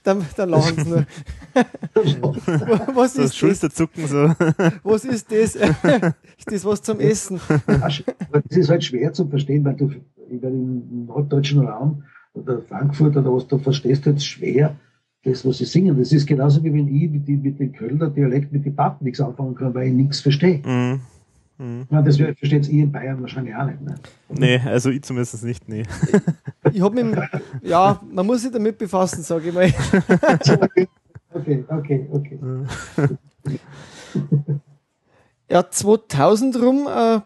dann, dann lachen sie nur. was Das ist das? Schulterzucken so. Was ist das? ist das was zum Essen? Das ist halt schwer zu verstehen, weil du meine, im norddeutschen Raum oder Frankfurt oder was, du verstehst halt schwer das, was sie singen. Das ist genauso wie wenn ich mit, die, mit dem Kölner Dialekt mit den Pappen nichts anfangen kann, weil ich nichts verstehe. Mhm. Mhm. Ja, das versteht ihr in Bayern wahrscheinlich auch nicht. Ne? Nee, also ich zumindest nicht, nee. Ich habe mich, ja, man muss sich damit befassen, sage ich mal. Okay, okay, okay. Ja, 2000 rum äh,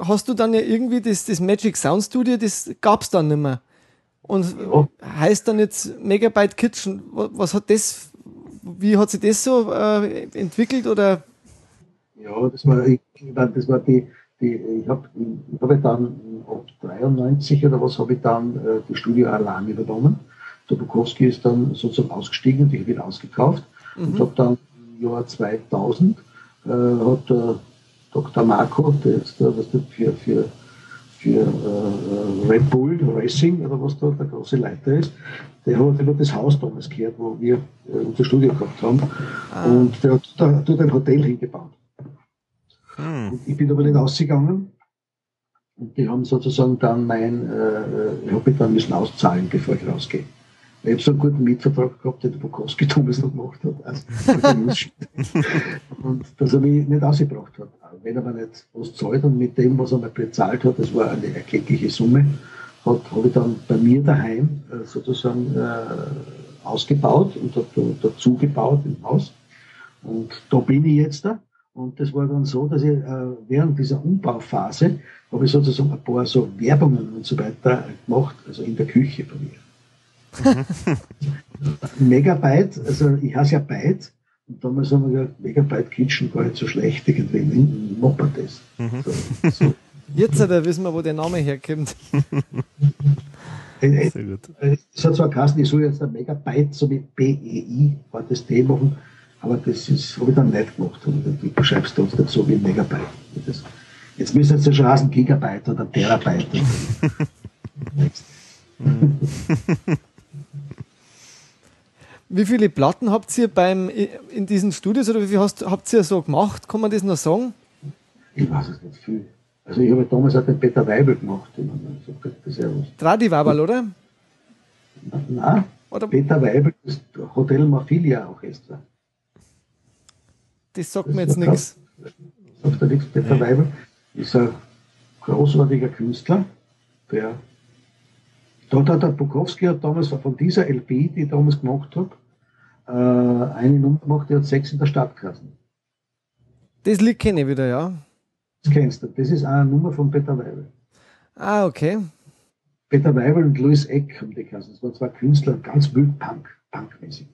hast du dann ja irgendwie das, das Magic Sound Studio, das gab es dann nicht mehr. Und ja. heißt dann jetzt Megabyte Kitchen. Was hat das, wie hat sich das so äh, entwickelt oder? Ja, das war, ich, das war die, die ich habe ich hab dann ab 93 oder was habe ich dann äh, die Studio Alarm übernommen. Der Bukowski ist dann sozusagen ausgestiegen und ich habe ihn ausgekauft mhm. und habe dann im Jahr 2000 äh, hat der Dr. Marco, der jetzt äh, was für, für für äh, Red Bull Racing oder was da der große Leiter ist, der hat immer das Haus damals gehört, wo wir äh, unser Studio gehabt haben. Ah. Und der hat dort ein Hotel hingebaut. Hm. ich bin aber nicht ausgegangen. Und die haben sozusagen dann mein, äh, ich habe mich dann müssen auszahlen, bevor ich rausgehe. Ich habe so einen guten Mietvertrag gehabt, den der Bukowski damals noch gemacht hat. Also, und dass er mich nicht ausgebracht hat. Wenn er mir nicht was zahlt und mit dem, was er mir bezahlt hat, das war eine erkleckliche Summe, habe ich dann bei mir daheim äh, sozusagen äh, ausgebaut und dazu gebaut im Haus. Und da bin ich jetzt da. Und das war dann so, dass ich äh, während dieser Umbauphase habe ich sozusagen ein paar so Werbungen und so weiter gemacht, also in der Küche bei mir. Megabyte, also ich heiße ja Byte, und damals haben wir gesagt, Megabyte Kitchen gar nicht so schlecht, irgendwie machen wir das. Mhm. So, so. Jetzt äh, wissen wir, wo der Name herkommt. Äh, äh, Sehr gut. Es hat zwar geheißen, ich soll jetzt ein Megabyte so mit BEI, war das T machen, aber das habe ich dann nicht gemacht. Du schreibst trotzdem so wie Megabyte. Das, jetzt müsste es ja schon heißen Gigabyte oder Terabyte. Wie viele Platten habt ihr beim, in diesen Studios oder wie viel hast, habt ihr so gemacht? Kann man das noch sagen? Ich weiß es nicht viel. Also ich habe damals auch den Peter Weibel gemacht. Tradi-Weibel, oder? Nein, oder? Peter Weibel ist Hotel Mafilia Orchester. Das sagt das mir jetzt nichts. Sagt er nichts. Peter nee. Weibel ist ein großartiger Künstler, der Dort hat der Bukowski hat damals von dieser LP, die ich damals gemacht habe, äh, eine Nummer gemacht, die hat sechs in der Stadt geheißen. Das Lied kenne ich wieder, ja. Das kennst du. Das ist eine Nummer von Peter Weibel. Ah, okay. Peter Weibel und Louis Eck haben die geheißen. Das waren zwei Künstler, ganz wild Punk, Punkmäßig.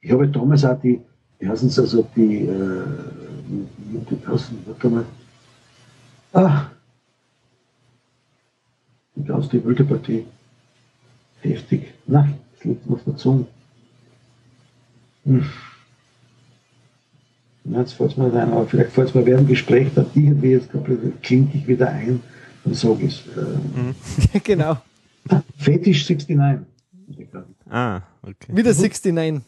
Ich habe damals auch die, die heißen es also die, äh, die, warte mal, ah, die ganz die wilde Partie. Heftig. Na, das liegt auf der Zunge. Hm. jetzt fällt es mir rein, aber vielleicht fällt es mir während dem Gespräch dann irgendwie jetzt klingt ich wieder ein und sage es. Äh, genau. Fetisch 69. Ah, okay. Wieder 69.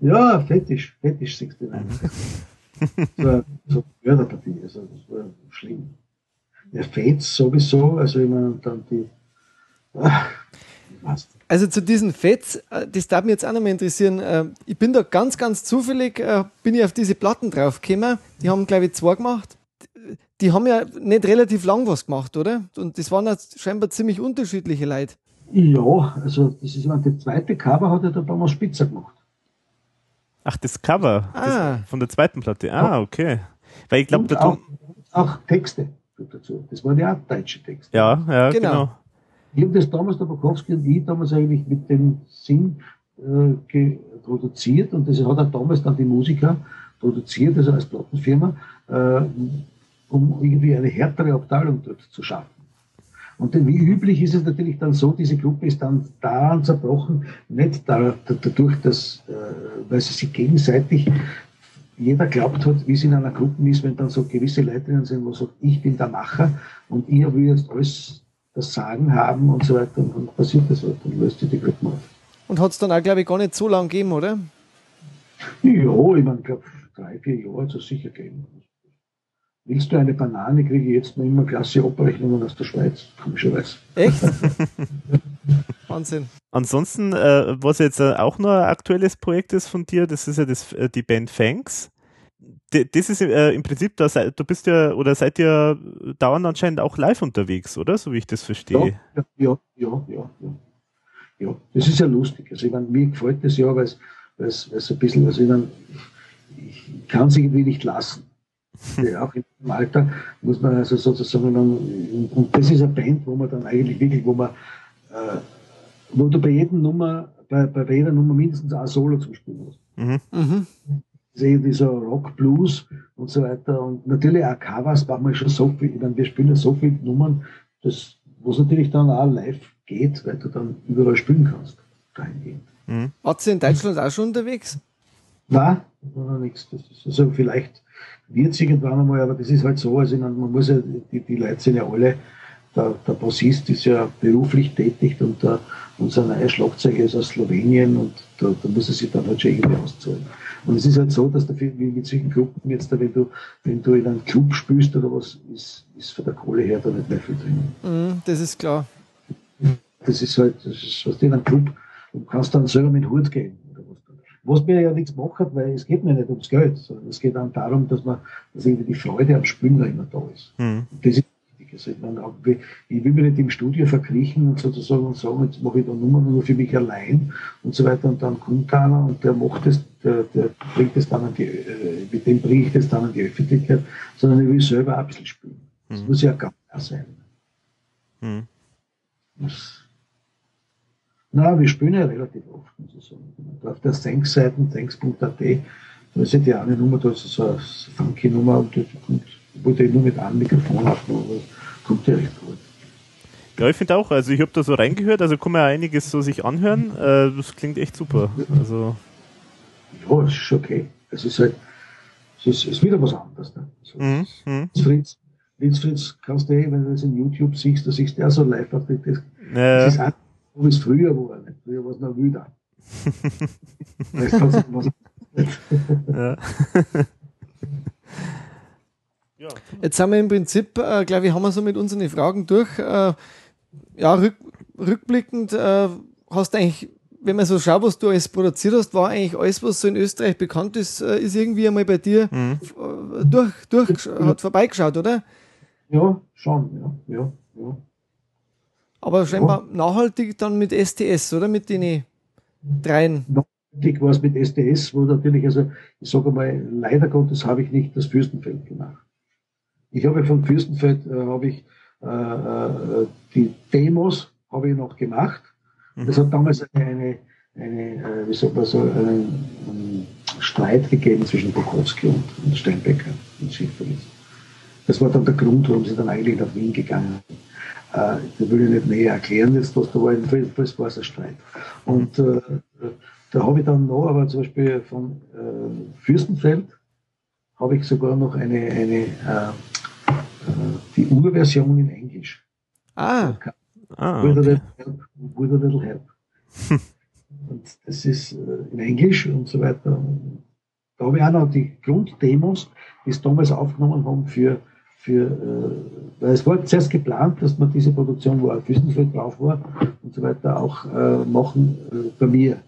Ja, Fetisch, Fetisch 69. Mhm. so, so Mörderpartie, also das war schlimm. Ja, Fets sowieso, also ich meine, dann die. Ach, also zu diesen Fets, äh, das darf mich jetzt auch noch mal interessieren. Äh, ich bin da ganz, ganz zufällig, äh, bin ich auf diese Platten draufgekommen. Die haben, glaube ich, zwei gemacht. Die haben ja nicht relativ lang was gemacht, oder? Und das waren ja scheinbar ziemlich unterschiedliche Leute. Ja, also das ist, die zweite Cover hat er da damals Spitzer gemacht. Ach, das Cover ah. das von der zweiten Platte. Ah, okay. Weil ich glaube, auch, auch Texte dazu. Das waren ja auch deutsche Texte. Ja, ja, genau. genau. Ich habe das damals, der Bukowski und ich, damals eigentlich mit dem Sinn äh, produziert und das hat auch damals dann die Musiker produziert, also als Plattenfirma, äh, um irgendwie eine härtere Abteilung dort zu schaffen. Und wie üblich ist es natürlich dann so, diese Gruppe ist dann daran zerbrochen, nicht dadurch, dass, äh, weil sie sich gegenseitig jeder glaubt hat, wie es in einer Gruppe ist, wenn dann so gewisse Leute drin sind, wo sagt, ich bin der Macher und ihr will jetzt alles das Sagen haben und so weiter, und dann passiert das halt, dann löst sich die Gruppe auf. Und hat es dann auch, glaube ich, gar nicht so lange gegeben, oder? Ja, ich meine, ich glaube, drei, vier Jahre hat es sicher gegeben. Willst du eine Banane, kriege ich jetzt noch immer klasse Abrechnungen aus der Schweiz, komischerweise. Echt? Wahnsinn. Ansonsten, äh, was jetzt äh, auch noch ein aktuelles Projekt ist von dir, das ist ja das, äh, die Band Fangs. Das ist äh, im Prinzip, da sei, du bist ja oder seid ihr dauernd anscheinend auch live unterwegs, oder? So wie ich das verstehe. Ja, ja, ja, ja. ja. ja. das ist ja lustig. Also ich meine, mir gefällt das ja, weil es ein bisschen, also ich, meine, ich kann es irgendwie nicht lassen. Ja, auch im Alter muss man also sozusagen dann, und das ist eine Band, wo man dann eigentlich wirklich, wo man, äh, wo du bei jedem Nummer, bei, bei jeder Nummer mindestens ein Solo zum Spielen hast. Mhm. Mhm. Sehe dieser Rock, Blues und so weiter. Und natürlich auch Covers machen wir schon so viel, ich meine, wir spielen ja so viele Nummern, das, wo es natürlich dann auch live geht, weil du dann überall spielen kannst. Dahingehend. Mhm. Hat sie in Deutschland auch schon unterwegs? Nein, noch nichts. Das ist also vielleicht wird es irgendwann einmal, aber das ist halt so, also man muss ja, die, die Leute sind ja alle, der, der Bassist ist ja beruflich tätig und der, unser neuer Schlagzeuger ist aus Slowenien und da, da muss er sich dann halt schon irgendwie auszahlen. Und es ist halt so, dass dafür, wie mit solchen Gruppen jetzt, da, wenn du, wenn du in einem Club spielst oder was, ist, ist von der Kohle her da nicht mehr viel drin. Mm, das ist klar. Das ist halt, das ist, was in einem Club, du kannst dann selber mit Hut gehen. Was mir ja nichts macht, weil es geht mir nicht ums Geld, sondern es geht dann darum, dass man, dass irgendwie die Freude am Spielen da immer da ist. Mhm. Das ist. Also ich, meine, ich will mich nicht im Studio verkriechen und sozusagen und sagen, jetzt mache ich da Nummer nur für mich allein und so weiter und dann kommt einer und der macht es, der, der bringt es dann an die, äh, mit dem bringe ich das dann an die Öffentlichkeit, sondern ich will selber ein bisschen spielen. Das mhm. muss ja gar nicht sein. Mhm. Das, na, wir spielen ja relativ oft, muss ich sagen. Auf der Thanks-Seite, thanks.at, da ist ja die eine Nummer, da ist so eine funky Nummer und die kommt, ich nur mit einem Mikrofon aber kommt ja recht gut. Ja, ich finde auch, also ich habe da so reingehört, also kann man ja einiges so sich anhören, äh, das klingt echt super. Also ja, es ist okay. Es ist halt, es ist, ist wieder was anderes. Ne? Also, mhm. mhm. Fritz, Fritz, Fritz kannst du eh, wenn du das in YouTube siehst, da siehst du ja so live auf das, das ja. ist auch so wie es früher war. Nicht? Früher war es noch wüder. ja. Jetzt sind wir im Prinzip, äh, glaube ich, haben wir so mit unseren Fragen durch. Äh, ja, rück, rückblickend äh, hast du eigentlich, wenn man so schaut, was du alles produziert hast, war eigentlich alles, was so in Österreich bekannt ist, äh, ist irgendwie einmal bei dir mhm. Äh, durch, durch, hat vorbeigeschaut, oder? Ja, schon, ja, ja, ja. Aber scheinbar ja. nachhaltig dann mit STS, oder? Mit den dreien. Nachhaltig war es mit STS, wo natürlich, also ich sage mal, leider Gottes habe ich nicht das Fürstenfeld gemacht. Ich habe von Fürstenfeld äh, habe ich äh, äh, die Demos habe ich noch gemacht. Mhm. Es hat damals eine, eine, äh, wie sagt man so, einen, einen Streit gegeben zwischen Bukowski und, und Steinbecker und Schifferis. Das war dann der Grund, warum sie dann eigentlich nach Wien gegangen sind. Äh, das will ich nicht näher erklären, jetzt, was da war, jedenfalls war es ein Streit. Und äh, da habe ich dann noch, aber zum Beispiel von äh, Fürstenfeld, habe ich sogar noch eine, eine äh die Urversion in Englisch. Ah. ah okay. Little Help, With a Little Help. und das ist äh, in Englisch und so weiter. Da habe ich auch noch die Grunddemos, die es damals aufgenommen haben für für, äh, weil es war zuerst geplant, dass man diese Produktion, wo auch Füßenfeld drauf war und so weiter, auch äh, machen äh, bei mir.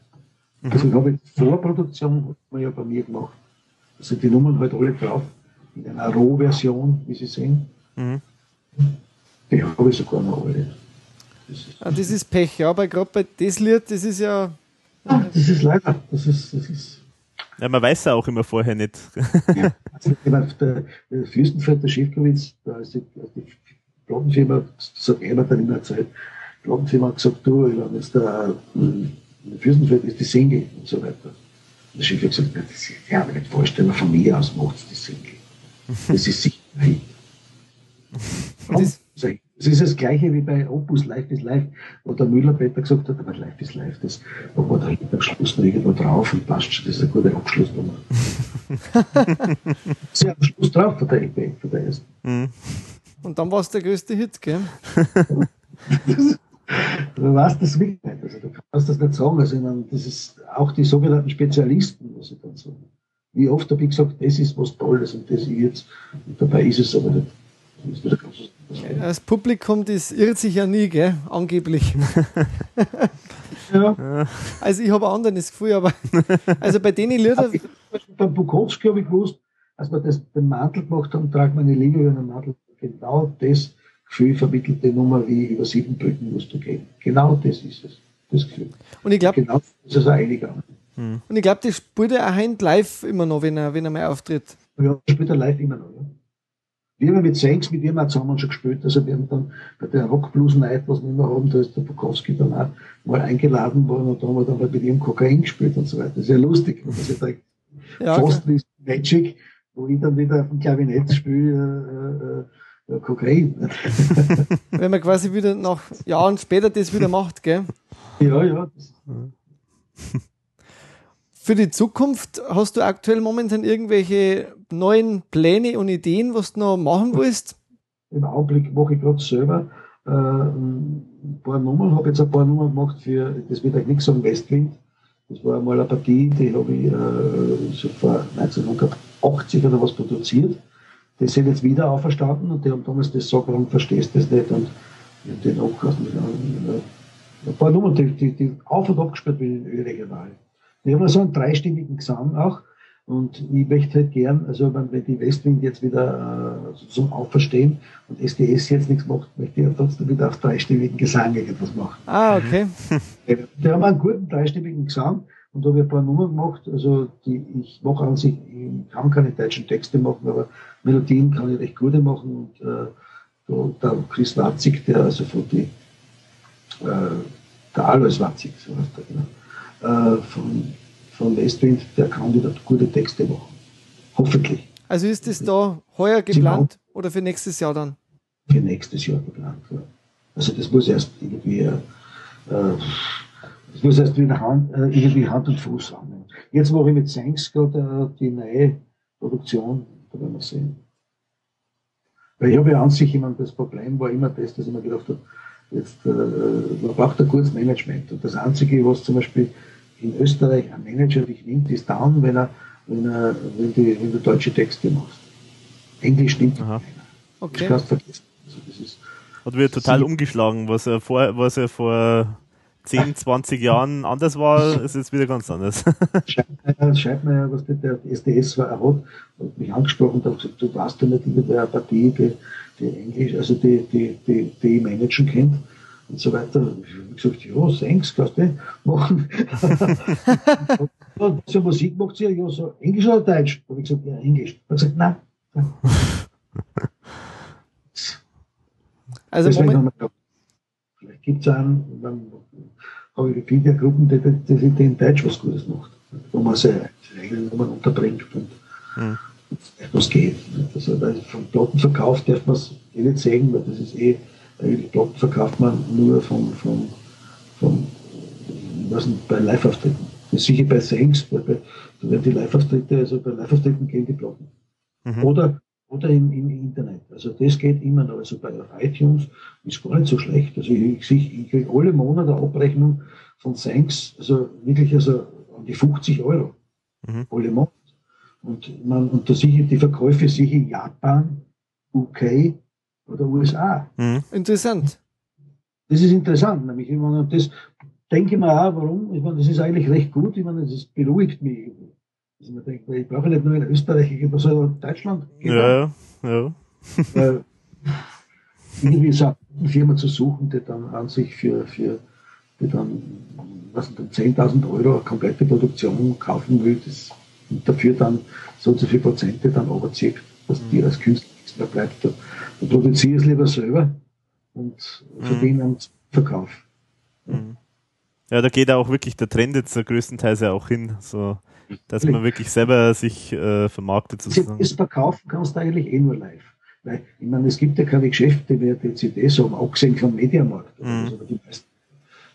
Mhm. Deswegen habe ich Vorproduktion ja bei mir gemacht. Sind die Nummern halt alle drauf, in einer Rohversion, wie Sie sehen. Mhm. Die habe ich sogar noch alle. Das ist, ah, das ist Pech, ja, aber gerade bei das Lied, das ist ja. Ah, das ist leider, das ist, das ist ja, man weiß ja auch immer vorher nicht. ja, also der, der Fürstenfeld, der Schiffkowitz, da ist die, die Plattenfirma, das hat er dann immer Zeit, die Plattenfirma hat gesagt, du, wenn jetzt der, der Fürstenfeld ist die Single und so weiter. Und der Schiff hat gesagt, das ist, ja, aber nicht vorstellen, von mir aus macht es die Single. Das ist sicher nicht. Es ist das Gleiche wie bei Opus Life is Life, wo der Müller-Peter gesagt hat, aber Life is Life, das da war da hinten am Schluss noch irgendwo drauf und passt schon, das ist eine gute Abschlussnummer. Sie haben am Schluss drauf von der EP, von der ersten. Mhm. Und dann war es der größte Hit, gell? du weißt das wirklich nicht, also du kannst das nicht sagen, also meine, das ist auch die sogenannten Spezialisten, was ich dann sagen. Wie oft habe ich gesagt, das ist was Tolles und das ist jetzt, und dabei ist es aber nicht. Das Publikum, das irrt sich ja nie, gell? Angeblich. Ja. Also ich habe ein anderes Gefühl, aber also bei denen Lieder, Beim Bukowski habe ich gewusst, als wir das, den Mantel gemacht haben, trag meine Liebe über den Mantel. Genau das Gefühl vermittelt die Nummer wie über sieben Brücken musst du gehen. Genau das ist es. Das Gefühl. und ich glaube, Genau das ist es auch eingegangen. Und ich glaube, das spielt er auch Hand live immer noch, wenn er, wenn er mal auftritt. Ja, spielt er live immer noch. Ja. Wir haben mit Sengs mit ihm auch zusammen schon gespielt. Also wir haben dann bei der Rock Blues Night, was wir immer haben, da ist der Bukowski dann auch mal eingeladen worden und da haben wir dann halt mit ihm Kokain gespielt und so weiter. Das ist ja lustig. Das ist ja Ja, fast wie Magic, wo ich dann wieder auf dem Klavinett spiele, äh, äh, äh, Kokain. wenn man quasi wieder nach Jahren später das wieder macht, gell? ja, ja. Für die Zukunft hast du aktuell momentan irgendwelche neuen Pläne und Ideen, was du noch machen willst? Im Augenblick mache ich gerade selber äh, ein paar Nummern, habe jetzt ein paar Nummern gemacht für, das wird euch nichts sagen, Westwind. Das war einmal eine Partie, die habe ich äh, so vor 1980 oder was produziert. Die sind jetzt wieder auferstanden und die haben damals das gesagt, warum verstehst du das nicht? Und ich habe den auch äh, ein paar Nummern, die, die, die auf und ab gespielt werden regional. Die haben so einen dreistimmigen Gesang auch. Und ich möchte halt gern, also wenn, wenn die Westwind jetzt wieder äh, zum Auferstehen und SDS jetzt nichts macht, möchte ich ja trotzdem wieder auf dreistimmigen Gesang irgendwas machen. Ah, okay. Die haben einen guten dreistimmigen Gesang und da habe ich ein paar Nummern gemacht. Also die, ich mache an sich, ich kann keine deutschen Texte machen, aber Melodien kann ich recht gute machen. Und äh, da, der Chris Watzig, der also von die, äh, der Alois Watzig, so heißt der genau, äh, von, von Westwind, der kann wieder gute Texte machen. Hoffentlich. Also ist das da heuer geplant oder für nächstes Jahr dann? für nächstes Jahr geplant. Ja. Also das muss erst irgendwie, äh, das muss erst wieder Hand, äh, irgendwie Hand und Fuß haben. Jetzt mache ich mit Senks gerade äh, die neue Produktion, da werden wir sehen. Weil ich habe ja an sich immer, das Problem war immer das, dass ich mir gedacht habe, jetzt, äh, man braucht ein gutes Management. Und das Einzige, was zum Beispiel in Österreich ein Manager dich nimmt, ist down, wenn er, wenn er, wenn, die, wenn du deutsche Texte machst. Englisch nimmt Aha. keiner. Das Okay. kannst du vergessen. Also das ist, Hat wieder total Sie- umgeschlagen, was er vor, was er vor 10, 20 Jahren anders war, ist jetzt wieder ganz anders. Scheibmeier, Scheibmeier, was der, der SDS war, hat, hat mich angesprochen und hat gesagt, du warst ja nicht in der Partie, die, die Englisch, also die, die, die, die managen kennt und so weiter. Ich habe gesagt, ja, Sengs kannst du machen. und so Musik macht sie ja, so Englisch oder Deutsch? Da habe ich gesagt, ja, Englisch. Er hat gesagt, nein. Also Moment, vielleicht gibt es einen, dann habe ich viele Gruppen, die, die, die, die in Deutsch was Gutes macht, wo man seine eigenen Nummern unterbringt und Hm. was geht. Also, vom Plattenverkauf darf man es eh nicht sagen, weil das ist eh, Platten verkauft man nur vom, vom, vom was nicht, bei Live-Auftritten. Sicher bei Sangs, bei, bei, da werden die Live-Auftritte, also bei Live-Auftritten gehen die Platten. Mhm. Oder, oder im, im Internet. Also das geht immer noch. Also bei iTunes ist gar nicht so schlecht. Also ich, ich, ich kriege alle Monate eine Abrechnung von Sanks, also wirklich also an die 50 Euro. Mhm. Alle Monate. Und, man, und da sicher die Verkäufe sicher in Japan, UK oder USA. Mhm. interessant. Das ist interessant, nämlich, ich meine, das denke ich mir auch, warum, ich meine, das ist eigentlich recht gut, ich meine, das beruhigt mich. Also man denkt, weil ich brauche nicht nur in Österreich, ich gehe so in Deutschland. Ja, ja. äh, irgendwie so eine Firma zu suchen, die dann an sich für, für die dann, was dann 10.000 Euro eine komplette Produktion kaufen will, das, und dafür dann so und so viele Prozente dann überzieht, dass dir als Künstler nichts mehr bleibt. Da, da produziere ich es lieber selber und verdiene am Verkauf. Mhm. Ja, da geht auch wirklich der Trend jetzt größtenteils ja auch hin, so, dass man wirklich selber sich äh, vermarktet sozusagen. Das verkaufen kannst du eigentlich eh nur live. Weil, ich meine, es gibt ja keine Geschäfte, die die CDs haben, abgesehen vom Mediamarkt. Mhm. Also die meisten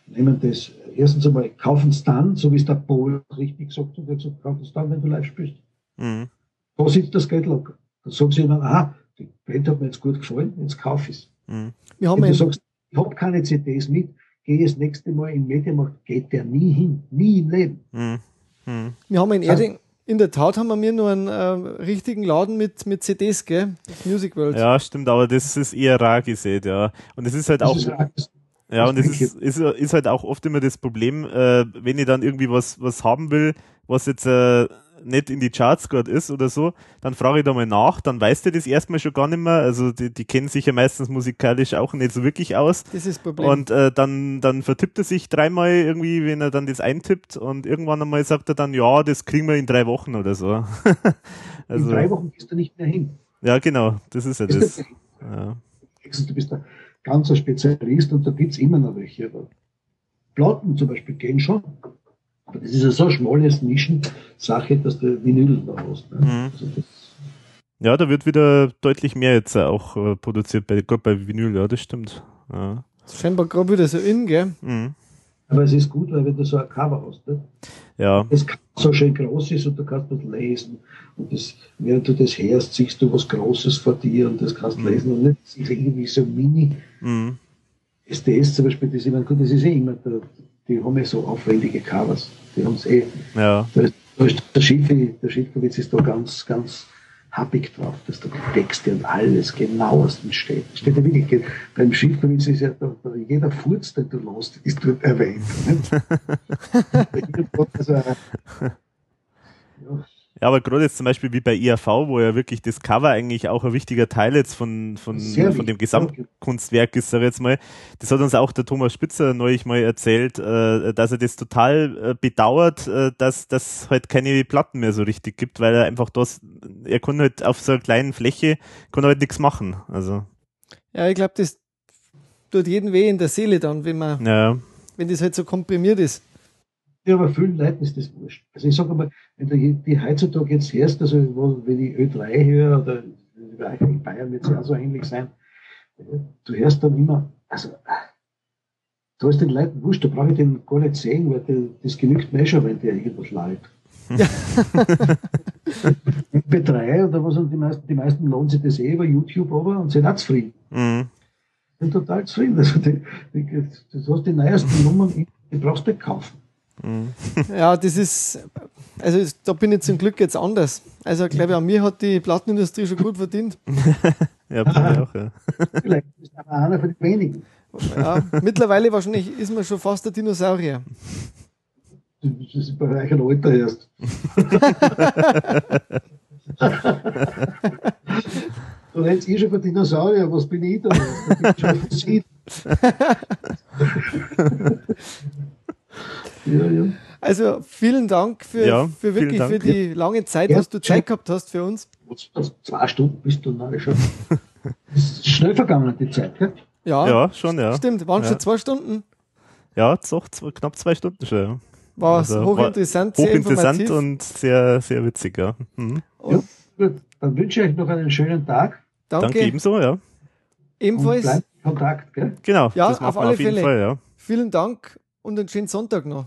nehmen das, erstens einmal, kaufen es dann, so wie es der Paul richtig gesagt hat, er hat gesagt, kaufen es dann, wenn du live spielst. Mhm. Da sitzt das Geld locker. Dann sagen sie immer, aha, die Band hat mir jetzt gut gefallen, jetzt kaufe ich es. Mhm. Wir haben Wenn du ein, sagst, ich habe keine CDs mit, gehe das nächste Mal im Mediamarkt, geht der nie hin, nie im Leben. Mhm. Mhm. wir haben in. Erding, In der Tat haben wir mir nur einen äh, richtigen Laden mit, mit CDs, gell? Das Music World. Ja, stimmt, aber das ist eher rar gesät, ja. Und es ist halt auch. Ist rar. Ja, und es ist, ist, ist halt auch oft immer das Problem, äh, wenn ich dann irgendwie was, was haben will, was jetzt äh, nicht in die Charts gerade ist oder so, dann frage ich da mal nach, dann weiß der das erstmal schon gar nicht mehr. Also die, die kennen sich ja meistens musikalisch auch nicht so wirklich aus. Das ist das Problem. Und äh, dann, dann vertippt er sich dreimal irgendwie, wenn er dann das eintippt und irgendwann einmal sagt er dann, ja, das kriegen wir in drei Wochen oder so. In drei Wochen gehst du nicht mehr hin. ja, genau, das ist ja das. du. Ja. Du bist ein ganzer Spezialist und da gibt's immer noch welche. Aber Platten zum Beispiel gehen schon. Das ist ja so eine schmale Nischensache, dass du Vinyl da hast. Ne? Mhm. Also das, Ja, da wird wieder deutlich mehr jetzt auch äh, produziert, bei, gerade bei Vinyl, ja, das stimmt. Ja. Das ist scheinbar gerade wieder so in, gell? Mhm. aber es ist gut, weil wenn du so ein Cover hast, ne? ja, das so schön groß ist und du kannst das lesen. Und das, während du das hörst, siehst du was Großes vor dir und das kannst Mhm. lesen und nicht irgendwie so mini mhm. SDS zum Beispiel, das, ich meine, gut, das ist eh immer, der, die haben ja so aufwendige Covers. Die haben es eh, ja, da ist, da ist der Schiffe, der Schiffkowitz ist da ganz, ganz happig drauf, dass da die Texte und alles genauestens steht. Steht ja wirklich, beim Schiffkowitz ist ja da, da, jeder Furz, den du lässt, ist dort erwähnt. nicht? Ja, aber gerade jetzt zum Beispiel wie bei IAV, wo ja wirklich das Cover eigentlich auch ein wichtiger Teil jetzt von, von, Sehr von dem Gesamtkunstwerk ist, sag ich jetzt mal. Das hat uns auch der Thomas Spitzer neulich mal erzählt, äh, dass er das total äh, bedauert, äh, dass das halt keine Platten mehr so richtig gibt, weil er einfach das, er kann halt auf so einer kleinen Fläche, kann halt nichts machen. Also, Ja, ich glaube, das tut jeden weh in der Seele dann, wenn man, ja, wenn das halt so komprimiert ist. Ja, aber vielen Leuten ist das wurscht. Also ich sage mal, wenn du die heutzutage jetzt hörst, also wenn ich Ö3 höre, oder in Bayern wird es ja auch so ähnlich sein, du hörst dann immer, also da ist den Leuten wurscht, da brauche ich den gar nicht sehen, weil die, das genügt mir eh schon, wenn der irgendwas lallt. MP3 oder was und die meisten, die meisten lohnen sich das eh über YouTube aber und sind auch zufrieden. mhm. Sind total zufrieden. Also die, die, du hast die neuesten Nummern, die brauchst du nicht kaufen. Mhm. Ja, das ist, also da bin ich zum Glück jetzt anders. Also ich glaube, an mir hat die Plattenindustrie schon gut verdient. ja, ich auch, ja. Vielleicht ist aber einer von den wenigen. Ja, mittlerweile wahrscheinlich ist man schon fast der Dinosaurier. Das ist bei euch ein Alter erst. Du redest eh schon von Dinosaurier, was bin ich da? Da bin ich schon. ja, ja. Also vielen Dank für, Ja, für wirklich Dank. für die lange Zeit, Ja, was du Zeit gehabt hast für uns. Zwei Stunden bist du nachher schon. Das ist schnell vergangen, die Zeit, gell? Ja, Ja, schon, ja. stimmt. Waren Ja. schon zwei Stunden. Ja, doch, zwei, knapp zwei Stunden schon, ja. War Also, hochinteressant, sehr Hochinteressant informativ. und sehr, sehr witzig, ja. Mhm. Und Gut, dann wünsche ich euch noch einen schönen Tag danke, Danke ebenso, ja. und ebenfalls. bleibt in Kontakt, gell? Genau, Ja, das auf alle auf jeden Fälle. Fall, ja. Vielen Dank und einen schönen Sonntag noch.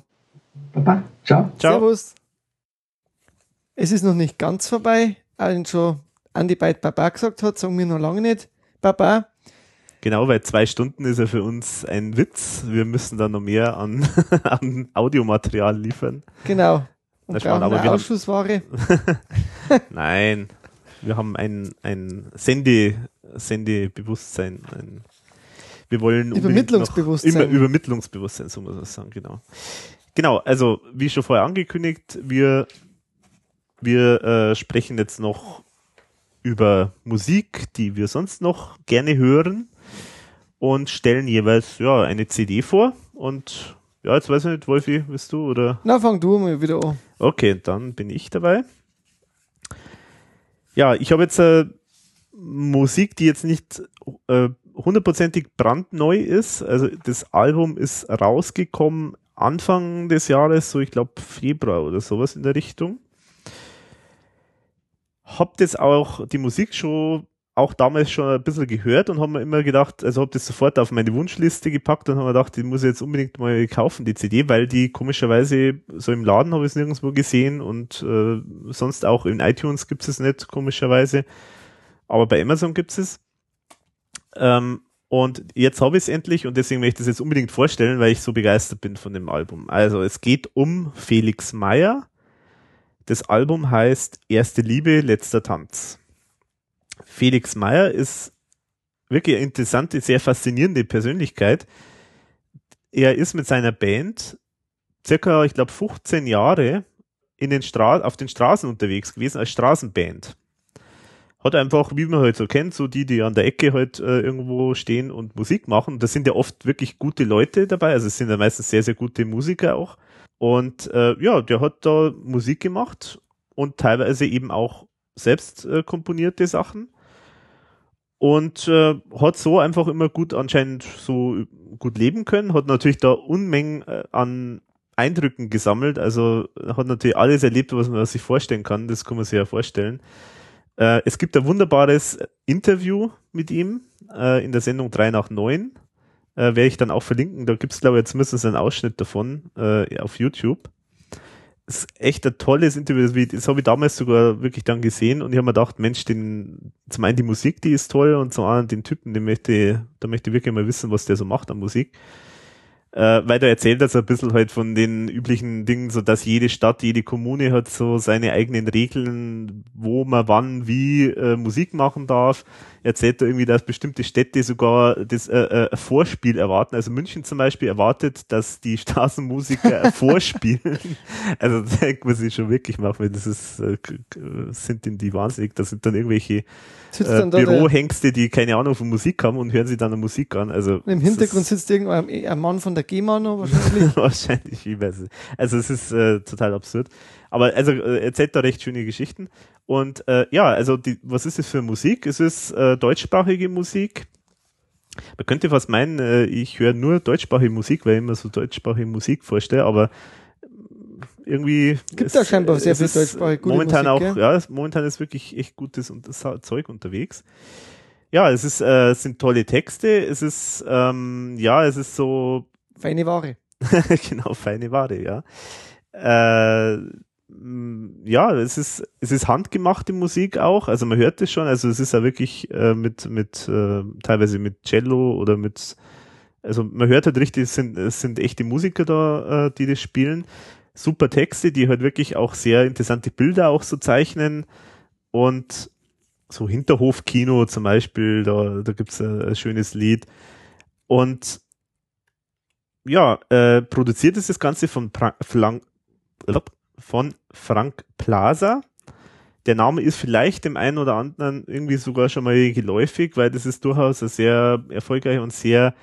Baba, ciao. Ciao. Servus. Es ist noch nicht ganz vorbei. Allen schon Andi Beit Baba gesagt hat, sagen wir noch lange nicht. Baba. Genau, weil zwei Stunden ist ja für uns ein Witz. Wir müssen da noch mehr an, an Audiomaterial liefern. Genau. Und Das spannend, aber eine wir haben- Ausschussware. Nein, wir haben ein, ein Sende, Sendebewusstsein. Ein, wir wollen Übermittlungsbewusstsein. Noch, immer Übermittlungsbewusstsein, so muss man sagen, genau. Genau, also wie schon vorher angekündigt, wir, wir äh, sprechen jetzt noch über Musik, die wir sonst noch gerne hören und stellen jeweils ja eine CD vor und ja, jetzt weiß ich nicht, Wolfi, bist du oder? Na, fang du mal wieder an. Okay, dann bin ich dabei. Ja, ich habe jetzt äh, Musik, die jetzt nicht äh, hundertprozentig brandneu ist. Also das Album ist rausgekommen Anfang des Jahres, so ich glaube Februar oder sowas in der Richtung. Hab das auch, die Musik schon auch damals schon ein bisschen gehört und haben mir immer gedacht, also habe das sofort auf meine Wunschliste gepackt und haben mir gedacht, die muss ich jetzt unbedingt mal kaufen, die CD, weil die komischerweise so im Laden habe ich es nirgendwo gesehen und äh, sonst auch in iTunes gibt es nicht, komischerweise. Aber bei Amazon gibt es. Ähm, und jetzt habe ich es endlich und deswegen möchte ich es jetzt unbedingt vorstellen, weil ich so begeistert bin von dem Album. Also es geht um Felix Meyer, Das Album heißt Erste Liebe, letzter Tanz. Felix Meyer ist wirklich eine interessante, sehr faszinierende Persönlichkeit. Er ist mit seiner Band circa, ich glaube, 15 Jahre in den auf den Straßen unterwegs gewesen als Straßenband. Hat einfach, wie man halt so kennt, so die, die an der Ecke halt äh, irgendwo stehen und Musik machen. Da sind ja oft wirklich gute Leute dabei, also es sind ja meistens sehr, sehr gute Musiker auch. Und äh, ja, der hat da Musik gemacht und teilweise eben auch selbst äh, komponierte Sachen und äh, hat so einfach immer gut anscheinend so gut leben können, hat natürlich da Unmengen äh, an Eindrücken gesammelt, also hat natürlich alles erlebt, was man sich vorstellen kann, das kann man sich ja vorstellen. Äh, es gibt ein wunderbares Interview mit ihm äh, in der Sendung 3 nach 9, äh, werde ich dann auch verlinken, da gibt es glaube ich jetzt mindestens einen Ausschnitt davon äh, auf YouTube. Ist echt ein tolles Interview. Das habe ich damals sogar wirklich dann gesehen und ich habe mir gedacht, Mensch, den, zum einen die Musik, die ist toll und zum anderen den Typen, den möchte, da möchte ich wirklich mal wissen, was der so macht an Musik äh, weil da erzählt er so ein bisschen halt von den üblichen Dingen, so dass jede Stadt, jede Kommune hat so seine eigenen Regeln, wo man wann wie äh, Musik machen darf. Erzählt er irgendwie, dass bestimmte Städte sogar das äh, äh, Vorspiel erwarten. Also München zum Beispiel erwartet, dass die Straßenmusiker ein Vorspielen. Also da denkt man sich schon wirklich machen, das ist, äh, sind denn die wahnsinnig, das sind dann irgendwelche äh, Bürohengste, die keine Ahnung von Musik haben und hören sich dann eine Musik an. Also Im Hintergrund sitzt irgendein ein Mann von der GEMA noch wahrscheinlich. wahrscheinlich, ich weiß nicht. Also es ist äh, total absurd. Aber also äh, erzählt da recht schöne Geschichten. Und äh, ja, also die, was ist es für Musik? Es ist äh, deutschsprachige Musik. Man könnte fast meinen, äh, ich höre nur deutschsprachige Musik, weil ich immer so deutschsprachige Musik vorstelle, aber irgendwie. Gibt da scheinbar sehr viel deutschsprachige gute Momentan Musik, auch, ja? ja, momentan ist wirklich echt gutes und Zeug unterwegs. Ja, es ist, äh, es sind tolle Texte, es ist, ähm, ja, es ist so. Feine Ware. genau, feine Ware, ja. Äh, ja, es ist, es ist handgemachte Musik auch, also man hört es schon, also es ist ja wirklich äh, mit, mit, äh, teilweise mit Cello oder mit, also man hört halt richtig, es sind, es sind echte Musiker da, äh, die das spielen. Super Texte, die halt wirklich auch sehr interessante Bilder auch so zeichnen. Und so Hinterhofkino zum Beispiel, da, da gibt's ein, ein schönes Lied. Und ja, äh, produziert ist das Ganze von, pra Flank, von Frank Plaza. Der Name ist vielleicht dem einen oder anderen irgendwie sogar schon mal geläufig, weil das ist durchaus ein sehr erfolgreicher und sehr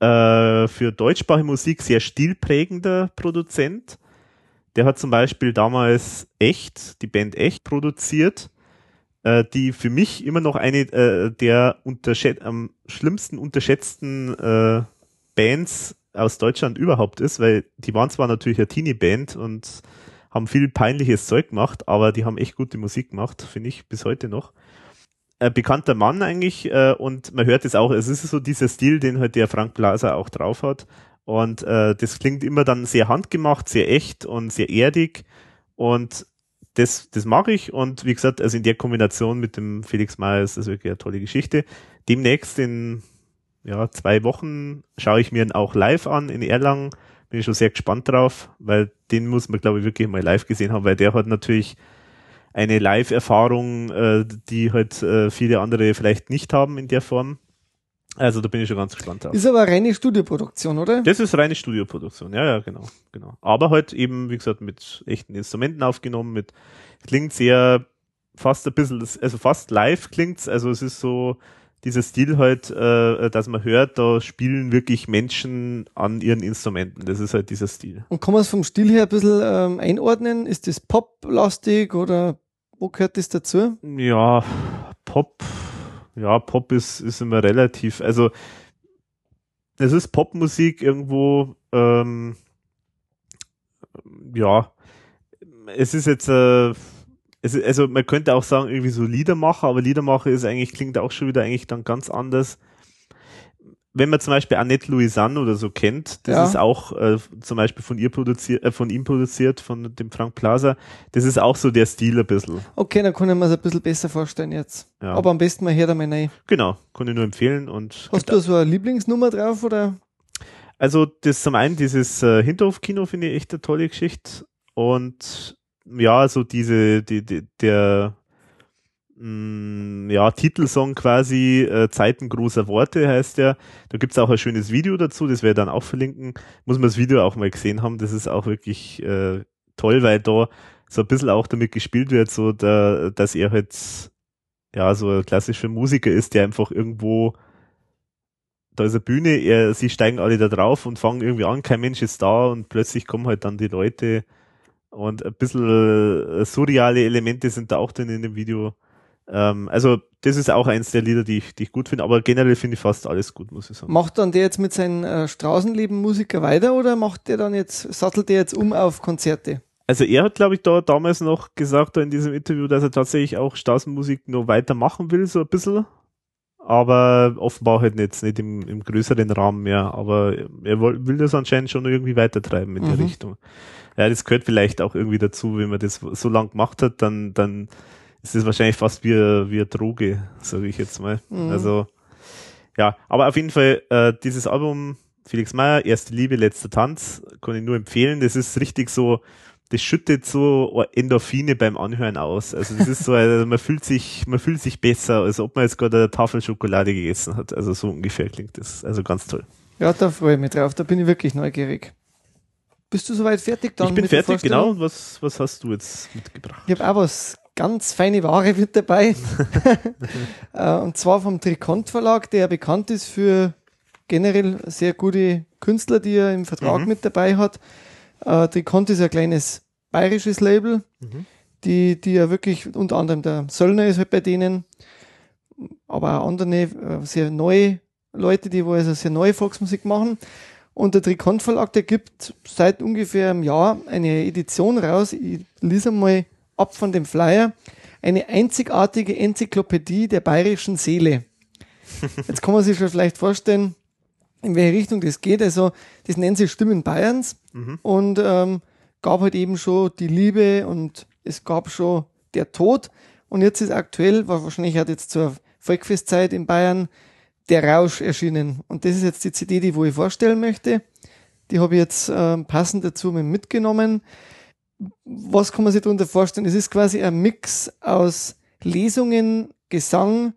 äh, für deutschsprachige Musik sehr stilprägender Produzent. Der hat zum Beispiel damals Echt, die Band Echt produziert, äh, die für mich immer noch eine äh, der am schlimmsten unterschätzten äh, Bands aus Deutschland überhaupt ist, weil die waren zwar natürlich eine Teenie-Band und haben viel peinliches Zeug gemacht, aber die haben echt gute Musik gemacht, finde ich bis heute noch. Ein bekannter Mann eigentlich äh, und man hört es auch, es ist so dieser Stil, den halt der Frank Blaser auch drauf hat. Und äh, das klingt immer dann sehr handgemacht, sehr echt und sehr erdig. Und das, das mag ich. Und wie gesagt, also in der Kombination mit dem Felix Meyer ist das wirklich eine tolle Geschichte. Demnächst in ja, zwei Wochen schaue ich mir ihn auch live an in Erlangen. Bin ich schon sehr gespannt drauf, weil den muss man, glaube ich, wirklich mal live gesehen haben, weil der hat natürlich eine Live-Erfahrung, äh, die halt äh, viele andere vielleicht nicht haben in der Form. Also da bin ich schon ganz gespannt drauf. Ist aber reine Studioproduktion, oder? Das ist reine Studioproduktion, ja, ja, genau, genau. Aber halt eben, wie gesagt, mit echten Instrumenten aufgenommen, mit klingt sehr fast ein bisschen, also fast live klingt's, also es ist so dieser Stil halt, äh, dass man hört, da spielen wirklich Menschen an ihren Instrumenten. Das ist halt dieser Stil. Und kann man es vom Stil her ein bisschen ähm, einordnen? Ist das Pop-lastig oder wo gehört das dazu? Ja, Pop ja, Pop ist, ist immer relativ, also es ist Popmusik irgendwo, ähm, ja, es ist jetzt, äh, es, also man könnte auch sagen, irgendwie so Liedermacher, aber Liedermacher ist eigentlich, klingt auch schon wieder eigentlich dann ganz anders wenn man zum Beispiel Annette Louisanne oder so kennt, das ja. ist auch äh, zum Beispiel von ihr produziert, äh, von ihm produziert, von dem Frank Plaza, das ist auch so der Stil ein bisschen. Okay, dann kann ich mir das ein bisschen besser vorstellen jetzt. Ja. Aber am besten mal her damit rein. Genau, kann ich nur empfehlen. Und Hast du so eine Lieblingsnummer drauf oder? Also das zum einen dieses äh, Hinterhofkino finde ich echt eine tolle Geschichte und ja, so diese, die, die, der, mh, mm, ja, Titelsong quasi, äh, Zeiten großer Worte heißt der. Da gibt's auch ein schönes Video dazu, das werde ich dann auch verlinken. Muss man das Video auch mal gesehen haben, das ist auch wirklich äh, toll, weil da so ein bisschen auch damit gespielt wird, so da, dass er halt ja so ein klassischer Musiker ist, der einfach irgendwo da ist eine Bühne, er, sie steigen alle da drauf und fangen irgendwie an, kein Mensch ist da und plötzlich kommen halt dann die Leute und ein bisschen äh, surreale Elemente sind da auch drin in dem Video. Ähm, also das ist auch eins der Lieder, die ich, die ich gut finde, aber generell finde ich fast alles gut, muss ich sagen. Macht dann der jetzt mit seinen äh, Straßenleben Musiker weiter oder macht der dann jetzt, sattelt der jetzt um auf Konzerte? Also er hat, glaube ich, da damals noch gesagt, da in diesem Interview, dass er tatsächlich auch Straßenmusik noch weitermachen will, so ein bisschen. Aber offenbar halt nicht, nicht im, im größeren Rahmen mehr. Aber er will das anscheinend schon irgendwie weitertreiben in mhm. der Richtung. Ja, das gehört vielleicht auch irgendwie dazu, wenn man das so lang gemacht hat, dann, dann ist das wahrscheinlich fast wie, wie eine Droge, sage ich jetzt mal. Mhm. Also, ja, aber auf jeden Fall, äh, dieses Album, Felix Meyer, Erste Liebe, letzter Tanz, kann ich nur empfehlen. Das ist richtig so, das schüttet so Endorphine beim Anhören aus. Also das ist so, also man fühlt sich, man fühlt sich besser, als ob man jetzt gerade eine Tafel Schokolade gegessen hat. Also so ungefähr klingt das. Also ganz toll. Ja, da freue ich mich drauf. Da bin ich wirklich neugierig. Bist du soweit fertig dann? Ich bin fertig, genau. Und was, was hast du jetzt mitgebracht? Ich habe auch was ganz feine Ware mit dabei. Äh, und zwar vom Trikont Verlag, der bekannt ist für generell sehr gute Künstler, die er im Vertrag mhm. mit dabei hat. Äh, Trikont ist ein kleines bayerisches Label, mhm. die, die ja wirklich, unter anderem der Söllner ist halt bei denen, aber auch andere äh, sehr neue Leute, die wo also sehr neue Volksmusik machen. Und der Trikont Verlag, der gibt seit ungefähr einem Jahr eine Edition raus. Ich lese mal ab von dem Flyer. Eine einzigartige Enzyklopädie der bayerischen Seele. Jetzt kann man sich schon vielleicht vorstellen, in welche Richtung das geht. Also, das nennen sie Stimmen Bayerns mhm. und ähm, gab halt eben schon die Liebe und es gab schon der Tod. Und jetzt ist aktuell, wahrscheinlich hat jetzt zur Volkfestzeit in Bayern, der Rausch erschienen. Und das ist jetzt die CD, die wo ich vorstellen möchte. Die habe ich jetzt ähm, passend dazu mitgenommen. Was kann man sich darunter vorstellen? Es ist quasi ein Mix aus Lesungen, Gesang,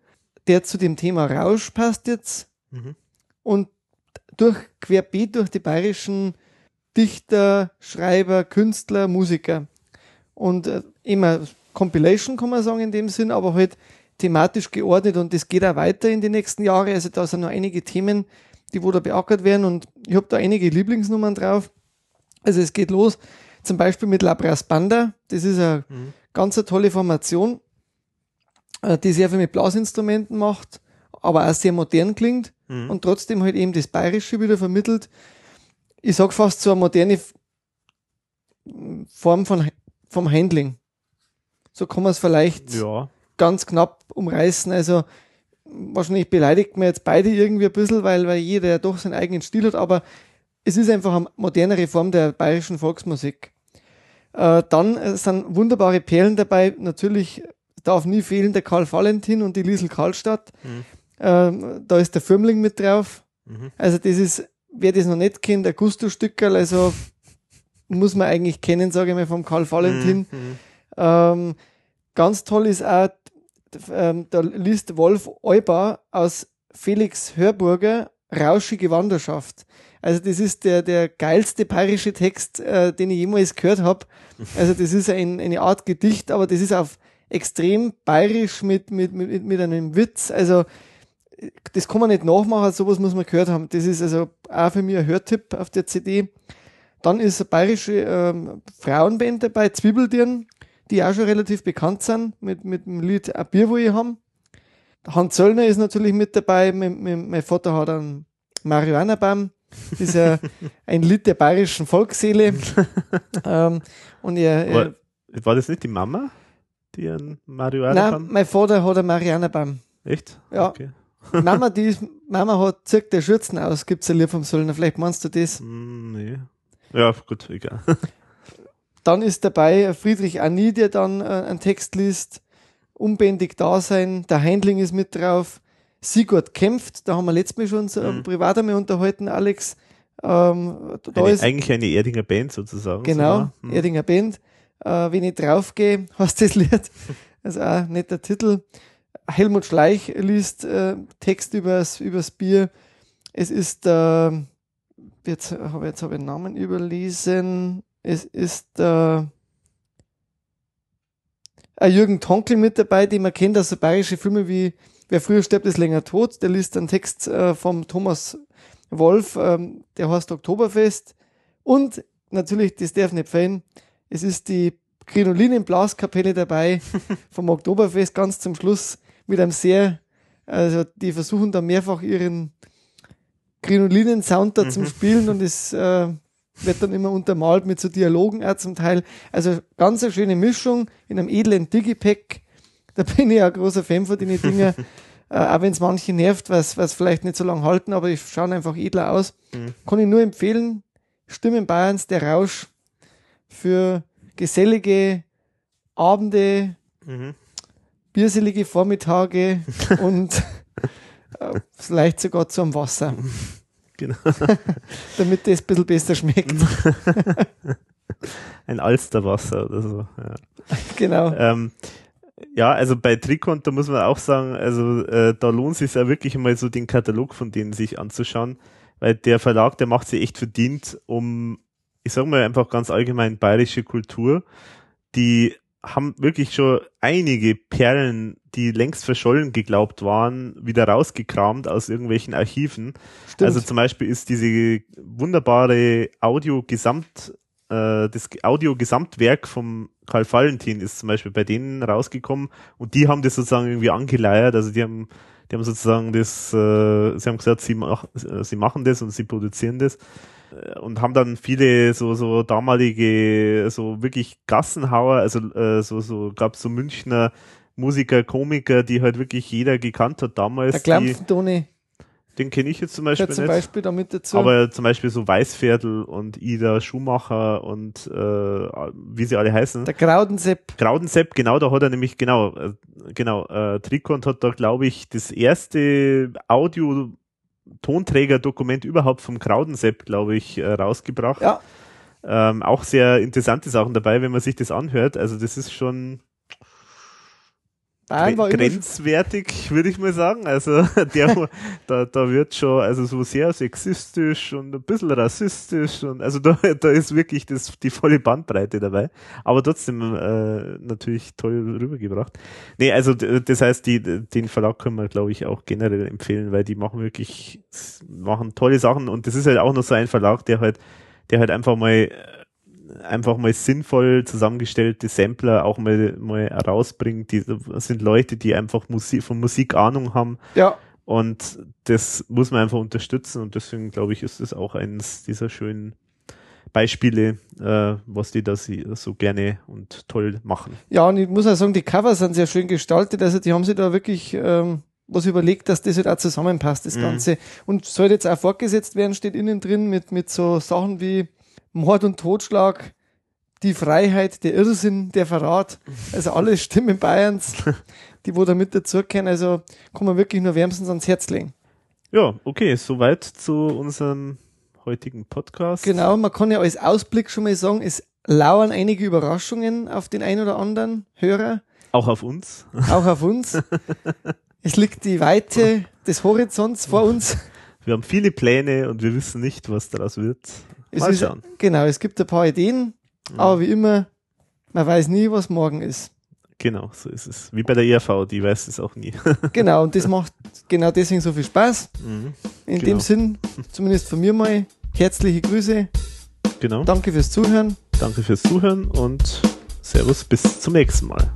der zu dem Thema Rausch passt jetzt. Mhm. Und durch querbeet durch die bayerischen Dichter, Schreiber, Künstler, Musiker. Und äh, immer Compilation kann man sagen in dem Sinn, aber halt thematisch geordnet und das geht auch weiter in die nächsten Jahre. Also da sind noch einige Themen, die wo da beackert werden und ich habe da einige Lieblingsnummern drauf. Also es geht los, zum Beispiel mit Labras Banda. Das ist eine mhm. ganz eine tolle Formation, äh, die sehr viel mit Blasinstrumenten macht, aber auch sehr modern klingt mhm. und trotzdem halt eben das Bayerische wieder vermittelt. Ich sag fast so eine moderne Form von, vom Handling. So kann man es vielleicht ja. ganz knapp umreißen. Also wahrscheinlich beleidigt man jetzt beide irgendwie ein bisschen, weil, weil jeder ja doch seinen eigenen Stil hat, aber es ist einfach eine modernere Form der bayerischen Volksmusik. Äh, dann äh, sind wunderbare Perlen dabei. Natürlich darf nie fehlen der Karl Valentin und die Liesel Karlstadt. Mhm. Ähm, da ist der Firmling mit drauf. Mhm. Also das ist, wer das noch nicht kennt, der Gusto-Stückerl, also muss man eigentlich kennen, sage ich mal, vom Karl Valentin. Mhm. mhm. Ähm, ganz toll ist auch, ähm, da liest Wolf Euber aus Felix Hörburger Rauschige Wanderschaft. Also das ist der, der geilste bayerische Text, äh, den ich jemals gehört habe. Also das ist ein, eine Art Gedicht, aber das ist auf extrem bayerisch mit, mit, mit, mit einem Witz. Also das kann man nicht nachmachen, sowas muss man gehört haben. Das ist also auch für mich ein Hörtipp auf der CD. Dann ist eine bayerische ähm, Frauenband dabei, Zwiebeldirn, die auch schon relativ bekannt sind, mit, mit dem Lied Ein Bier, wo ich haben. Hans Zöllner ist natürlich mit dabei, mit, mit, mein Vater hat einen Marihuana-Baum. Das ist ja ein Lied der bayerischen Volksseele. ähm, und er, er, war, war, das nicht die Mama, die einen Marihuana-Baum? Nein, mein Vater hat einen Marihuana-Baum. Echt? Ja. Okay. Mama, die ist, Mama hat zirkt der Schürzen aus, gibt's ein Lied vom Söllner. Vielleicht meinst du das? Mm, nee. Ja, gut, egal. Dann ist dabei Friedrich Annie, der dann äh, einen Text liest. Unbändig Dasein. Der Heindling ist mit drauf. Sigurd kämpft. Da haben wir letztes Mal schon so mhm. privat einmal unterhalten, Alex. Ähm, da eine, ist, eigentlich eine Erdinger Band sozusagen. Genau, so, hm. Erdinger Band. äh, wenn ich draufgehe, heißt das Lied. Also auch ein netter Titel. Helmut Schleich liest äh, Text übers, übers Bier. Es ist, äh, jetzt habe jetzt hab ich den Namen überlesen. Es ist äh, Jürgen Tonkel mit dabei, den man kennt aus so bayerische Filme wie Wer früher stirbt, ist länger tot. Der liest einen Text äh, vom Thomas Wolf, ähm, der heißt Oktoberfest. Und natürlich, das darf nicht fehlen, es ist die Krinolinen-Blaskapelle dabei vom Oktoberfest ganz zum Schluss mit einem sehr, also die versuchen da mehrfach ihren Krinolinen-Sound da zum mhm. Spielen und es äh, wird dann immer untermalt mit so Dialogen auch zum Teil. Also ganz eine schöne Mischung in einem edlen Digipack. Da bin ich ja großer Fan von den Dingen. äh, auch wenn es manche nervt, was, was vielleicht nicht so lange halten, aber die schauen einfach edler aus. Mhm. Kann ich nur empfehlen. Stimmen Bayerns, der Rausch für gesellige Abende, mhm. Bierselige Vormittage und äh, vielleicht sogar zum Wasser. Genau. Damit das ein bisschen besser schmeckt. Ein Alsterwasser oder so. Ja. Genau. Ähm, ja, also bei Trikont, da muss man auch sagen, also äh, da lohnt es sich ja wirklich mal so den Katalog von denen sich anzuschauen, weil der Verlag, der macht sich echt verdient, um, ich sag mal einfach ganz allgemein bayerische Kultur, die haben wirklich schon einige Perlen, die längst verschollen geglaubt waren, wieder rausgekramt aus irgendwelchen Archiven. Stimmt. Also zum Beispiel ist diese wunderbare Audio-Gesamt, äh, das Audio-Gesamtwerk vom Karl Valentin ist zum Beispiel bei denen rausgekommen und die haben das sozusagen irgendwie angeleiert, also die haben die haben sozusagen das, äh, sie haben gesagt, sie, mach, äh, sie machen das und sie produzieren das und haben dann viele so so damalige so wirklich Gassenhauer, also äh, so so gab so Münchner Musiker, Komiker, die halt wirklich jeder gekannt hat damals. Der Klampfentoni. Den kenne ich jetzt zum Beispiel zum nicht. Beispiel damit dazu. Aber zum Beispiel so Weißviertel und Ida Schumacher und äh, wie sie alle heißen. Der Graudensepp. Graudensepp, genau, da hat er nämlich, genau, äh, genau, äh, Trikont hat da, glaube ich, das erste Audio Tonträgerdokument überhaupt vom Kraudensepp, glaube ich, äh, rausgebracht. Ja. Ähm, auch sehr interessante Sachen dabei, wenn man sich das anhört. Also das ist schon War grenzwertig, würde ich mal sagen. Also der, da, da wird schon also so sehr sexistisch und ein bisschen rassistisch und also da, da ist wirklich das, die volle Bandbreite dabei. Aber trotzdem äh, natürlich toll rübergebracht. Nee, also das heißt, die, den Verlag können wir, glaube ich, auch generell empfehlen, weil die machen wirklich, machen tolle Sachen und das ist halt auch noch so ein Verlag, der halt, der halt einfach mal einfach mal sinnvoll zusammengestellte Sampler auch mal, mal rausbringt. Die sind Leute, die einfach Musik, von Musik Ahnung haben. Ja. Und das muss man einfach unterstützen und deswegen glaube ich, ist das auch eines dieser schönen Beispiele, äh, was die da so gerne und toll machen. Ja, und ich muss auch sagen, die Cover sind sehr schön gestaltet. Also die haben sich da wirklich ähm, was überlegt, dass das halt auch zusammenpasst, das mhm. Ganze. Und soll jetzt auch fortgesetzt werden, steht innen drin mit, mit so Sachen wie Mord und Totschlag, die Freiheit, der Irrsinn, der Verrat. Also alle Stimmen Bayerns, die wo da mit dazugehören. Also kann man wirklich nur wärmstens ans Herz legen. Ja, okay, soweit zu unserem heutigen Podcast. Genau, man kann ja als Ausblick schon mal sagen, es lauern einige Überraschungen auf den ein oder anderen Hörer. Auch auf uns. Auch auf uns. es liegt die Weite des Horizonts vor uns. Wir haben viele Pläne und wir wissen nicht, was daraus wird. Es Mal ist, schauen. Genau, es gibt ein paar Ideen, mhm. aber wie immer, man weiß nie, was morgen ist. Genau, so ist es. Wie bei der ERV, die weiß es auch nie. genau, und das macht genau deswegen so viel Spaß. Mhm. In genau. dem Sinn, zumindest von mir mal, herzliche Grüße. Genau. Danke fürs Zuhören. Danke fürs Zuhören und Servus, bis zum nächsten Mal.